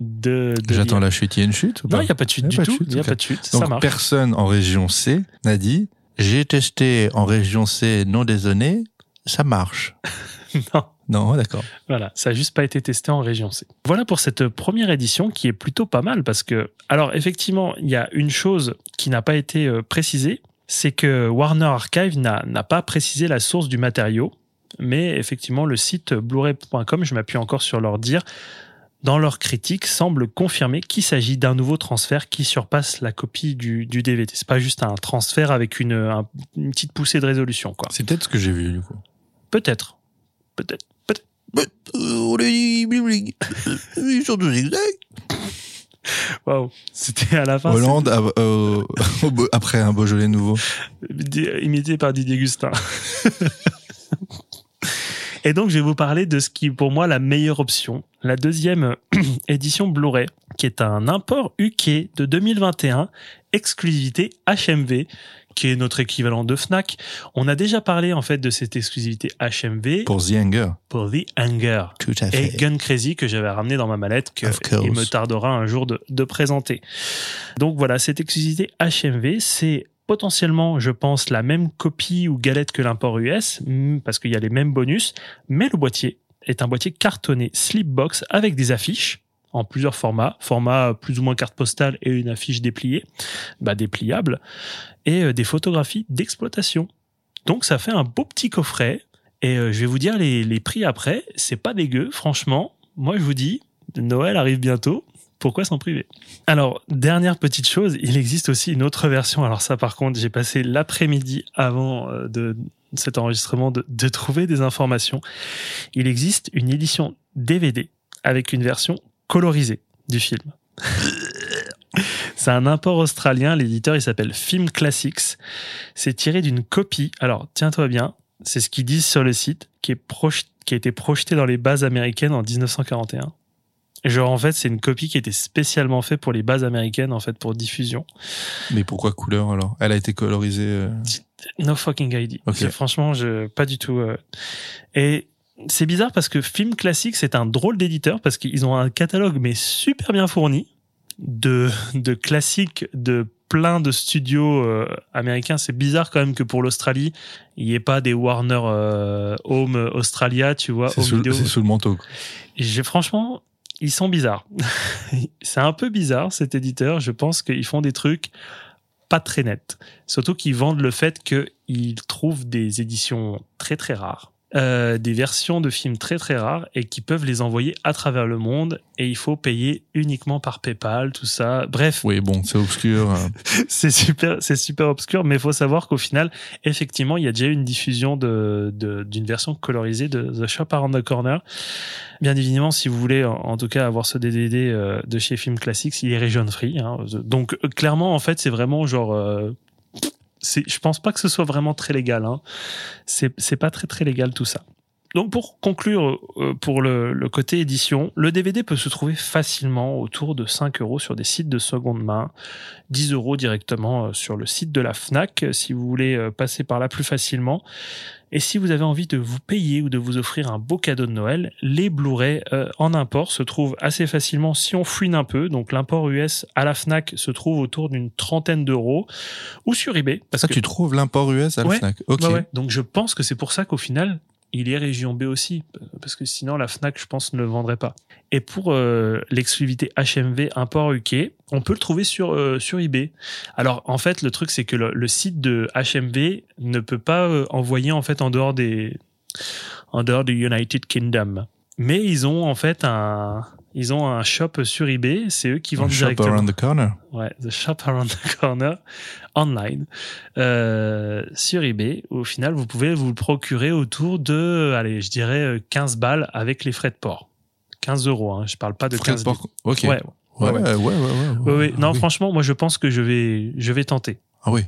de. de J'attends la chute. Il y a une chute ou pas Non, il n'y a pas de chute du tout. Il n'y a pas de chute. Donc marche. personne en région C n'a dit j'ai testé en région C non dézonée, ça marche. non. Non, d'accord. Voilà, ça n'a juste pas été testé en région C. Voilà pour cette première édition qui est plutôt pas mal parce que, alors effectivement, il y a une chose qui n'a pas été euh, précisée, c'est que Warner Archive n'a n'a pas précisé la source du matériau, mais effectivement le site blu-ray.com, je m'appuie encore sur leur dire, dans leur critique, semble confirmer qu'il s'agit d'un nouveau transfert qui surpasse la copie du, du DVD. C'est pas juste un transfert avec une, un- une petite poussée de résolution, quoi. C'est peut-être ce que j'ai vu du coup. Peut-être. Peut-être. Peut-être. exacts. Waouh. C'était à la fin. Hollande a- euh, Beau- après un Beaujolais nouveau. Imité par Didier Gustin. Et donc, je vais vous parler de ce qui est pour moi la meilleure option, la deuxième édition Blu-ray, qui est un import UK de 2021, exclusivité HMV, qui est notre équivalent de Fnac. On a déjà parlé en fait de cette exclusivité HMV Pour The Hanger. pour The Tout à et Gun Crazy que j'avais ramené dans ma mallette que il me tardera un jour de, de présenter. Donc voilà, cette exclusivité HMV, c'est potentiellement, je pense, la même copie ou galette que l'import US, hmm, parce qu'il y a les mêmes bonus, mais le boîtier est un boîtier cartonné slipbox avec des affiches en plusieurs formats, format plus ou moins carte postale et une affiche dépliée, bah dépliable, et euh, des photographies d'exploitation. Donc ça fait un beau petit coffret, et euh, je vais vous dire les prix après, c'est pas dégueu, franchement. Moi je vous dis, Noël arrive bientôt, pourquoi s'en priver? Alors, dernière petite chose, il existe aussi une autre version. Alors ça par contre, j'ai passé l'après-midi avant euh, de cet enregistrement de, trouver des informations. Il existe une édition DVD avec une version colorisée du film. C'est un import australien, l'éditeur il s'appelle Film Classics. C'est tiré d'une copie, alors tiens-toi bien, c'est ce qu'ils disent sur le site, qui, est qui a été projeté dans les bases américaines en 1941. Genre en fait c'est une copie qui était spécialement faite pour les bases américaines en fait pour diffusion. Mais pourquoi couleur alors? Elle a été colorisée. euh, No fucking idea. Ok. C'est- Franchement, je pas du tout. euh. Et c'est bizarre parce que Film Classique, c'est un drôle d'éditeur parce qu'ils ont un catalogue mais super bien fourni de de classiques de plein de studios euh, américains. C'est bizarre quand même que pour l'Australie, il n'y ait pas des Warner euh, Home Australia, tu vois, C'est sous, le manteau. J'ai franchement, ils sont bizarres. c'est un peu bizarre cet éditeur. Je pense qu'ils font des trucs pas très nets. Surtout qu'ils vendent le fait qu'ils trouvent des éditions très très rares, euh, des versions de films très très rares et qui peuvent les envoyer à travers le monde. Et il faut payer uniquement par PayPal, tout ça. Bref, Oui, bon, c'est obscur. euh, c'est super, c'est super obscur, mais il faut savoir qu'au final, effectivement, il y a déjà eu une diffusion de, de- d'une version colorisée de The Shop Around the Corner. Bien évidemment, si vous voulez, en, en tout cas, avoir ce DVD euh, de chez Film Classics, il est region free. hein. Donc, euh, clairement, en fait, c'est vraiment genre, euh, je pense pas que ce soit vraiment très légal. Hein. C'est, pas très très légal tout ça. Donc pour conclure euh, pour le, le côté édition, le DVD peut se trouver facilement autour de 5 euros sur des sites de seconde main, 10 euros directement euh, sur le site de la FNAC euh, si vous voulez passer par là plus facilement. Et si vous avez envie de vous payer ou de vous offrir un beau cadeau de Noël, les Blu-ray euh, en import se trouvent assez facilement si on fouine un peu. Donc l'import US à la FNAC se trouve autour d'une trentaine d'euros ou sur eBay. Parce Ça, que tu trouves l'import US à la Ouais. Fnac Ok. Ouais. Donc je pense que c'est pour ça qu'au final, il est région B aussi, parce que sinon la Fnac, je pense, ne le vendrait pas. Et pour euh, l'exclusivité HMV import UK, on peut le trouver sur euh, sur eBay. Alors en fait, le truc c'est que le, site de HMV ne peut pas euh, envoyer en fait en dehors des en dehors du United Kingdom. Mais ils ont en fait un Ils ont un shop sur eBay. C'est eux qui vendent shop directement. around the corner. Ouais, The Shop Around the Corner online euh, sur eBay. Au final, vous pouvez vous le procurer autour de, allez, je dirais euh, 15 balles avec les frais de port. 15 euros, hein. je parle pas de Frais 15 de port. Ok. Ouais, Ouais, ouais, ouais, ouais, ouais, Ouais, ouais. Non, oui. franchement, moi je pense que je vais, je vais tenter. Ah oui.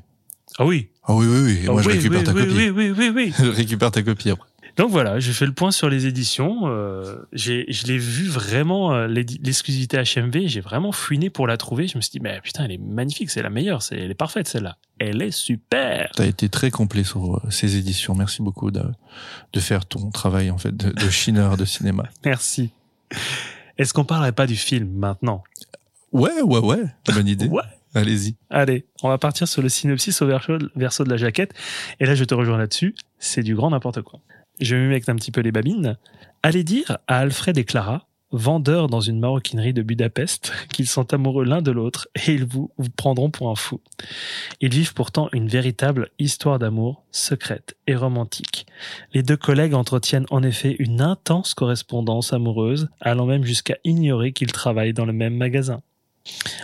Ah oui. Ah oui, oui, oui. Et Ah moi, je oui, récupère oui, ta oui, copie. Oui, oui, oui, oui. Je récupère ta copie après. Donc voilà, j'ai fait le point sur les éditions. Euh, j'ai, je l'ai vu vraiment, euh, l'exclusivité HMV, j'ai vraiment fouiné pour la trouver. Je me suis dit, mais putain, elle est magnifique, c'est la meilleure, c'est, elle est parfaite celle-là. Elle est super. T'as été très complet sur euh, ces éditions. Merci beaucoup de, de faire ton travail, en fait, de, de chineur de cinéma. Merci. Est-ce qu'on parlerait pas du film maintenant? Ouais, ouais, ouais. Bonne idée. Ouais. Allez-y. Allez, on va partir sur le synopsis au verso, verso de la jaquette. Et là, je te rejoins là-dessus. C'est du grand n'importe quoi. Je me mets un petit peu les babines. Allez dire à Alfred et Clara, vendeurs dans une maroquinerie de Budapest, qu'ils sont amoureux l'un de l'autre et ils vous, vous prendront pour un fou. Ils vivent pourtant une véritable histoire d'amour, secrète et romantique. Les deux collègues entretiennent en effet une intense correspondance amoureuse, allant même jusqu'à ignorer qu'ils travaillent dans le même magasin.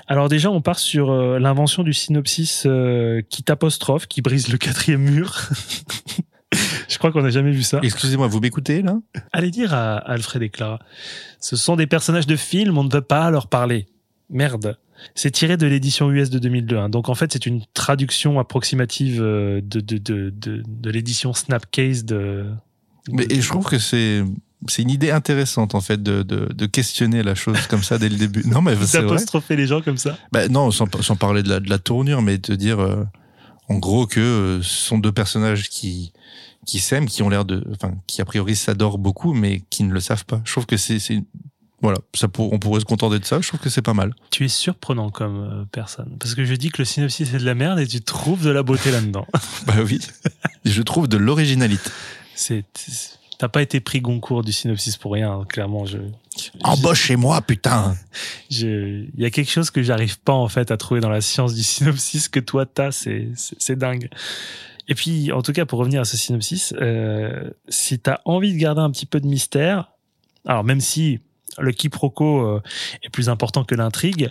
Alors déjà, on part sur euh, l'invention du synopsis euh, qui t'apostrophe, qui brise le quatrième mur. Je crois qu'on n'a jamais vu ça. Excusez-moi, vous m'écoutez, là? Allez dire à Alfred et Clara, ce sont des personnages de film, on ne veut pas leur parler. Merde. C'est tiré de l'édition US de 2002. hein. Donc en fait, c'est une traduction approximative euh, de, de, de, de, de l'édition Snapcase de... Mais et je trouve que c'est c'est une idée intéressante en fait de, de, de questionner la chose comme ça dès le début. Non mais c'est vrai. les gens comme ça. Bah, non, sans, sans parler de la, de la tournure, mais de dire euh, en gros que euh, ce sont deux personnages qui qui s'aiment, qui ont l'air de, enfin, qui a priori s'adorent beaucoup, mais qui ne le savent pas. Je trouve que c'est c'est voilà, ça pour, on pourrait se contenter de ça. Je trouve que c'est pas mal. Tu es surprenant comme euh, personne. Parce que je dis que le synopsis est de la merde et tu trouves de la beauté là-dedans. Bah oui, je trouve de l'originalité. C'est, t'as pas été pris Goncourt du synopsis pour rien, hein, clairement. Je, Embauche chez moi, putain. il y a quelque chose que j'arrive pas en fait à trouver dans la science du synopsis que toi t'as, c'est, c'est, c'est dingue. Et puis, en tout cas, pour revenir à ce synopsis, euh, si t'as envie de garder un petit peu de mystère, alors même si le quiproquo euh, est plus important que l'intrigue,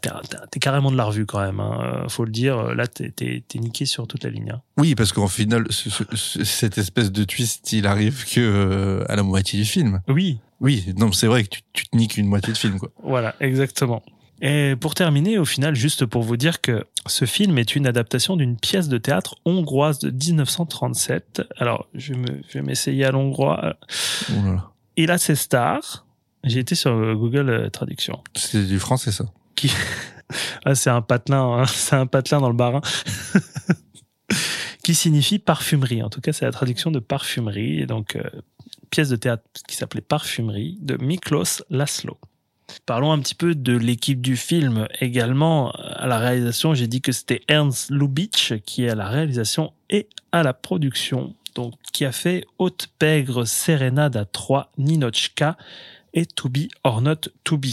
bah t'es, carrément de la revue quand même. Hein. Faut le dire, là t'es, niqué sur toute la ligne. hein. Oui, parce qu'en final, ce- ce- ce- cette espèce de twist, il arrive que euh, à la moitié du film. Oui, Oui, non, c'est vrai que tu, tu te niques une moitié de film, quoi. Voilà, exactement. Et pour terminer, au final, juste pour vous dire que ce film est une adaptation d'une pièce de théâtre hongroise de 1937. Alors, je, vais me, m'essayer à l'hongrois. Il a ses stars. J'ai été sur euh, Google euh, Traduction. C'est du français, ça. Ah, c'est un patelin, hein, c'est un patelin dans le barin. qui signifie parfumerie. En tout cas, c'est la traduction de parfumerie. Et donc, euh, pièce de théâtre qui s'appelait Parfumerie de Miklos Laszlo. Parlons un petit peu de l'équipe du film également. À la réalisation, j'ai dit que c'était Ernst Lubitsch qui est à la réalisation et à la production. Donc, qui a fait Haute Pègre, Serenade à 3, Ninochka et To Be or Not To Be.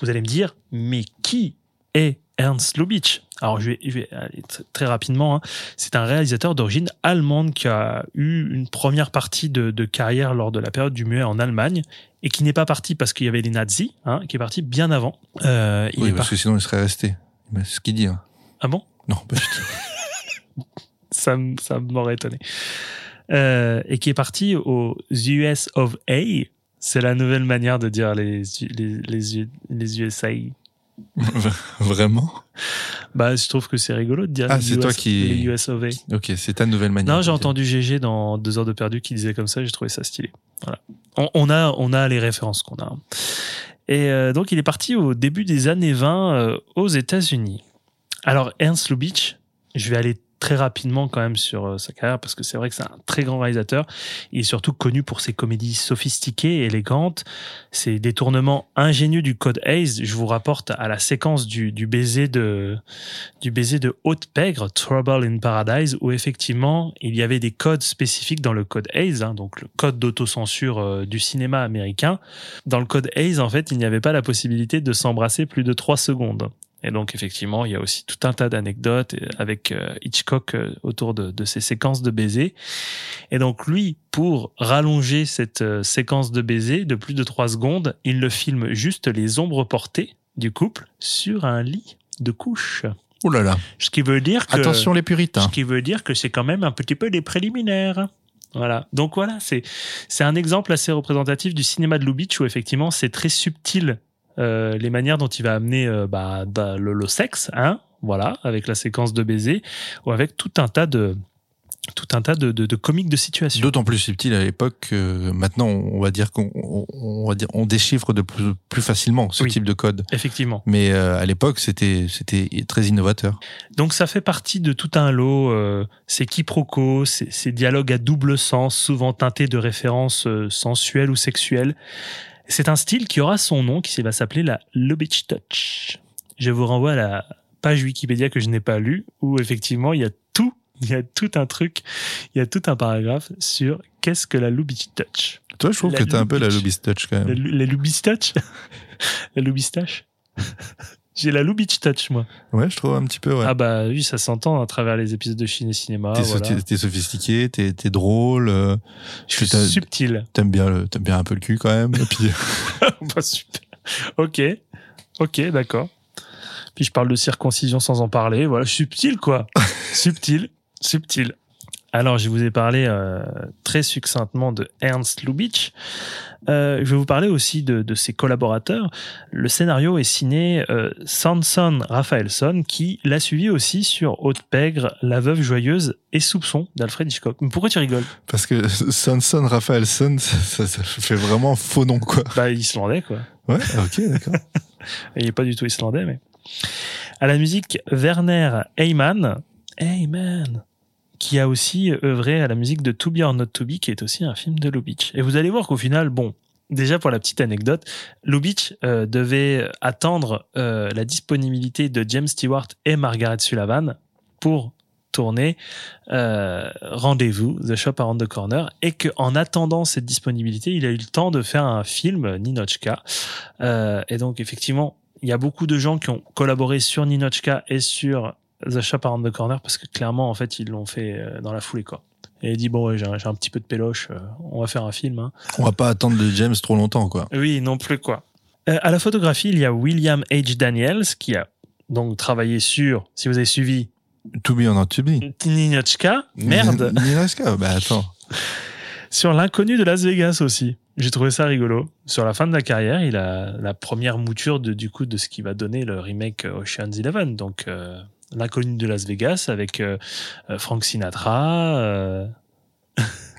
Vous allez me dire, mais qui est Ernst Lubitsch? Alors, je vais, je vais aller très rapidement. hein. C'est un réalisateur d'origine allemande qui a eu une première partie de, de carrière lors de la période du muet en Allemagne et qui n'est pas parti parce qu'il y avait les nazis, hein, qui est parti bien avant. Euh, il Oui, est parce par- que sinon, il serait resté. C'est ce qu'il dit. Hein. Ah bon? Non, pas du tout. ça, ça m'aurait étonné. Euh, et qui est parti aux US of A. C'est la nouvelle manière de dire les, les, les, les USA. Vraiment? Bah, je trouve que c'est rigolo de dire Ah, les US, toi qui- les US of A. Ok, c'est ta nouvelle manière. Non, j'ai entendu GG dans deux heures de perdu qui disait comme ça, j'ai trouvé ça stylé. Voilà. On, on a, on a les références qu'on a. Et euh, donc, il est parti au début des années 20 euh, aux États-Unis. Alors, Ernst Lubitsch, je vais aller très rapidement quand même sur euh, sa carrière parce que c'est vrai que c'est un très grand réalisateur. Il est surtout connu pour ses comédies sophistiquées, élégantes, ses détournements ingénieux du code Hayes. Je vous rapporte à la séquence du, baiser de du baiser de haute pègre, Trouble in Paradise, où effectivement il y avait des codes spécifiques dans le code Hayes, hein, donc le code d'autocensure euh, du cinéma américain. Dans le code Hayes, en fait, il n'y avait pas la possibilité de s'embrasser plus de trois secondes. Et donc effectivement, il y a aussi tout un tas d'anecdotes euh, avec euh, Hitchcock euh, autour de, de ces séquences de baisers. Et donc lui, pour rallonger cette séquence de baisers de plus de trois secondes, il le filme juste les ombres portées du couple sur un lit de couche. Ouh là là. Ce qui veut dire que Attention les puritains. ce qui veut dire que c'est quand même un petit peu des préliminaires. Voilà. Donc voilà, c'est c'est un exemple assez représentatif du cinéma de Lubitsch où effectivement c'est très subtil les manières dont il va amener euh, bah, bah, le, le sexe, hein, voilà, avec la séquence de baiser ou avec tout un tas de tout un tas de, de, de comiques de situation. D'autant plus subtil à l'époque que maintenant on va dire qu'on on, on va dire on déchiffre de plus, plus facilement ce Oui. type de code. Effectivement. Mais euh, à l'époque c'était c'était très innovateur. Donc ça fait partie de tout un lot, euh, ces quiproquos, ces, ces dialogues à double sens, souvent teintés de références euh, sensuelles ou sexuelles. C'est un style qui aura son nom, qui va s'appeler la Lubitsch Touch. Je vous renvoie à la page Wikipédia que je n'ai pas lue, où effectivement il y a tout, il y a tout un truc, il y a tout un paragraphe sur qu'est-ce que la Lubitsch Touch. Toi je trouve La que t'as un peu la Lubitsch. Touch quand La, même. La Lubitsch Touch? La Lubitsch Touch? J'ai la Lubitsch Touch, moi. Ouais je trouve un petit peu ouais. Ah bah oui, ça s'entend à travers les épisodes de Chine et Cinéma. t'es, voilà. so- t'es sophistiqué, t'es, drôle, euh, Je suis subtil. t'aimes bien le, bien un peu le cul quand même. Et puis Bah, super. Ok, ok, d'accord. Puis je parle de circoncision sans en parler. Voilà, subtil quoi. subtil, subtil. Alors, je vous ai parlé euh, très succinctement de Ernst Lubitsch. Euh, je vais vous parler aussi de, de ses collaborateurs. Le scénario est signé euh, Sanson Raphaelson, qui l'a suivi aussi sur Haute Pègre, La Veuve Joyeuse et Soupçon d'Alfred Hitchcock. Mais pourquoi tu rigoles? Parce que Sanson Raphaelson ça, ça, fait vraiment faux nom quoi. Bah, islandais quoi. Ouais ok d'accord. Il n'est pas du tout islandais, mais. À la musique, Werner Heyman, Heyman, qui a aussi œuvré à la musique de To Be or Not To Be, qui est aussi un film de Lubitsch. Et vous allez voir qu'au final, bon, déjà pour la petite anecdote, Lubitsch euh, devait attendre euh, la disponibilité de James Stewart et Margaret Sullivan pour tourner euh, Rendez-vous, The Shop Around the Corner, et qu'en attendant cette disponibilité, il a eu le temps de faire un film, Ninochka. Euh, et donc, effectivement, il y a beaucoup de gens qui ont collaboré sur Ninochka et sur The Shop Around the Corner parce que clairement, en fait, ils l'ont fait euh, dans la foulée, quoi. Et il dit, bon, ouais, j'ai un, j'ai un petit peu de péloche, euh, on va faire un film. Hein. On va pas attendre de James trop longtemps quoi. Oui, non plus, quoi. Euh, à la photographie, il y a William H. Daniels qui a donc travaillé sur, si vous avez suivi, To be or not to be. Ninochka, merde, Ninaska, bah attends. sur l'inconnu de Las Vegas aussi. J'ai trouvé ça rigolo. Sur la fin de la carrière, il a la première mouture de, du coup de ce qui va donner le remake Ocean's Eleven. Donc euh, l'inconnu de Las Vegas avec euh, euh, Frank Sinatra. euh,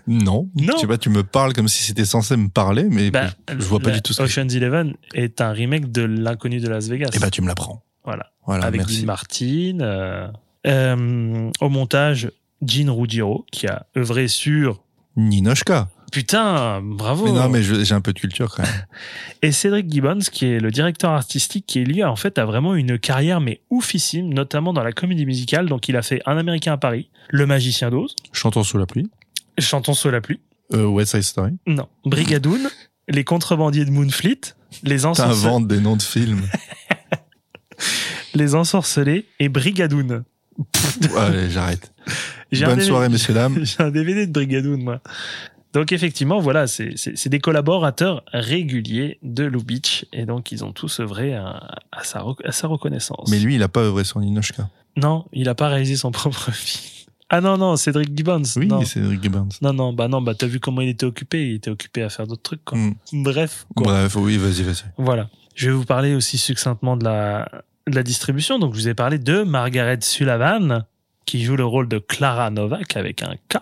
Non. Non. Je sais pas, tu me parles comme si c'était censé me parler, mais bah, je vois pas du tout ce que c'est. Ocean's Eleven est un remake de l'inconnu de Las Vegas. Eh bah tu me l'apprends. Voilà. Voilà, avec merci. Dean Martin. euh, euh, au montage, Gene Ruggiero qui a œuvré sur. Ninochka. Putain, bravo. Mais non, mais j'ai un peu de culture quand même. Et Cédric Gibbons, qui est le directeur artistique, qui lui en fait a vraiment une carrière mais oufissime, notamment dans la comédie musicale. Donc il a fait Un Américain à Paris, Le Magicien d'Oz, Chantons sous la pluie. Chantons sous la pluie, Euh, West Side Story. non, Brigadoon, Les Contrebandiers de Moonfleet, Les, Ensorce- T'inventes des noms de films. les Ensorcelés et Brigadoon. Allez, j'arrête. Bonne DVD soirée, messieurs, dames. J'ai un DVD de Brigadoon, moi. Donc effectivement, voilà, c'est des collaborateurs réguliers de Lubitsch et donc ils ont tous œuvré à, à sa, à sa reconnaissance. Mais lui, il a pas œuvré sur Ninochka. Non, il a pas réalisé son propre film. Ah non, non, Cédric Gibbons. Oui, non. Rick Gibbons. non, non, bah non, bah t'as vu comment il était occupé, il était occupé à faire d'autres trucs, quoi. Hmm. Bref, quoi. Bref, oui, vas-y, vas-y. Voilà. Je vais vous parler aussi succinctement de la, de la distribution. Donc, je vous ai parlé de Margaret Sullivan, qui joue le rôle de Clara Novak avec un K,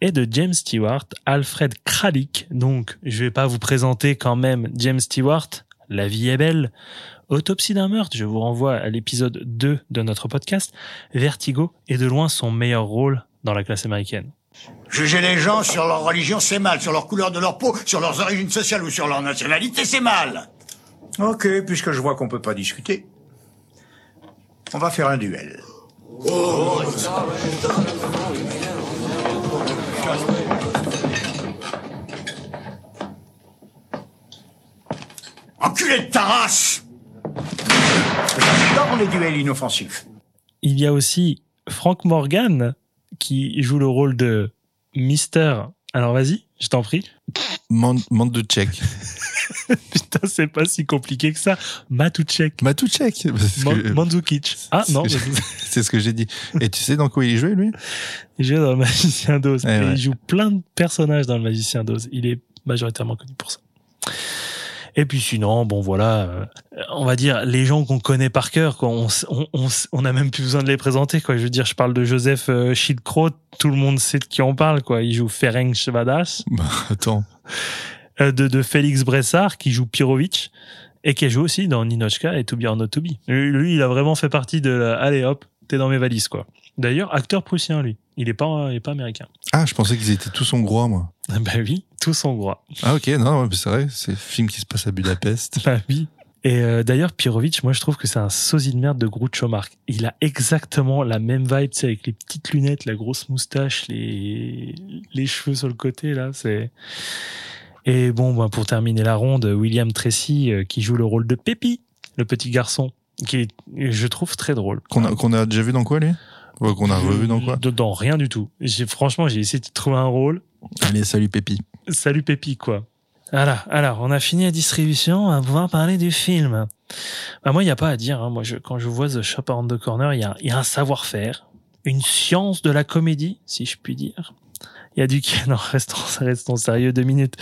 et de James Stewart, Alfred Kralik. Donc, je vais pas vous présenter quand même James Stewart. La vie est belle. Autopsie d'un meurtre, je vous renvoie à l'épisode 2 de notre podcast. Vertigo est de loin son meilleur rôle dans la classe américaine. Juger les gens sur leur religion, c'est mal. Sur leur couleur de leur peau, sur leurs origines sociales ou sur leur nationalité, c'est mal. Ok, puisque je vois qu'on peut pas discuter, on va faire un duel. Enculé de ta race les duels inoffensifs. Il y a aussi Frank Morgan qui joue le rôle de Mister. Alors vas-y, je t'en prie. Mand- Mandzukic. Putain, c'est pas si compliqué que ça. Matuchek. Matuchek. Que- Mandzukic. Ah non, c'est- ce que j'ai dit. Et tu sais dans quoi il jouait, lui? Il joue dans le Magicien d'Oz. Eh Et ouais. Il joue plein de personnages dans le Magicien d'Oz. Il est majoritairement connu pour ça. Et puis sinon, bon voilà, euh, on va dire les gens qu'on connaît par cœur, quoi. On, on, on, on a même plus besoin de les présenter, quoi. Je veux dire, je parle de Joseph euh, Schildkraut, tout le monde sait de qui on parle, quoi. Il joue Ferenc Vadas, Bah, attends. Euh, de, de Félix Bressard qui joue Pirovic et qui a joué aussi dans Ninochka et To Be or Not To Be. Lui, lui, il a vraiment fait partie de la- allez hop, t'es dans mes valises, quoi. D'ailleurs, acteur prussien, lui. Il est pas, il est pas américain. Ah, je pensais qu'ils étaient tous hongrois, moi. Bah oui, tous hongrois. Ah, ok, non, mais c'est vrai, c'est un film qui se passe à Budapest. Bah oui. Et euh, d'ailleurs, Pirovic, moi je trouve que c'est un sosie de merde de Groucho Marx. Il a exactement la même vibe, tu sais, avec les petites lunettes, la grosse moustache, les, les cheveux sur le côté, là, c'est... Et bon, bah, pour terminer la ronde, William Tracy, euh, qui joue le rôle de Pépi, le petit garçon, qui est, je trouve, très drôle. Qu'on a, qu'on a déjà vu dans quoi, lui? Ouais, Qu'on a revu dans quoi? Dans rien du tout. J'ai, franchement, j'ai essayé de trouver un rôle. Allez, salut Pépi. Salut Pépi, quoi. Voilà, alors, on a fini la distribution, on va pouvoir parler du film. Bah, moi, il n'y a pas à dire. hein. Moi, je, quand je vois The Shop Around the Corner, il y a, il y a un savoir-faire, une science de la comédie, si je puis dire. Il y a du... Non, restons, restons sérieux deux minutes.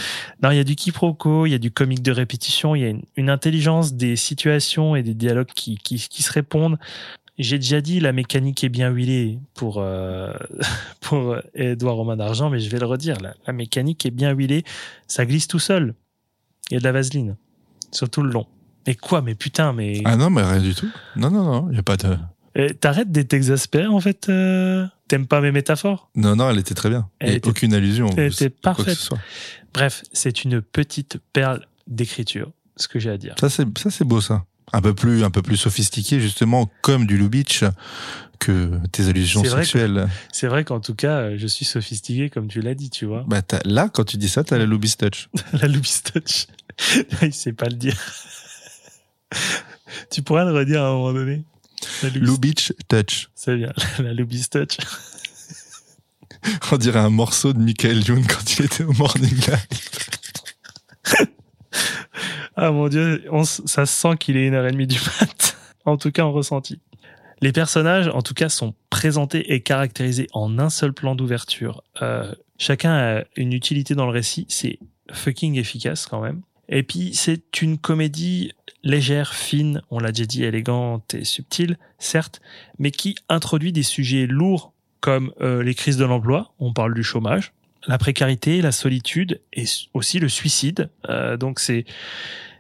Non, il y a du quiproquo, il y a du comique de répétition, il y a une, une intelligence des situations et des dialogues qui, qui, qui se répondent. J'ai déjà dit, la mécanique est bien huilée pour euh, pour Edouard Romain d'Argent, mais je vais le redire. La, la mécanique est bien huilée, ça glisse tout seul. Il y a de la vaseline sur tout le long. Mais quoi Mais putain, mais Ah non, mais rien du tout. Non, non, non, il n'y a pas de. Eh, t'arrêtes d'être exaspéré en fait. euh T'aimes pas mes métaphores? Non, non, elle était très bien. Elle Et était- aucune allusion. Elle était parfaite. ce. Bref, c'est une petite perle d'écriture, ce que j'ai à dire. Ça, c'est, ça, c'est beau, ça. Un peu plus, un peu plus sophistiqué, justement, comme du Lubitsch, que tes allusions sexuelles. C'est vrai qu'en tout cas, je suis sophistiqué comme tu l'as dit, tu vois. Bah, là, quand tu dis ça, t'as la Lubitsch touch. la Louis Touch. Il sait pas le dire. tu pourras le redire à un moment donné. Lubitsch touch. C'est bien, la Louis Touch. On dirait un morceau de Michael Youn quand il était au Morning Live. Ah mon dieu, on ça se sent qu'il est une heure et demie du mat. En tout cas, en ressenti. Les personnages, en tout cas, sont présentés et caractérisés en un seul plan d'ouverture. Euh, chacun a une utilité dans le récit. C'est fucking efficace quand même. Et puis, c'est une comédie légère, fine, on l'a déjà dit, élégante et subtile, certes, mais qui introduit des sujets lourds comme euh, les crises de l'emploi, on parle du chômage, la précarité, la solitude et aussi le suicide. Euh, donc c'est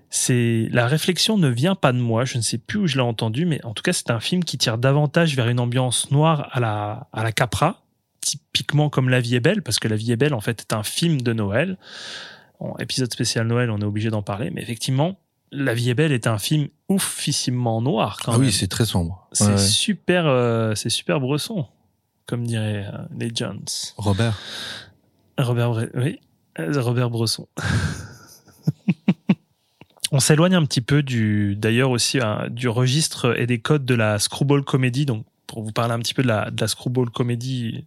c'est la réflexion ne vient pas de moi, je ne sais plus où je l'ai entendu, mais en tout cas c'est un film qui tire davantage vers une ambiance noire à la à la Capra, typiquement comme La vie est belle, parce que La vie est belle en fait est un film de Noël. En épisode spécial Noël, on est obligé d'en parler, mais effectivement. La vie est belle est un film oufissimement noir quand Ah même. oui, c'est très sombre. C'est Ouais, super, euh, c'est super bresson, comme diraient euh, les Jones. Robert. Robert, Bre- oui, euh, Robert Bresson. On s'éloigne un petit peu du, d'ailleurs aussi hein, du registre et des codes de la screwball comedy. Donc, pour vous parler un petit peu de la, de la screwball comedy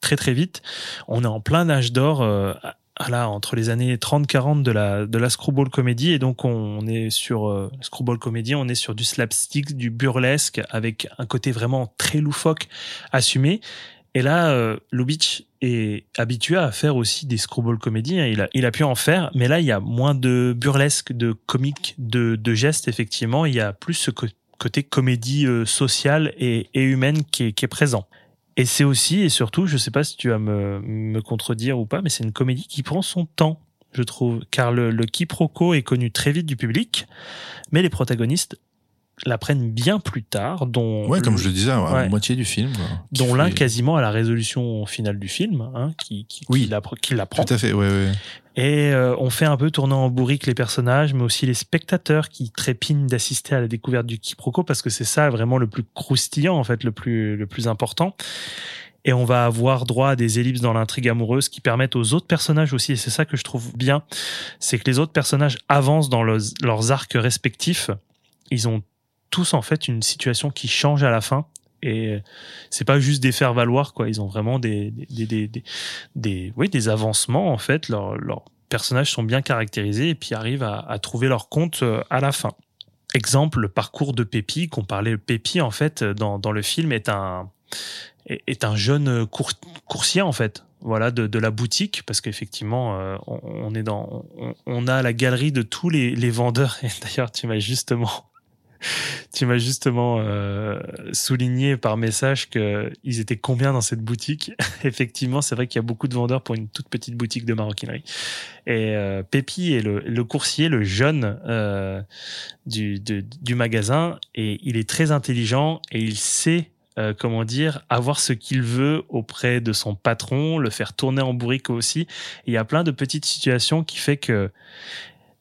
très très vite, on est en plein âge d'or. euh, là, entre les années 30-40 de la, de la screwball comedy et donc on est sur euh, screwball comedy, on est sur du slapstick, du burlesque avec un côté vraiment très loufoque assumé. Et là, euh, Lubitsch est habitué à faire aussi des screwball comédies. hein. Il a, il a pu en faire, mais là, il y a moins de burlesque, de comique, de, de gestes, effectivement. Il y a plus ce côté comédie euh, sociale et, et humaine qui est, qui est présent. Et c'est aussi, et surtout, je sais pas si tu vas me, me contredire ou pas, mais c'est une comédie qui prend son temps, je trouve. Car le, le quiproquo est connu très vite du public, mais les protagonistes la prennent bien plus tard, dont Ouais, comme je le disais, à Ouais. moitié du film. Qui dont l'un quasiment à la résolution finale du film, hein, qui, qui, Oui. qui l'apprend. Tout à fait, ouais, ouais. Et euh, on fait un peu tourner en bourrique les personnages, mais aussi les spectateurs qui trépignent d'assister à la découverte du quiproquo, parce que c'est ça vraiment le plus croustillant, en fait, le plus, le plus important. Et on va avoir droit à des ellipses dans l'intrigue amoureuse qui permettent aux autres personnages aussi, et c'est ça que je trouve bien, c'est que les autres personnages avancent dans leurs arcs respectifs. Ils ont tous en fait une situation qui change à la fin et c'est pas juste des faire valoir quoi. Ils ont vraiment des des des des, oui, des avancements en fait. Leurs personnages sont bien caractérisés et puis arrivent à, trouver leur compte euh, à la fin. Exemple le parcours de Pépi qu'on parlait Pépi en fait dans le film est un est un jeune cour- coursier en fait. Voilà de, la boutique parce qu'effectivement euh, on, est dans on, a la galerie de tous les, vendeurs. D'ailleurs tu m'as justement tu m'as justement euh, souligné par message que ils étaient combien dans cette boutique? Effectivement c'est vrai qu'il y a beaucoup de vendeurs pour une toute petite boutique de maroquinerie et euh, Pépi est le, coursier le jeune euh, du, du magasin et il est très intelligent et il sait euh, comment dire, avoir ce qu'il veut auprès de son patron, le faire tourner en bourrique aussi. Et il y a plein de petites situations qui fait que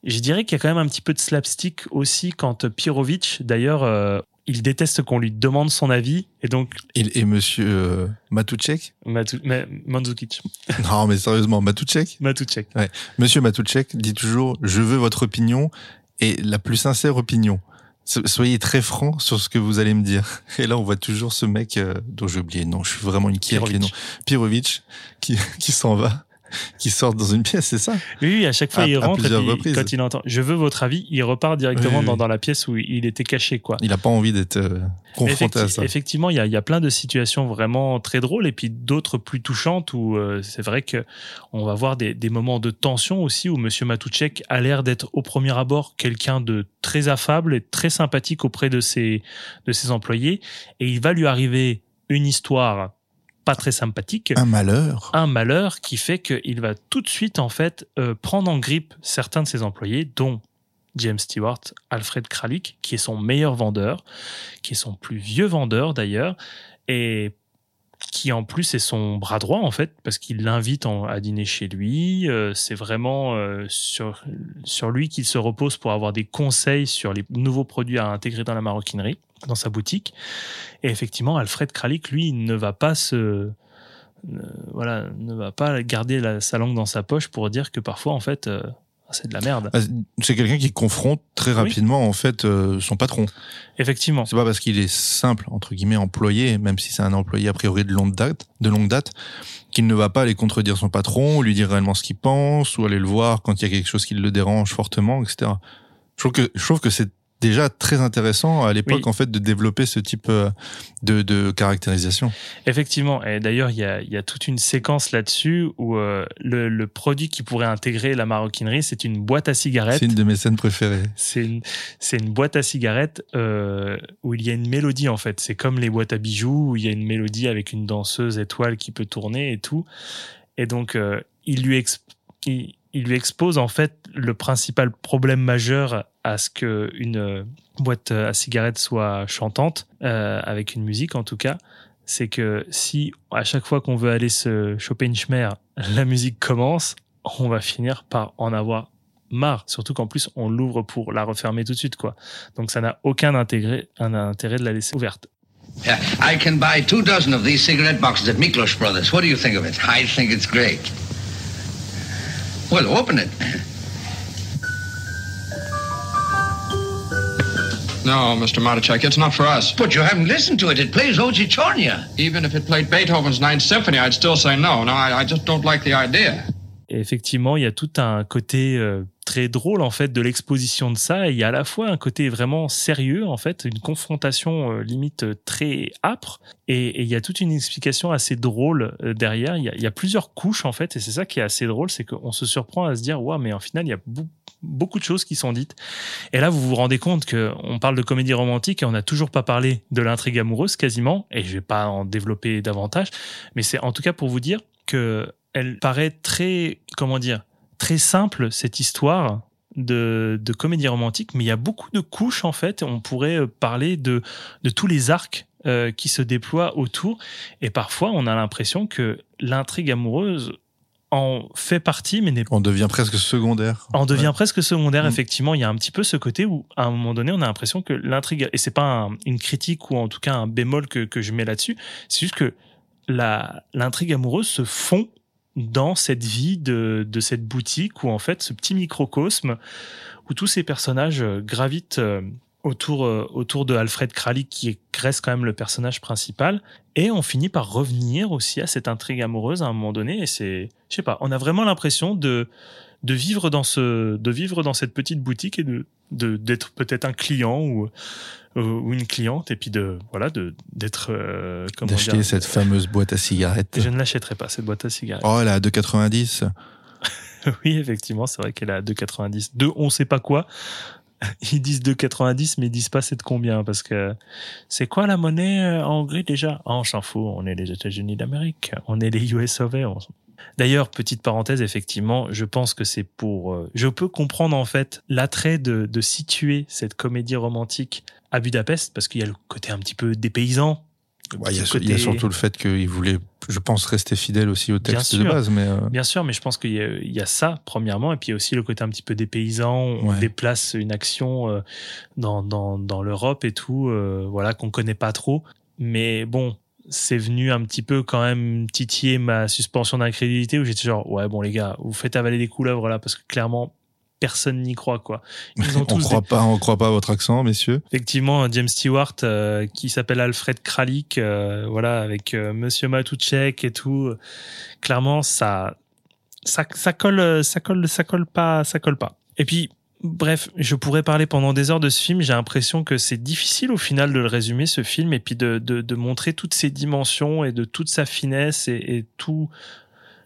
je dirais qu'il y a quand même un petit peu de slapstick aussi quand Pirovic, d'ailleurs, euh, il déteste qu'on lui demande son avis et donc Et, et monsieur euh, Matuchek Matu- Ma- Mandzukic, Non, mais sérieusement, Matuchek Matuchek. Ouais. Monsieur Matuchek dit toujours Je veux votre opinion et la plus sincère opinion. So- Soyez très franc sur ce que vous allez me dire. Et là, on voit toujours ce mec euh, dont j'ai oublié le nom. Je suis vraiment les noms. Pirovic, qui, qui s'en va, qui sort dans une pièce, c'est ça? Oui, oui, à chaque fois À- il rentre et plusieurs puis, reprises. quand il entend je veux votre avis, il repart directement Oui, oui, dans, la pièce où il était caché quoi. Il a pas envie d'être euh, confronté à ça. Effectivement, il y a, il y a plein de situations vraiment très drôles et puis d'autres plus touchantes où euh, c'est vrai que on va voir des, des moments de tension aussi où Monsieur Matuchek a l'air d'être au premier abord quelqu'un de très affable et très sympathique auprès de ses de ses employés et il va lui arriver une histoire pas très sympathique Un malheur. un malheur qui fait qu'il va tout de suite en fait euh, prendre en grippe certains de ses employés, dont James Stewart, Alfred Kralik, qui est son meilleur vendeur, qui est son plus vieux vendeur d'ailleurs, et qui en plus est son bras droit en fait, parce qu'il l'invite à dîner chez lui. Euh, c'est vraiment euh, sur, sur lui qu'il se repose pour avoir des conseils sur les nouveaux produits à intégrer dans la maroquinerie, dans sa boutique. Et effectivement, Alfred Kralik, lui, ne va pas se voilà, ne va pas garder la- sa langue dans sa poche pour dire que parfois, en fait, euh, c'est de la merde. Ah, C'est quelqu'un qui confronte très Oui. rapidement en fait euh, son patron. Effectivement. C'est pas parce qu'il est simple entre guillemets employé, même si c'est un employé a priori de longue date, de longue date, qu'il ne va pas aller contredire son patron, lui dire réellement ce qu'il pense, ou aller le voir quand il y a quelque chose qui le dérange fortement, etc. Je trouve que je trouve que c'est déjà très intéressant à l'époque Oui. en fait de développer ce type euh, de, de caractérisation. Effectivement. Et d'ailleurs, il y a, il y a toute une séquence là-dessus où euh, le, le produit qui pourrait intégrer la maroquinerie, c'est une boîte à cigarettes. C'est une de mes scènes préférées. C'est une, c'est une boîte à cigarettes euh, où il y a une mélodie en fait. C'est comme les boîtes à bijoux où il y a une mélodie avec une danseuse étoile qui peut tourner et tout. Et donc euh, il lui ex- il, il lui expose en fait le principal problème majeur à ce que une euh, boîte à cigarettes soit chantante euh, avec une musique en tout cas. C'est que si à chaque fois qu'on veut aller se choper une schmer, la musique commence, on va finir par en avoir marre. Surtout qu'en plus, on l'ouvre pour la refermer tout de suite, quoi. Donc ça n'a aucun intérêt, un intérêt de la laisser ouverte. Yeah, I can buy two dozen of these cigarette boxes at Miklos Brothers. What do you think of it? I think it's great. Well, open it. No, Mr. Matichek, it's not for us. But you haven't listened to it. It plays Oji Chornia. Even if it played Beethoven's Ninth Symphony, I'd still say no. No, I, I just don't like the idea. Et effectivement, il y a tout un côté euh, très drôle en fait de l'exposition de ça. Il y a à la fois un côté vraiment sérieux en fait, une confrontation euh, limite euh, très âpre. Et, il y a toute une explication assez drôle euh, derrière. Il y, a, plusieurs couches en fait, et c'est ça qui est assez drôle, c'est qu'on se surprend à se dire waouh, mais en final il y a beaucoup de choses qui sont dites. Et là, vous vous rendez compte que on parle de comédie romantique et on n'a toujours pas parlé de l'intrigue amoureuse quasiment. Et je vais pas en développer davantage, mais c'est en tout cas pour vous dire que elle paraît très, comment dire, très simple cette histoire de, de comédie romantique, mais il y a beaucoup de couches en fait. On pourrait euh, parler de, de tous les arcs euh, qui se déploient autour, et parfois on a l'impression que l'intrigue amoureuse en fait partie, mais n'est On devient presque secondaire. en devient presque secondaire, Mm. effectivement. Il y a un petit peu ce côté où, à un moment donné, on a l'impression que l'intrigue, et c'est pas un- une critique ou en tout cas un bémol que, que je mets là-dessus, c'est juste que l'intrigue amoureuse se fond dans cette vie de, de cette boutique où en fait ce petit microcosme où tous ces personnages euh, gravitent euh, autour, euh, autour de Alfred Kralik, qui reste quand même le personnage principal. Et on finit par revenir aussi à cette intrigue amoureuse à un moment donné. Et c'est, je sais pas, on a vraiment l'impression de, de vivre dans ce, de vivre dans cette petite boutique et de, d'être peut-être un client ou, ou une cliente et puis de, voilà, de, d'être, euh, D'acheter cette fameuse boîte à cigarettes. Je ne l'achèterai pas, cette boîte à cigarettes. Oh, elle est à 2,90. Oui, effectivement, c'est vrai qu'elle est à 2,90. De on sait pas quoi. Ils disent 2,90, mais ils disent pas c'est de combien, parce que c'est quoi la monnaie euh, en Hongrie déjà? Ah, on s'en fout, on est les États-Unis d'Amérique, on est les US of A. on s'en- D'ailleurs, petite parenthèse, effectivement, je pense que c'est pour. euh, je peux comprendre en fait l'attrait de, de situer cette comédie romantique à Budapest, parce qu'il y a le côté un petit peu dépaysant. Ouais, il, y a, petit il y a côté- surtout le fait qu'il voulait, je pense, rester fidèle aussi au texte de base. Mais euh, Bien sûr, mais je pense qu'il y, a- il y a ça, premièrement, et puis il y a aussi le côté un petit peu des paysans, on Ouais. déplace une action euh, dans, dans, dans l'Europe et tout, euh, voilà, qu'on connaît pas trop. Mais bon, c'est venu un petit peu quand même titiller ma suspension d'incrédulité où j'étais genre, ouais, bon, les gars, vous faites avaler des couleuvres là, parce que clairement, personne n'y croit, quoi. Ils ont on tous des- croit pas, on croit pas à votre accent, messieurs. Effectivement, James Stewart euh, qui s'appelle Alfred Kralik, euh, voilà, avec euh, Monsieur Matuchek et tout. Clairement, ça, ça, ça colle, euh, ça colle, ça colle pas, ça colle pas. Et puis, bref, je pourrais parler pendant des heures de ce film. J'ai l'impression que c'est difficile au final de le résumer ce film et puis de, de, de montrer toutes ses dimensions et de toute sa finesse et, et tout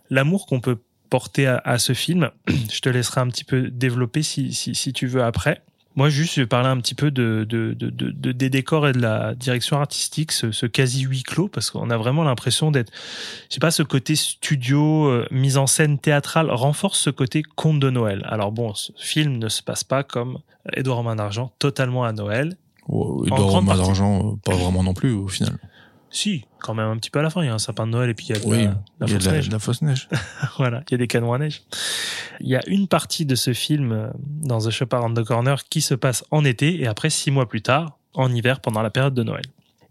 l'amour qu'on peut porter à, à ce film. Je te laisserai un petit peu développer si, si, si tu veux après. Moi, juste, je vais parler un petit peu de, de, de, de- de- des décors et de la direction artistique, ce, ce quasi huis clos, parce qu'on a vraiment l'impression d'être, je sais pas, ce côté studio, euh, mise en scène théâtrale renforce ce côté conte de Noël. Alors bon, ce film ne se passe pas comme Édouard en main d'argent, totalement à Noël. Oh, il En doit avoir grande main partie. d'argent, euh, pas vraiment non plus au final. Si, quand même un petit peu à la fin, il y a un sapin de Noël et puis il y a de Oui, la, la fausse neige. la fausse neige. voilà, il y a des canons à neige. Il y a une partie de ce film euh, dans The Shop Around the Corner qui se passe en été et après six mois plus tard, en hiver, pendant la période de Noël.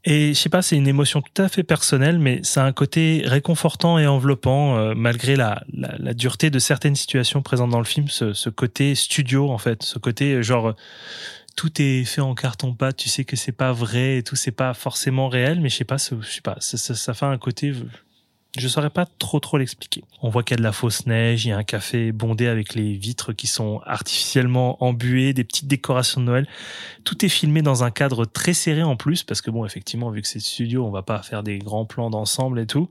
Et je sais pas, c'est une émotion tout à fait personnelle, mais ça a un côté réconfortant et enveloppant euh, malgré la, la, la dureté de certaines situations présentes dans le film. Ce, ce côté studio en fait, ce côté euh, genre tout est fait en carton pâte. Tu sais que c'est pas vrai et tout, c'est pas forcément réel, mais je sais pas, je sais pas, ça, ça, ça fait un côté. Je saurais pas trop trop l'expliquer. On voit qu'il y a de la fausse neige, il y a un café bondé avec les vitres qui sont artificiellement embuées, des petites décorations de Noël. Tout est filmé dans un cadre très serré en plus, parce que bon, effectivement, vu que c'est studio, on va pas faire des grands plans d'ensemble et tout.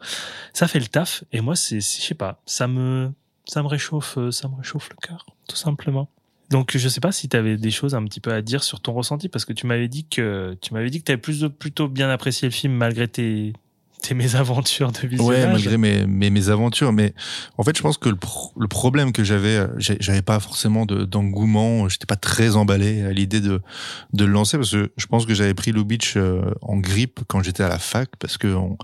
Ça fait le taf. Et moi, c'est, c'est- je sais pas, ça me, ça me réchauffe, euh, ça me réchauffe le cœur, tout simplement. Donc, je sais pas si tu avais des choses un petit peu à dire sur ton ressenti, parce que tu m'avais dit que tu m'avais dit que tu avais plus plutôt bien apprécié le film malgré tes, tes mésaventures de visionnage. Ouais, malgré mes, mes, mes aventures. Mais en fait, je pense que le, pro- le problème que j'avais, euh, j'avais pas forcément de- d'engouement. J'étais pas très emballé à l'idée de, de le lancer parce que je pense que j'avais pris Lou Beach euh, en grippe quand j'étais à la fac parce que on,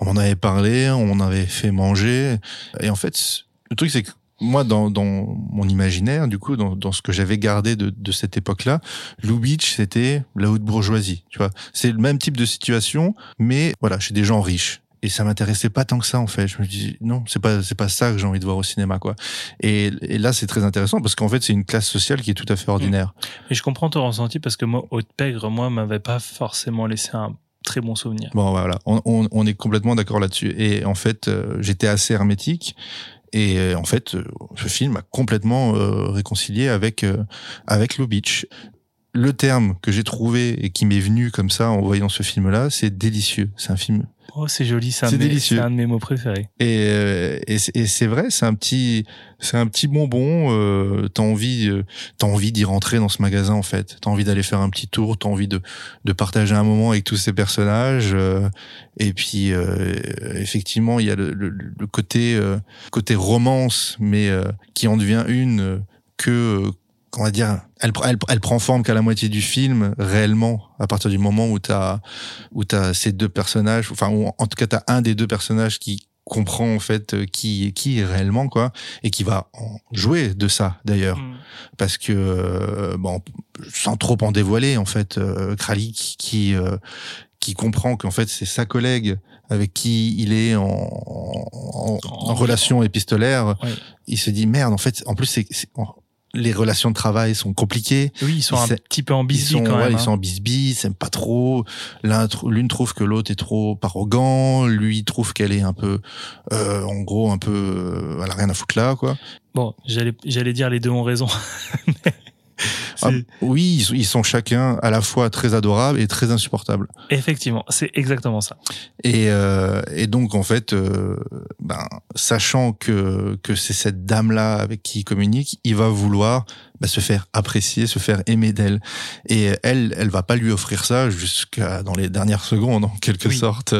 on m'en avait parlé, on avait fait manger. Et en fait, le truc, c'est que moi, dans, dans mon imaginaire, du coup, dans, dans ce que j'avais gardé de, de cette époque-là, Lou Beach, c'était la haute bourgeoisie. Tu vois, c'est le même type de situation, mais voilà, chez des gens riches. Et ça m'intéressait pas tant que ça en fait. Je me dis non, c'est pas c'est pas ça que j'ai envie de voir au cinéma quoi. Et, et là c'est très intéressant parce qu'en fait c'est une classe sociale qui est tout à fait ordinaire. Et je comprends ton ressenti parce que moi, Haute Pègre, moi, m'avait pas forcément laissé un très bon souvenir. Bon voilà, on, on, on est complètement d'accord là-dessus. Et en fait euh, j'étais assez hermétique. Et euh, en fait, euh, ce film a complètement euh, réconcilié avec euh, avec Lou Beach. Le terme que j'ai trouvé et qui m'est venu comme ça en voyant ce film-là, c'est délicieux. C'est un film Oh, c'est joli, c'est un, C'est de mes- délicieux. c'est un de mes mots préférés. Et, euh, et, c'est- et c'est vrai, c'est un petit, c'est un petit bonbon. Euh, t'as envie, euh, t'as envie d'y rentrer dans ce magasin en fait. T'as envie d'aller faire un petit tour. T'as envie de, de partager un moment avec tous ces personnages. euh, et puis, euh, effectivement, il y a le, le, le côté, euh, côté romance, mais euh, qui en devient une que, euh, on va dire, elle, elle, elle prend forme qu'à la moitié du film réellement à partir du moment où t'as où t'as ces deux personnages, enfin où en tout cas t'as un des deux personnages qui comprend en fait euh, qui qui est réellement quoi et qui va en jouer de ça d'ailleurs. Parce que euh, bon sans trop en dévoiler en fait euh, Kralik qui euh, qui comprend qu'en fait c'est sa collègue avec qui il est en, en, en relation épistolaire il se dit merde en fait en plus c'est les relations de travail sont compliquées. Oui, ils sont un petit peu en bisbis quand ouais, même. ils hein. sont en bisbis, ils s'aiment pas trop. L'un L'une trouve que l'autre est trop arrogant. Lui trouve qu'elle est un peu, euh, en gros, un peu, euh, elle a rien à foutre là, quoi. Bon, j'allais j'allais dire les deux ont raison. Ah, oui, ils sont, chacun à la fois très adorables et très insupportables. Effectivement, c'est exactement ça. Et, euh, et donc en fait, euh, ben, sachant que que c'est cette dame là avec qui il communique, il va vouloir bah, se faire apprécier, se faire aimer d'elle. Et elle, elle va pas lui offrir ça jusqu'à dans les dernières secondes en quelque Oui. sorte.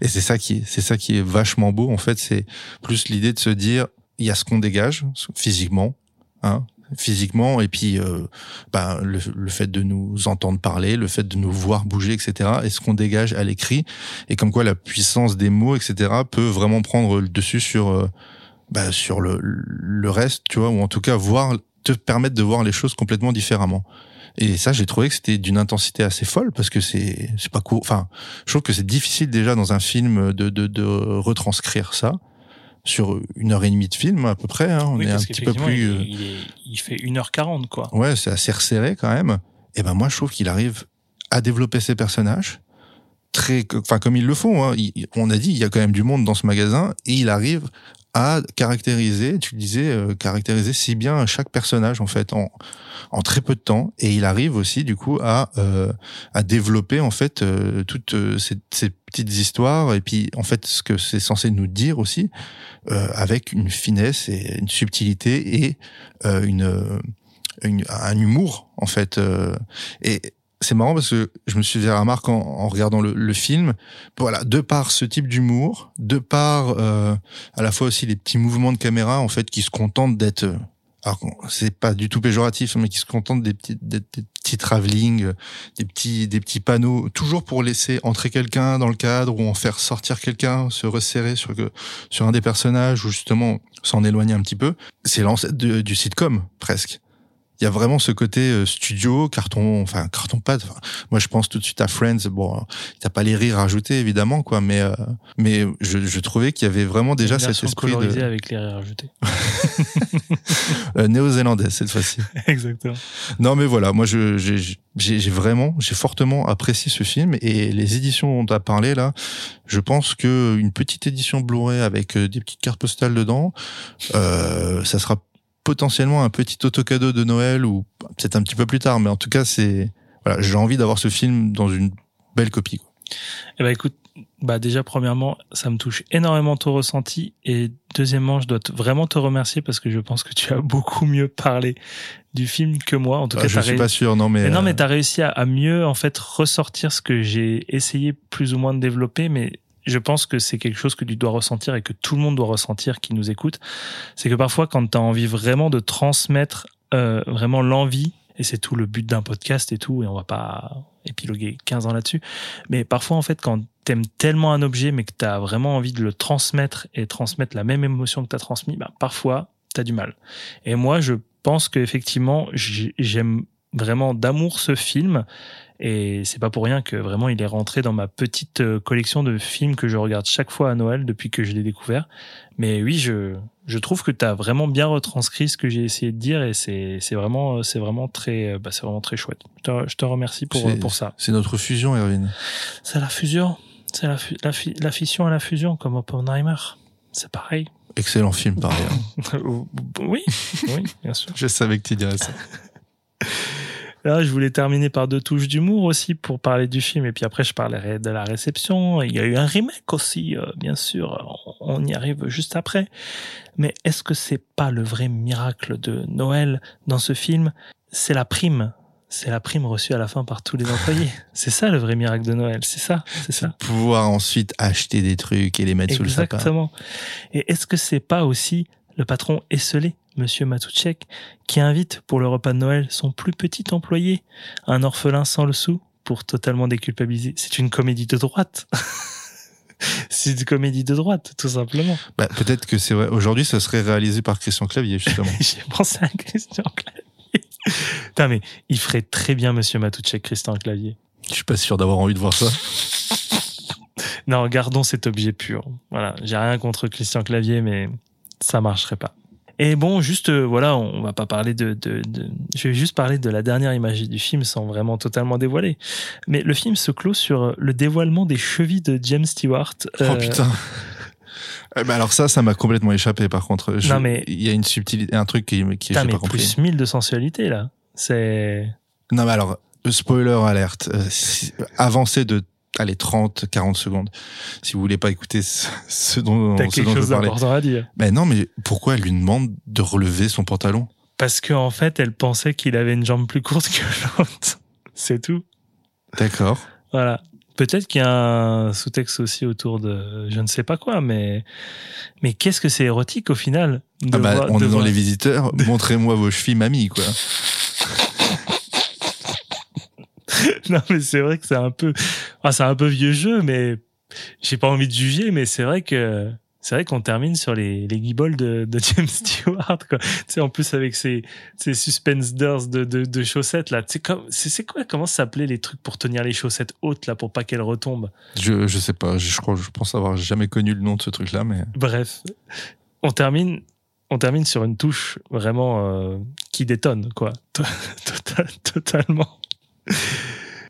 Et c'est ça qui est, c'est ça qui est vachement beau en fait. C'est plus l'idée de se dire il y a ce qu'on dégage physiquement, hein, physiquement et puis euh, ben, le, le fait de nous entendre parler, le fait de nous voir bouger, etc. Et ce qu'on dégage à l'écrit et comme quoi la puissance des mots, etc. peut vraiment prendre le dessus sur bah, sur le, le reste, tu vois, ou en tout cas voir te permettre de voir les choses complètement différemment. Et ça, j'ai trouvé que c'était d'une intensité assez folle parce que c'est c'est pas court. Enfin, je trouve que c'est difficile déjà dans un film de de, de retranscrire ça sur une heure et demie de film à peu près. Hein. On Oui, est un petit peu plus. il, euh, il est- il fait 1h40, quoi. Ouais, c'est assez resserré quand même. Et ben moi, je trouve qu'il arrive à développer ses personnages très, enfin comme ils le font. Hein. Il- on a dit, il y a quand même du monde dans ce magasin et il arrive à caractériser, tu disais, euh, caractériser si bien chaque personnage en fait en, en très peu de temps. Et il arrive aussi du coup à euh, à développer en fait euh, toutes ces, ces petites histoires et puis en fait ce que c'est censé nous dire aussi euh, avec une finesse et une subtilité et euh, une, euh, une- un humour en fait. euh, et c'est marrant parce que je me suis fait la remarque en, en regardant le, le film. Voilà, de par ce type d'humour, de par euh, à la fois aussi les petits mouvements de caméra en fait qui se contentent d'être alors c'est pas du tout péjoratif mais qui se contentent des petits des, des petits travelling, des petits des petits panneaux toujours pour laisser entrer quelqu'un dans le cadre ou en faire sortir quelqu'un, se resserrer sur que sur un des personnages ou justement s'en éloigner un petit peu. C'est l'ancêtre du sitcom presque il y a vraiment ce côté euh, studio, carton, enfin carton pâte. Enfin, moi, je pense tout de suite à Friends. Bon, euh, t'as pas les rires rajoutés évidemment, quoi, mais euh, mais je, je trouvais qu'il y avait vraiment déjà Une cet version esprit colorisée de avec les rires ajoutés. euh, néo-zélandais cette fois-ci. Exactement. Non, mais voilà, moi, je j'ai vraiment, j'ai fortement apprécié ce film et les éditions dont tu as parlé là, je pense que une petite édition Blu-ray avec euh, des petites cartes postales dedans, euh, ça sera potentiellement un petit auto-cadeau de Noël ou peut-être un petit peu plus tard, mais en tout cas, c'est voilà, j'ai envie d'avoir ce film dans une belle copie. Quoi. Eh ben écoute, bah déjà premièrement, ça me touche énormément ton ressenti et deuxièmement, je dois vraiment te remercier parce que je pense que tu as beaucoup mieux parlé du film que moi. En tout Ah, cas, je suis ré- pas sûr, non, mais non, euh, mais t'as réussi à, à mieux en fait ressortir ce que j'ai essayé plus ou moins de développer, mais je pense que c'est quelque chose que tu dois ressentir et que tout le monde doit ressentir qui nous écoute. C'est que parfois, quand tu as envie vraiment de transmettre euh, vraiment l'envie, et c'est tout le but d'un podcast et tout, et on va pas épiloguer 15 ans là-dessus, mais parfois, en fait, quand t'aimes tellement un objet, mais que tu as vraiment envie de le transmettre et transmettre la même émotion que tu as transmis, bah, parfois, tu as du mal. Et moi, je pense qu'effectivement, j'ai- j'aime vraiment d'amour ce film. Et c'est pas pour rien que vraiment il est rentré dans ma petite euh, collection de films que je regarde chaque fois à Noël depuis que je l'ai découvert. Mais oui, je, je trouve que tu as vraiment bien retranscrit ce que j'ai essayé de dire et c'est, c'est vraiment, c'est vraiment très, euh, bah, c'est vraiment très chouette. Je te, je te remercie pour, c'est- euh, pour ça. C'est notre fusion, Erwin. C'est la fusion. C'est la, la fission à la fusion, comme Oppenheimer. C'est pareil. Excellent film, par ailleurs. oui, oui, bien sûr. Je savais que tu dirais ça. Là, je voulais terminer par deux touches d'humour aussi pour parler du film, et puis après, je parlerai de la réception. Il y a eu un remake aussi, euh, bien sûr. On y arrive juste après. Mais est-ce que c'est pas le vrai miracle de Noël dans ce film? C'est la prime. C'est la prime reçue à la fin par tous les employés. c'est ça le vrai miracle de Noël. C'est ça. C'est ça. Pouvoir ensuite acheter des trucs et les mettre sous le sapin. Exactement. Et est-ce que c'est pas aussi le patron esselé, Monsieur Matouchek, qui invite pour le repas de Noël son plus petit employé, un orphelin sans le sou, pour totalement déculpabiliser C'est une comédie de droite. c'est une comédie de droite, tout simplement. Bah, peut-être que c'est vrai. Aujourd'hui, ça serait réalisé par Christian Clavier, justement. J'ai pensé à Christian Clavier. Putain, mais il ferait très bien Monsieur Matouchek, Christian Clavier. Je suis pas sûr d'avoir envie de voir ça. Non, gardons cet objet pur. Voilà, j'ai rien contre Christian Clavier, mais ça marcherait pas. Et bon, juste, euh, voilà, on va pas parler de, de, de- Je vais juste parler de la dernière image du film sans vraiment totalement dévoiler. Mais le film se clôt sur le dévoilement des chevilles de James Stewart. Oh Euh, putain. Eh ben alors ça, ça m'a complètement échappé par contre. Je- Non, mais- il y a une subtilité, un truc qui, qui Putain, mais pas compris. plus 1000 de sensualité, là. C'est. Non mais alors, euh, spoiler alerte, euh, avancez de allez 30 40 secondes si vous voulez pas écouter ce, ce dont, T'as ce quelque dont chose d'important à dire. Ben non, mais pourquoi elle lui demande de relever son pantalon? Parce qu'en fait, elle pensait qu'il avait une jambe plus courte que l'autre. C'est tout. D'accord. Voilà. Peut-être qu'il y a un sous-texte aussi autour de je ne sais pas quoi, mais mais qu'est-ce que c'est érotique au final de Ah bah, voir- on de est dans les visiteurs. Montrez-moi vos chevilles, mamie, quoi. non mais c'est vrai que c'est un peu ah, c'est un peu vieux jeu mais j'ai pas envie de juger mais c'est vrai que c'est vrai qu'on termine sur les les guibolles de, de James Stewart quoi. Tu sais en plus avec ces ces suspenders de, de de chaussettes là. Tu sais comme c'est c'est quoi comment ça s'appelait les trucs pour tenir les chaussettes hautes là pour pas qu'elles retombent? Je, je sais pas. Je, je crois, je pense avoir jamais connu le nom de ce truc-là, mais bref. On termine on termine sur une touche vraiment euh, qui détonne quoi. Total- totalement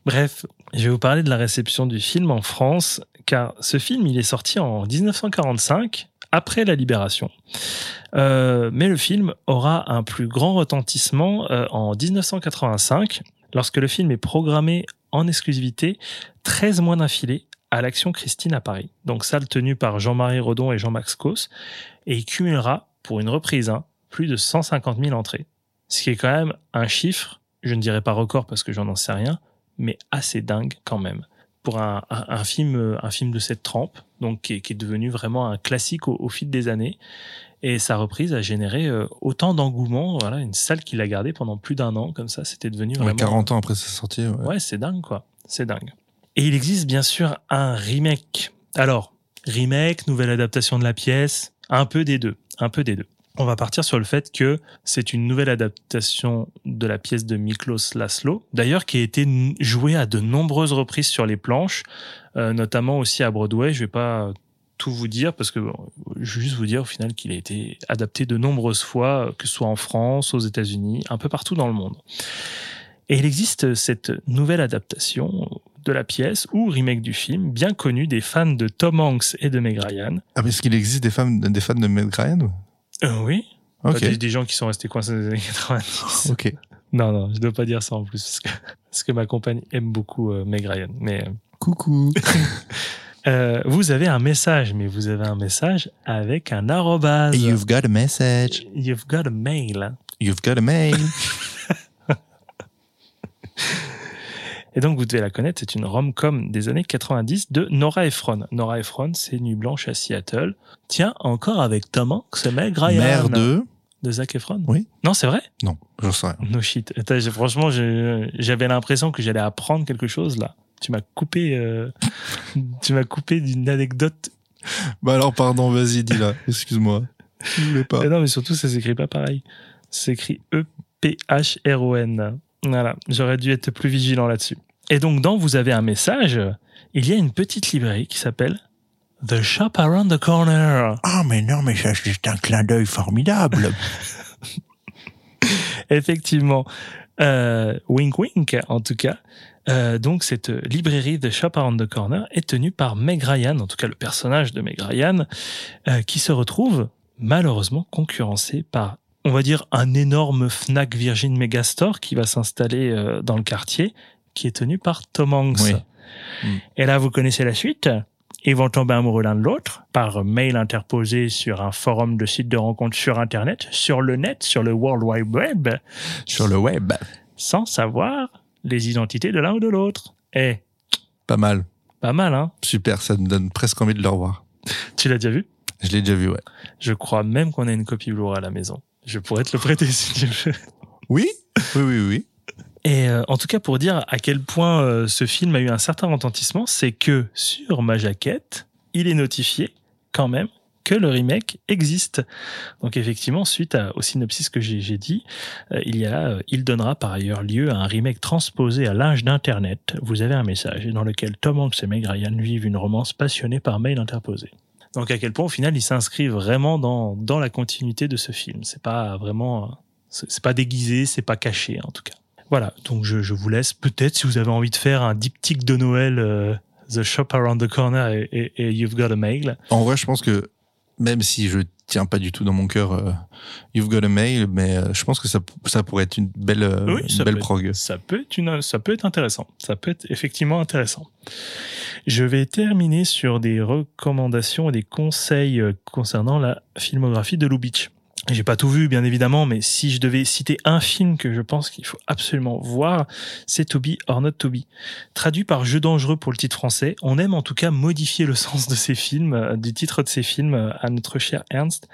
Bref, je vais vous parler de la réception du film en France, car ce film, il est sorti en 1945, après la libération. Euh, mais le film aura un plus grand retentissement euh, en 1985, lorsque le film est programmé en exclusivité 13 mois d'affilée à l'Action Christine à Paris. Donc salle tenue par Jean-Marie Rodon et Jean-Max Cos, et il cumulera, pour une reprise, hein, plus de 150 000 entrées. Ce qui est quand même un chiffre, je ne dirais pas record parce que j'en en sais rien, mais assez dingue quand même. Pour un, un, un film un film de cette trempe donc qui est, qui est devenu vraiment un classique au, au fil des années. Et sa reprise a généré euh, autant d'engouement voilà une salle qui l'a gardé pendant plus d'un an comme ça c'était devenu ouais, vraiment 40 ans après sa sortie. Ouais. ouais c'est dingue quoi. C'est dingue. Et il existe bien sûr un remake. Alors remake nouvelle adaptation de la pièce un peu des deux un peu des deux on va partir sur le fait que c'est une nouvelle adaptation de la pièce de Miklos Laszlo, d'ailleurs qui a été jouée à de nombreuses reprises sur les planches, euh, notamment aussi à Broadway. Je vais pas tout vous dire parce que bon, je vais juste vous dire au final qu'il a été adapté de nombreuses fois, que ce soit en France, aux États-Unis, un peu partout dans le monde. Et il existe cette nouvelle adaptation de la pièce ou remake du film, bien connu des fans de Tom Hanks et de Meg Ryan. Ah, est-ce qu'il existe des, femmes, des fans de Meg Ryan Euh, oui. Ok. Des, des gens qui sont restés coincés dans les années 90. Ok. Non, non, je dois pas dire ça en plus, parce que, parce que ma compagne aime beaucoup euh, Meg Ryan. Mais, euh, Coucou. euh, vous avez un message, mais vous avez un message avec un arrobase. You've got a message. You've got a mail. You've got a mail. Et donc, vous devez la connaître, c'est une rom-com des années 90 de Nora Ephron. Nora Ephron, c'est Nuit Blanche à Seattle. Tiens, encore avec Tom Hanks Meg Ryan. Mère de. De Zac Efron? Oui. Non, c'est vrai? Non, j'en sais rien. No shit. Attends, franchement, j'avais l'impression que j'allais apprendre quelque chose là. Tu m'as coupé, euh, tu m'as coupé d'une anecdote. Bah alors, pardon, vas-y, dis-la. Excuse-moi. Je voulais pas. Eh non, mais surtout, ça s'écrit pas pareil. Ça s'écrit E E-P-H-R-O-N. Voilà. J'aurais dû être plus vigilant là-dessus. Et donc, dans Vous avez un message, il y a une petite librairie qui s'appelle The Shop Around the Corner. Ah, mais non, mais ça, c'est un clin d'œil formidable. Effectivement. Euh, wink wink, en tout cas. Euh, donc cette librairie The Shop Around the Corner est tenue par Meg Ryan, en tout cas le personnage de Meg Ryan, euh, qui se retrouve malheureusement concurrencé par, on va dire, un énorme Fnac Virgin Megastore qui va s'installer euh, dans le quartier, qui est tenu par Tom Hanks. Oui. Et là, vous connaissez la suite ils vont tomber amoureux l'un de l'autre par mail interposé sur un forum de site de rencontre sur Internet, sur le net, sur le World Wide Web, Sur le web. sans savoir les identités de l'un ou de l'autre. Eh, Pas mal. pas mal, hein Super, ça me donne presque envie de le revoir. Tu l'as déjà vu? Je l'ai déjà vu, ouais. Je crois même qu'on a une copie Blu-ray à la maison. Je pourrais te le prêter si tu veux. Oui? Oui, oui, oui. Et euh, en tout cas, pour dire à quel point euh, ce film a eu un certain retentissement, c'est que sur ma jaquette, il est notifié quand même que le remake existe. Donc effectivement, suite à- au synopsis que j'ai j'ai dit, euh, il y a, euh, il donnera par ailleurs lieu à un remake transposé à l'âge d'Internet. Vous avez un message dans lequel Tom Hanks et Meg Ryan vivent une romance passionnée par mail interposé. Donc à quel point au final il s'inscrit vraiment dans dans la continuité de ce film. C'est pas vraiment c'est pas déguisé, c'est pas caché en tout cas. Voilà, donc je, je vous laisse peut-être si vous avez envie de faire un diptyque de Noël, euh, The Shop Around the Corner et, et- et You've Got a Mail. En vrai, je pense que même si je tiens pas du tout dans mon cœur euh, You've Got a Mail, mais euh, je pense que ça, ça pourrait être une belle, euh, Oui, une ça belle peut, prog. être, ça peut être une, ça peut être intéressant. Ça peut être effectivement intéressant. Je vais terminer sur des recommandations et des conseils euh, concernant la filmographie de Lubitsch. J'ai pas tout vu, bien évidemment, mais si je devais citer un film que je pense qu'il faut absolument voir, c'est To Be or Not To. Traduit par Jeu dangereux pour le titre français, on aime en tout cas modifier le sens de ces films, euh, du titre de ces films euh, à notre cher Ernst.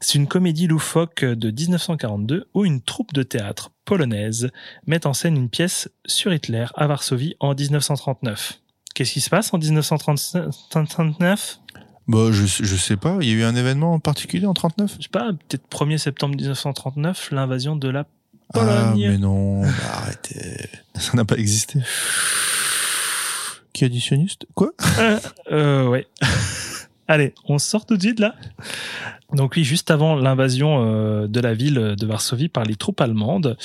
C'est une comédie loufoque de 1942 où une troupe de théâtre polonaise met en scène une pièce sur Hitler à Varsovie en 1939. Qu'est-ce qui se passe en 1939 Bah, je, je sais pas, il y a eu un événement en particulier en 39 Je sais pas, peut-être 1er septembre 1939, l'invasion de la Ah, Pologne. mais non, bah, arrêtez. Ça n'a pas existé. Qui a dit sioniste? Quoi? Euh, euh, ouais. Allez, on sort tout de suite là. Donc oui, juste avant l'invasion euh, de la ville de Varsovie par les troupes allemandes.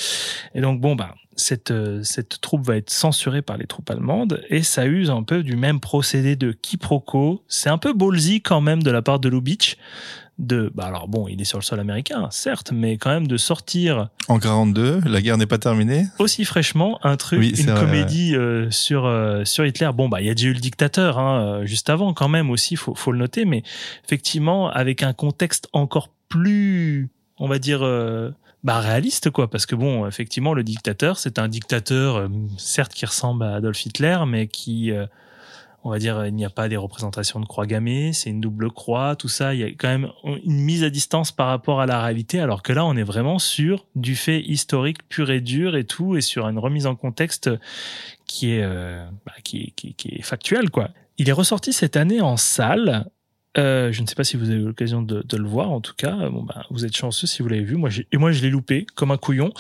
Et donc bon bah cette euh, cette troupe va être censurée par les troupes allemandes et ça use un peu du même procédé de quiproquo. C'est un peu ballsy quand même de la part de Lubitsch de bah alors bon, il est sur le sol américain, certes, mais quand même de sortir En 42, la guerre n'est pas terminée. aussi fraîchement un truc, Oui, une vrai, comédie euh, sur euh, sur Hitler. Bon bah il y a déjà eu le dictateur hein, juste avant quand même aussi, faut faut le noter, mais effectivement avec un contexte encore plus, on va dire. euh, bah réaliste quoi. Parce que bon effectivement le dictateur c'est un dictateur euh, certes qui ressemble à Adolf Hitler mais qui euh, on va dire il n'y a pas des représentations de croix gammée c'est une double croix tout ça. Il y a quand même une mise à distance par rapport à la réalité alors que là on est vraiment sur du fait historique pur et dur et tout et sur une remise en contexte qui est euh, bah, qui est factuelle quoi. Il est ressorti cette année en salle euh, je ne sais pas si vous avez eu l'occasion de, de le voir, en tout cas. Bon, ben, vous êtes chanceux si vous l'avez vu. Moi, et moi, je l'ai loupé comme un couillon.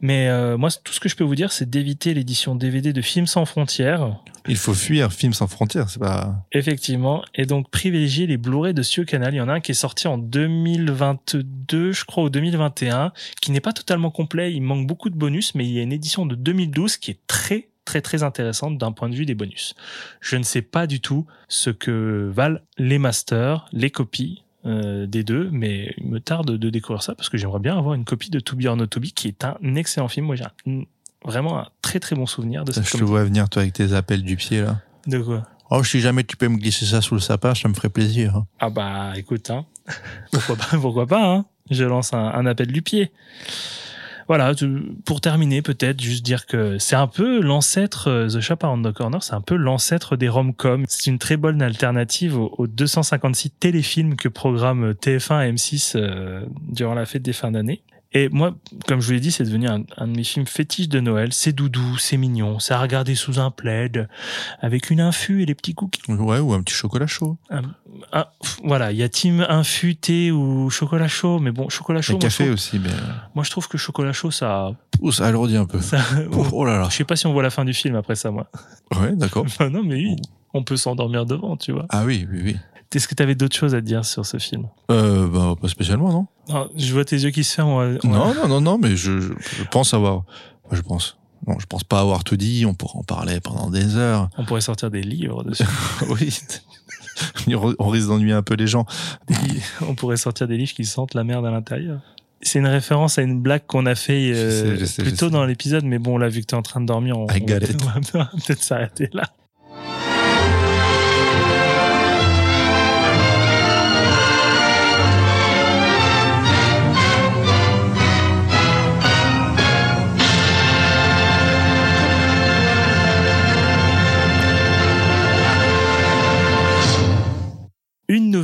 Mais euh, moi, tout ce que je peux vous dire, c'est d'éviter l'édition DVD de Films sans frontières, Il faut fuir Films sans frontières, c'est pas. effectivement, et donc privilégier les Blu-ray de Sio Canal. Il y en a un qui est sorti en 2022, je crois, ou 2021, qui n'est pas totalement complet. Il manque beaucoup de bonus, mais il y a une édition de 2012 qui est très très très intéressante d'un point de vue des bonus. Je ne sais pas du tout ce que valent les masters, les copies euh, des deux, mais il me tarde de découvrir ça parce que j'aimerais bien avoir une copie de To Be or Not To Be qui est un excellent film. Moi, j'ai vraiment un très très bon souvenir de cette Je te vois venir, toi, avec tes appels du pied, là. De quoi? Oh, si jamais tu peux me glisser ça sous le sapin, ça me ferait plaisir. hein. Ah bah écoute, hein. pourquoi pas, pourquoi pas, hein. Je lance un, un appel du pied. Voilà, pour terminer, peut-être juste dire que c'est un peu l'ancêtre, euh, The Shop Around the Corner, c'est un peu l'ancêtre des rom-coms. C'est une très bonne alternative aux, aux 256 téléfilms que programme TF1 et M6 euh, durant la fête des fins d'année. Et moi, comme je vous l'ai dit, c'est devenu un, un de mes films fétiches de Noël. C'est doudou, c'est mignon, c'est à regarder sous un plaid, avec une infu et les petits cookies. Ouais, ou un petit chocolat chaud. Un- un- pff, voilà, il y a team infu, thé ou chocolat chaud, mais bon, chocolat chaud. Le moi, café trouve- aussi, mais. Moi, je trouve que chocolat chaud, ça, Ouh, ça alourdit un peu. ça- Oh, oh là là. je sais pas si on voit la fin du film après ça, moi. Ouais, d'accord. Enfin, non, mais oui, on peut s'endormir devant, tu vois. Ah oui, oui, oui. Est-ce que tu avais d'autres choses à dire sur ce film? Euh, bah, pas spécialement, non Non, Je vois tes yeux qui se ferment. Non, non, non, non, mais je, je, je pense avoir. Je pense. Non, je pense pas avoir tout dit. On pourra en parler pendant des heures. On pourrait sortir des livres dessus. oui. On risque d'ennuyer un peu les gens. On pourrait sortir des livres qui sentent la merde à l'intérieur. C'est une référence à une blague qu'on a fait euh, Je sais, je sais, plus tôt dans l'épisode, mais bon, là, vu que t'es en train de dormir, on, on on va peut-être s'arrêter là.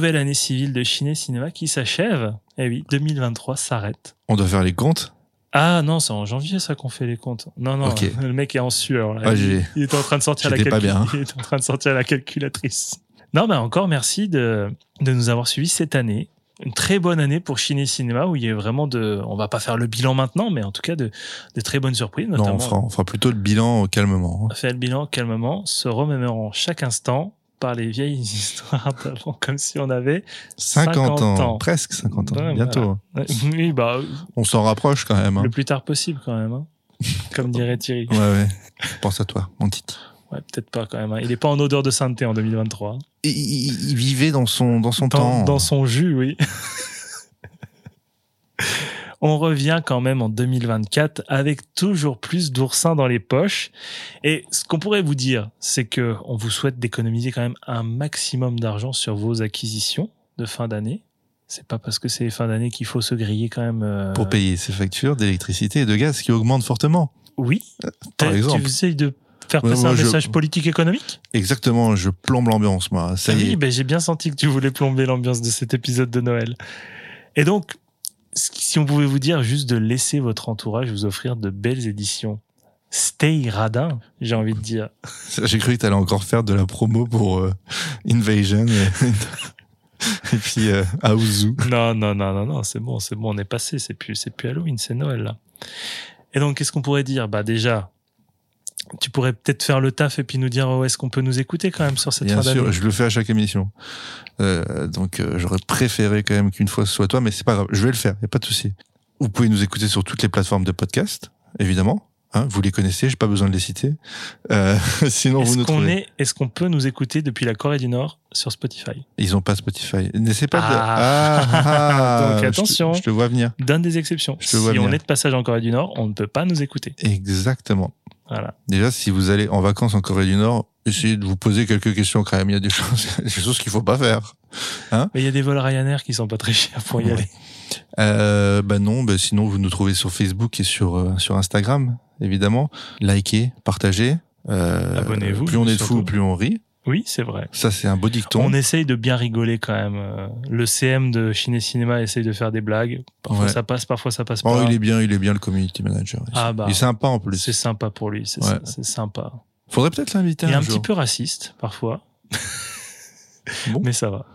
Nouvelle année civile de Ciné Cinéma qui s'achève. Eh oui, 2023 s'arrête. On doit faire les comptes? Ah non, c'est en janvier ça qu'on fait les comptes. Non, non, le mec est en sueur. Là. Ah, il, il est en train de sortir la calcul- bien. Il est en train de sortir la calculatrice. Non, mais encore merci de, de nous avoir suivis cette année. Une très bonne année pour Ciné Cinéma où il y a vraiment de, on va pas faire le bilan maintenant, mais en tout cas de, de très bonnes surprises, notamment. Non, on fera, on fera plutôt le bilan calmement. On fait le bilan calmement, se remémorant chaque instant par les vieilles histoires d'avant, comme si on avait 50, ans, presque 50 ans, Ouais, bientôt. voilà. Ouais, Oui, bah, On s'en rapproche quand même. hein. le plus tard possible quand même, hein. comme dirait Thierry. Ouais, ouais. Pense à toi, mon Titi. Ouais, peut-être pas quand même. hein. Il est pas en odeur de sainteté en 2023. Il, il- il vivait dans son, dans son Dans, temps. dans son jus, oui. On revient quand même en 2024 avec toujours plus d'oursins dans les poches. Et ce qu'on pourrait vous dire, c'est que on vous souhaite d'économiser quand même un maximum d'argent sur vos acquisitions de fin d'année. C'est pas parce que c'est fin d'année qu'il faut se griller quand même. euh, Pour payer ses factures d'électricité et de gaz qui augmentent fortement. Oui. Par T'as- exemple. Tu essayes de faire passer moi, un je- message politique économique? Exactement, je plombe l'ambiance, moi. Ça Ah y oui, est. ben, j'ai bien senti que tu voulais plomber l'ambiance de cet épisode de Noël. Et donc, si on pouvait vous dire juste de laisser votre entourage vous offrir de belles éditions. Stay radin, j'ai envie de dire. J'ai cru que t'allais encore faire de la promo pour euh, Invasion et, et puis euh, Aouzou. Non, non, non, non, non, c'est bon, c'est bon, on est passé, c'est plus, c'est plus Halloween, c'est Noël là. Et donc, qu'est-ce qu'on pourrait dire? Bah déjà, tu pourrais peut-être faire le taf et puis nous dire où est-ce qu'on peut nous écouter quand même sur cette Bien fin d'année. sûr, je le fais à chaque émission. Euh, donc euh, j'aurais préféré quand même qu'une fois ce soit toi, mais c'est pas grave, je vais le faire, y a pas de souci. Vous pouvez nous écouter sur toutes les plateformes de podcast, évidemment. Hein, vous les connaissez, j'ai pas besoin de les citer. Euh, sinon, vous Est-ce nous qu'on trouvez. est, est-ce qu'on peut nous écouter depuis la Corée du Nord sur Spotify? Ils ont pas Spotify. N'essaie pas de. Ah. Ah, Donc, je te- attention. Je te, vois venir. Donne des exceptions. Je te Si vois on venir. est de passage en Corée du Nord, on ne peut pas nous écouter. Exactement. Voilà. Déjà, si vous allez en vacances en Corée du Nord, essayez de vous poser quelques questions quand même. Il y a des choses, des choses qu'il faut pas faire. Hein Mais il y a des vols Ryanair qui sont pas très chers pour y Ouais. aller. Euh, bah non, bah sinon vous nous trouvez sur Facebook et sur euh, sur Instagram, évidemment. Likez, partagez. Euh, Abonnez-vous, Plus on est de fous, plus on rit. Oui, c'est vrai. Ça, c'est un beau dicton. On essaye de bien rigoler quand même. Euh, Le CM de Ciné Cinéma essaye de faire des blagues. Parfois Ouais. ça passe, parfois ça passe pas. Oh, il est bien, il est bien le community manager. Il- Ah bah, il est sympa en plus. C'est sympa pour lui, c'est Ouais. sympa. Faudrait peut-être l'inviter Il est un, un jour. petit peu raciste parfois, Bon. mais ça va.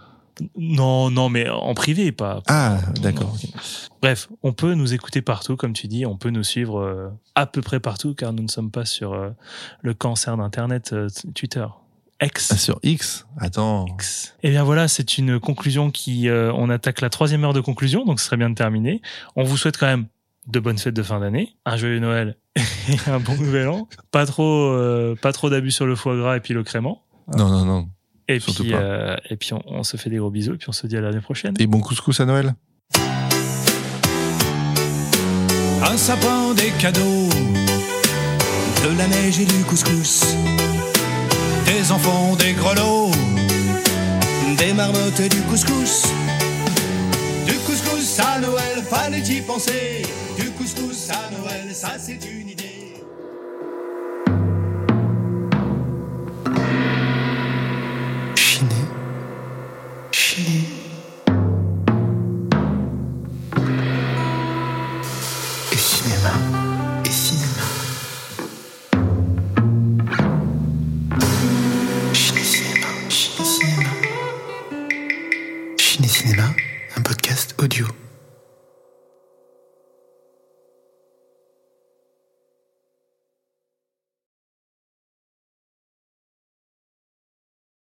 Non, non, mais en privé, pas. Ah, d'accord. Bref, on peut nous écouter partout, comme tu dis, on peut nous suivre euh, à peu près partout, car nous ne sommes pas sur euh, le cancer d'Internet euh, Twitter. X. Ah, sur X. Attends. Et bien voilà, c'est une conclusion qui, euh, on attaque la troisième heure de conclusion, donc ce serait bien de terminer. On vous souhaite quand même de bonnes fêtes de fin d'année, un joyeux Noël et un bon nouvel an. Pas trop, euh, pas trop d'abus sur le foie gras et puis le crément. Non, non, non. Et Surtout puis, pas. euh, et puis on, on se fait des gros bisous et puis on se dit à l'année prochaine. Et bon couscous à Noël. Un sapin, des cadeaux, de la neige et du couscous, enfants, des grelots, des marmottes et du couscous. Du couscous à Noël, fallait y penser. Du couscous à Noël, ça c'est une idée.